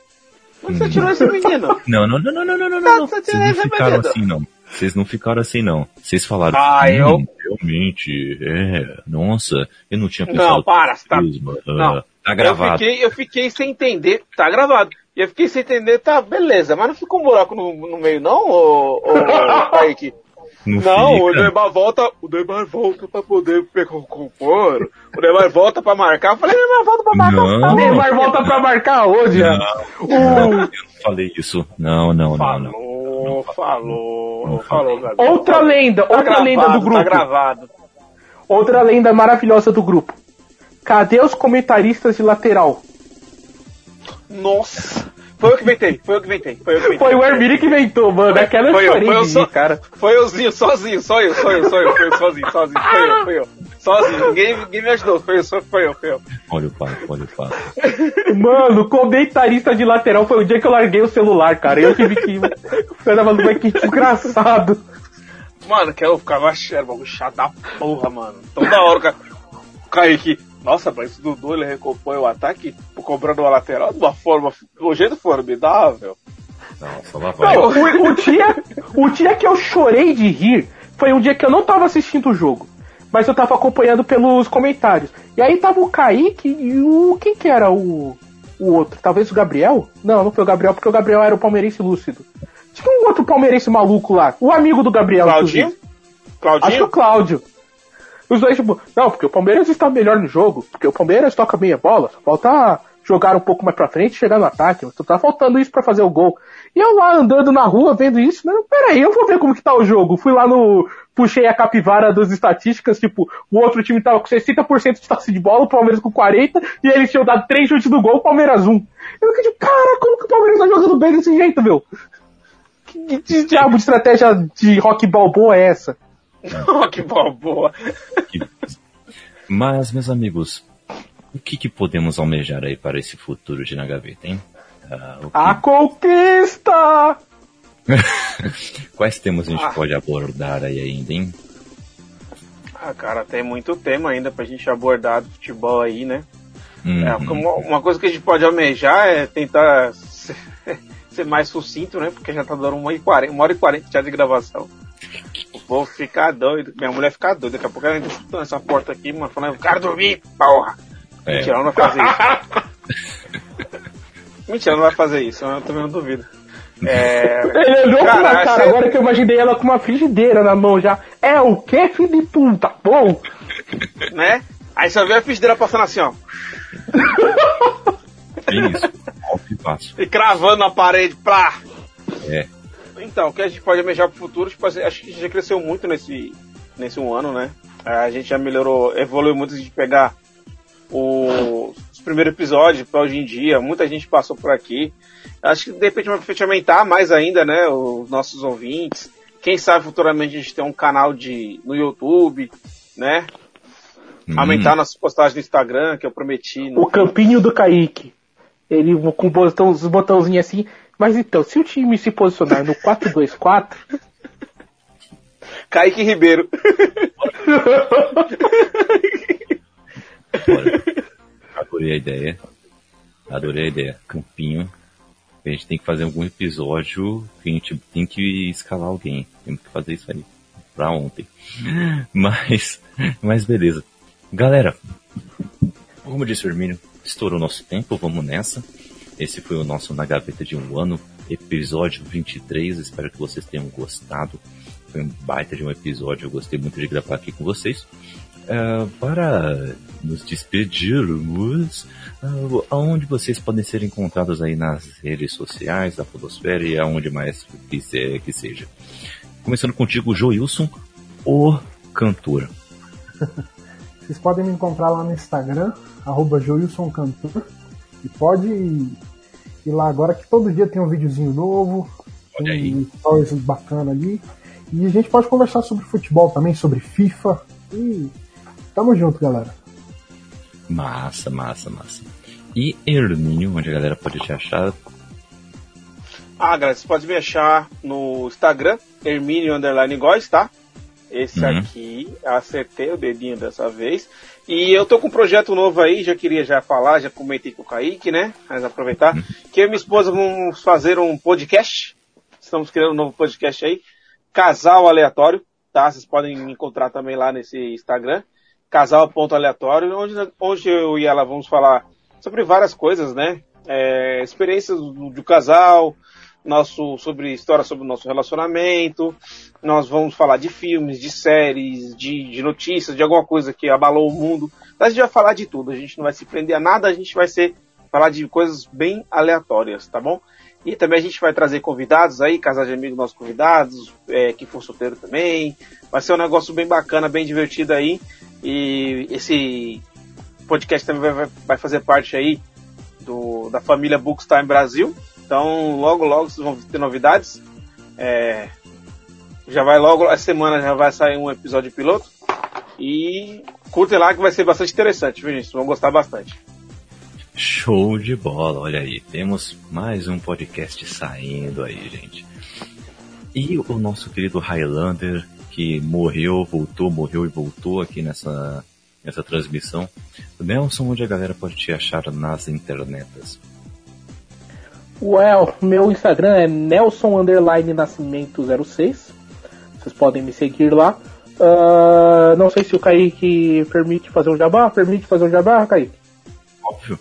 Onde você tirou esse menino? Não, não, não, não, não, não, não, Tá, não. tá Vocês tirando não ficaram assim, não. Vocês não ficaram assim, não. Vocês falaram, Ah, "Hum, eu- realmente, é, nossa, eu não tinha pensado. Não, para, você tá. mesmo, ah, Não. Tá gravado. Eu fiquei, eu fiquei sem entender, tá gravado. E eu fiquei sem entender, tá, beleza, mas não ficou um buraco no, no meio, não, ô, ô, ô <laughs> Kaique? Não, Não, o. Neymar volta, o Neymar volta pra poder pegar o compor. O Neymar volta pra marcar. Eu falei, Neymar volta pra marcar. Não. tá O. Neymar volta pra marcar hoje. Não, não, eu não falei isso. Não, não, não, não. Falou, falou, Não falou, Gabriel. Outra lenda, Tá outra lenda do gravado, grupo. Tá gravado. Outra lenda maravilhosa do grupo. Cadê os comentaristas de lateral? Nossa. Foi eu que inventei, foi eu que inventei, foi eu que inventei. Foi o Hermílio que inventou, mano. Aquela Foi eu foi eu só, cara. Foi euzinho, sozinho, só eu, só eu, só eu, foi eu sozinho, sozinho, foi eu, foi eu. Sozinho, ninguém, ninguém me ajudou, foi eu, só foi eu, foi eu. Olha o papo, olha o papo. Mano, comentarista de lateral foi o dia que eu larguei o celular, cara. Eu tive que. Eu tava falando, mas que desgraçado. Mano, que eu ficava achando, bagulho chato da porra, mano. Toda hora cara. Kaique, nossa, mas o Dudu ele recompõe o ataque cobrando uma lateral de uma forma, de um jeito formidável. Nossa, lá vai. Não, o, o dia, o dia que eu chorei de rir foi um dia que eu não tava assistindo o jogo. Mas eu tava acompanhando pelos comentários. E aí tava o Kaique e o. Quem que era o. O outro? Talvez o Gabriel? Não, não foi o Gabriel, porque o Gabriel era o palmeirense lúcido. Tinha um outro palmeirense maluco lá. O amigo do Gabriel. Claudinho? inclusive. Acho que o Claudinho? Cláudio. Os dois, tipo, não, porque o Palmeiras está melhor no jogo, porque o Palmeiras toca bem a bola, só falta jogar um pouco mais pra frente e chegar no ataque, só tá faltando isso pra fazer o gol. E eu lá andando na rua vendo isso, mas peraí, eu vou ver como que tá o jogo. Fui lá no. Puxei a capivara das estatísticas, tipo, o outro time tava com 60% de taça de bola, o Palmeiras com 40%, e eles tinham dado 3 chutes do gol, o Palmeiras 1. Eu fiquei tipo, cara, como que o Palmeiras tá jogando bem desse jeito, meu? Que, que diabo de estratégia de rock balboa é essa? <laughs> que boa. Mas, meus amigos, o que, que podemos almejar aí para esse futuro de na gaveta, hein? Ah, que- A conquista! <laughs> Quais temas a gente Ah. pode abordar aí ainda, hein? Ah, cara, tem muito tema ainda pra gente abordar do futebol aí, né? É, Uhum. uma, uma coisa que a gente pode almejar é tentar ser, <laughs> ser mais sucinto, né? Porque já tá dando uma hora e quarenta, uma hora e quarenta já de gravação. Vou ficar doido, minha mulher ficar doida, daqui a pouco ela entra chutando essa porta aqui, mano, falando, eu quero dormir, porra! É. Mentira, ela não vai fazer isso. <laughs> Mentira, ela não vai fazer isso, eu também não duvido. É... <laughs> Ele olhou pra Cara, minha cara, agora que eu imaginei ela com uma frigideira na mão já. É o que, filho de puta? Bom, né? Aí só vê a frigideira passando assim, ó. Isso. E. E cravando na parede, plá! É. Então, o que a gente pode almejar pro futuro, tipo, assim, acho que a gente já cresceu muito nesse, nesse um ano, né? A gente já melhorou, evoluiu muito de pegar o- os primeiros episódios para hoje em dia. Muita gente passou por aqui. Acho que de repente vai aumentar mais ainda, né? Os nossos ouvintes. Quem sabe futuramente a gente tem um canal de, no YouTube, né? Hum, Aumentar nossas postagens no Instagram, que eu prometi. o campinho do Kaique. Ele com botão, os botãozinhos assim. Mas então, se o time se posicionar no 4-2-4, Kaique Ribeiro. Olha, adorei a ideia. Adorei a ideia. Campinho. A gente tem que fazer algum episódio que a gente tem que escalar alguém. Temos que fazer isso aí. Pra ontem. Mas, mas beleza. Galera, como disse o Hermínio, estourou nosso tempo, vamos nessa. Esse foi o nosso Na Gaveta de um Ano, episódio 23. Espero que vocês tenham gostado. Foi um baita de um episódio, eu gostei muito de gravar aqui com vocês. Ah, para nos despedirmos, ah, aonde vocês podem ser encontrados aí nas redes sociais da Podosfera e aonde mais que, se- que seja. Começando contigo, Joilson, o cantor. <laughs> Vocês podem me encontrar lá no Instagram, arroba joilsoncantor. E pode ir lá agora que todo dia tem um videozinho novo, Olha aí. um stories bacana ali. E a gente pode conversar sobre futebol também, sobre FIFA. E tamo junto, galera. Massa, massa, massa. E Herminho, onde a galera pode te achar? Ah, galera, você pode me achar no Instagram, Hermínio Underline Góes, tá? Esse Uhum. aqui, acertei o dedinho dessa vez. E eu tô com um projeto novo aí, já queria já falar, já comentei com o Kaique, né? Mas aproveitar. Que eu e minha esposa vamos fazer um podcast. Estamos criando um novo podcast aí. Casal Aleatório, tá? Vocês podem me encontrar também lá nesse Instagram. Casal.aleatório, onde, onde eu e ela vamos falar sobre várias coisas, né? É, experiências do, do casal, nosso sobre história sobre o nosso relacionamento. Nós vamos falar de filmes, de séries, de, de notícias, de alguma coisa que abalou o mundo. A gente vai falar de tudo. A gente não vai se prender a nada. A gente vai ser falar de coisas bem aleatórias, tá bom? E também a gente vai trazer convidados aí, casais de amigos nossos convidados, é, que for solteiro também. Vai ser um negócio bem bacana, bem divertido aí. E esse podcast também vai, vai- vai fazer parte aí do, da família Bookstime Brasil. Então, logo, logo vocês vão ter novidades. É, já vai logo, essa semana já vai sair um episódio piloto. E curtem lá que vai ser bastante interessante? Vocês vão gostar bastante. Show de bola, olha aí. Temos mais um podcast saindo aí, gente. E o nosso querido Highlander, que morreu, voltou, morreu e voltou aqui nessa, nessa transmissão. Nelson, onde a galera pode te achar nas internetas? Well, meu Instagram é Nelson Nascimento 06. Vocês podem me seguir lá. Ah, não sei se o Kaique permite fazer um jabá. Permite fazer um jabá, Kaique? Óbvio.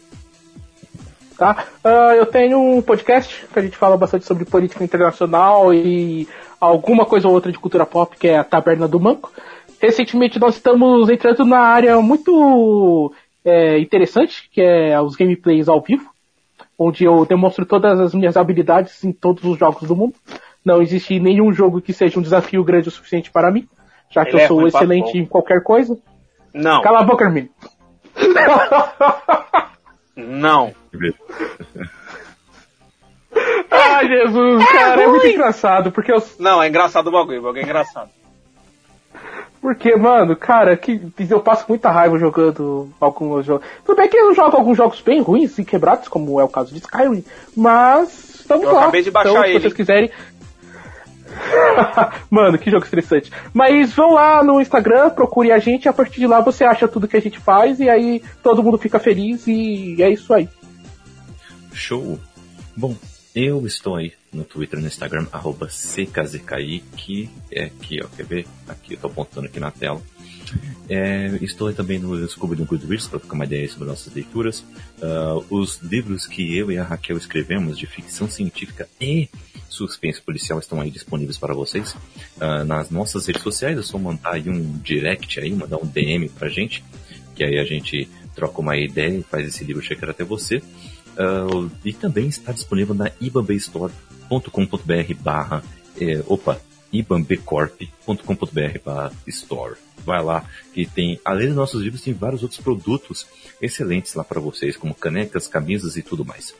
Tá? Ah, eu tenho um podcast que a gente fala bastante sobre política internacional e alguma coisa ou outra de cultura pop, que é a Taberna do Manco. Recentemente nós estamos entrando na área muito é, interessante, que é os gameplays ao vivo, onde eu demonstro todas as minhas habilidades em todos os jogos do mundo. Não existe nenhum jogo que seja um desafio grande o suficiente para mim, já que Ele eu é sou pra excelente em qualquer coisa. Não, Cala a boca, Hermínio. <laughs> não. <laughs> Ai, Jesus, cara, é muito engraçado, porque eu, Não, é engraçado o bagulho, o bagulho é engraçado. Porque, mano, cara, que eu passo muita raiva jogando alguns jogos. Tudo bem que eu jogo alguns jogos bem ruins e quebrados, como é o caso de Skyrim, mas estamos Eu lá. acabei de baixar então, se ele. vocês quiserem. <laughs> mano, que jogo estressante. Mas vão lá no Instagram, procure a gente, a partir de lá você acha tudo que a gente faz e aí todo mundo fica feliz e é isso aí. Show. Bom, eu estou aí no Twitter no Instagram, arroba CKZKI, que é aqui, ó, quer ver? Aqui, eu tô apontando aqui na tela. É, estou também no Scooby do Goodreads para ficar uma ideia sobre nossas leituras. Ah, os livros que eu e a Raquel escrevemos de ficção científica e suspense policial estão aí disponíveis para vocês. Ah, nas nossas redes sociais é só mandar aí um direct aí, mandar um DM pra gente, que aí a gente troca uma ideia e faz esse livro chegar até você. Ah, e também está disponível na ibambestore.com.br barra, eh, opa, ibambecorp.com.br barra store. Vai lá, que tem, além dos nossos livros, tem vários outros produtos excelentes lá para vocês, como canecas, camisas e tudo mais.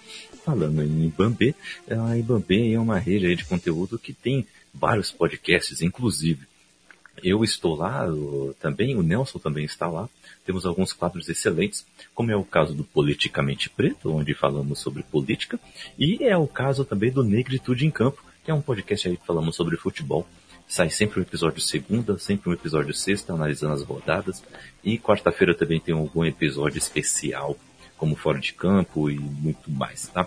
Falando em Ibambe, a Ibambe é uma rede de conteúdo que tem vários podcasts, inclusive. Eu estou lá também, o Nelson também está lá. Temos alguns quadros excelentes, como é o caso do Politicamente Preto, onde falamos sobre política, e é o caso também do Negritude em Campo, que é um podcast aí que falamos sobre futebol. Sai sempre um episódio segunda, sempre um episódio sexta, analisando as rodadas, e quarta-feira também tem algum episódio especial, como Fora de Campo e muito mais, tá?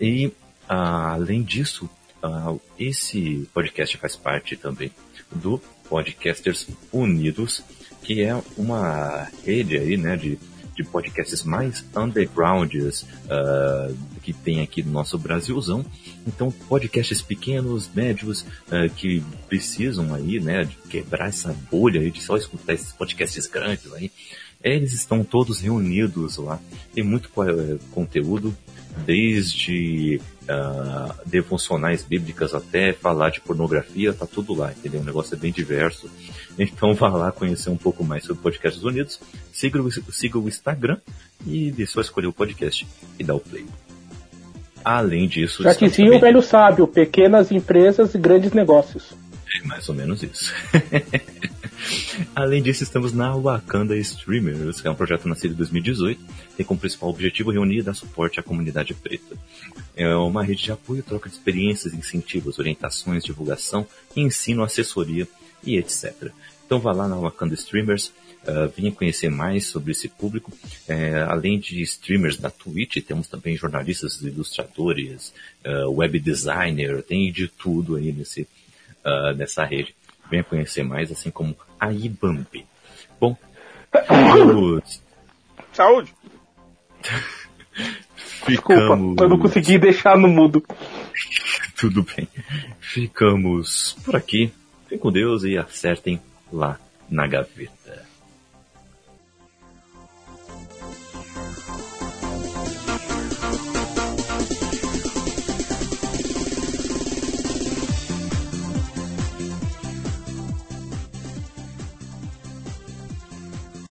E, ah, além disso, ah, esse podcast faz parte também do Podcasters Unidos, que é uma rede aí, né, de, de podcasts mais undergrounds ah, que tem aqui no nosso Brasilzão. Então, podcasts pequenos, médios, ah, que precisam aí, né, de quebrar essa bolha aí de só escutar esses podcasts grandes aí. Eles estão todos reunidos lá. Tem muito eh, conteúdo, desde ah, devocionais bíblicas até falar de pornografia, tá tudo lá, entendeu? O negócio é bem diverso. <laughs> Então vá lá conhecer um pouco mais sobre Podcasts Unidos, siga o, siga o Instagram e dê só escolher o podcast e dá o play. Além disso, Já dizia o também- velho sábio, pequenas empresas e grandes negócios. É mais ou menos isso. <laughs> Além disso, estamos na Wakanda Streamers, que é um projeto nascido em 2018, tem como principal objetivo reunir e dar suporte à comunidade preta. É uma rede de apoio, troca de experiências, incentivos, orientações, divulgação, ensino, assessoria e etc. Então vá lá na Wakanda Streamers, ah, venha conhecer mais sobre esse público. É, além de streamers da Twitch, temos também jornalistas, ilustradores, ah, web designer, tem de tudo aí nesse, ah, nessa rede. Venha conhecer mais, assim como a Ibambi. Bom, vamos, Saúde. <laughs> Desculpa, ficamos... eu não consegui deixar no mudo. <laughs> Tudo bem. Ficamos por aqui. Fiquem com Deus e acertem lá na gaveta.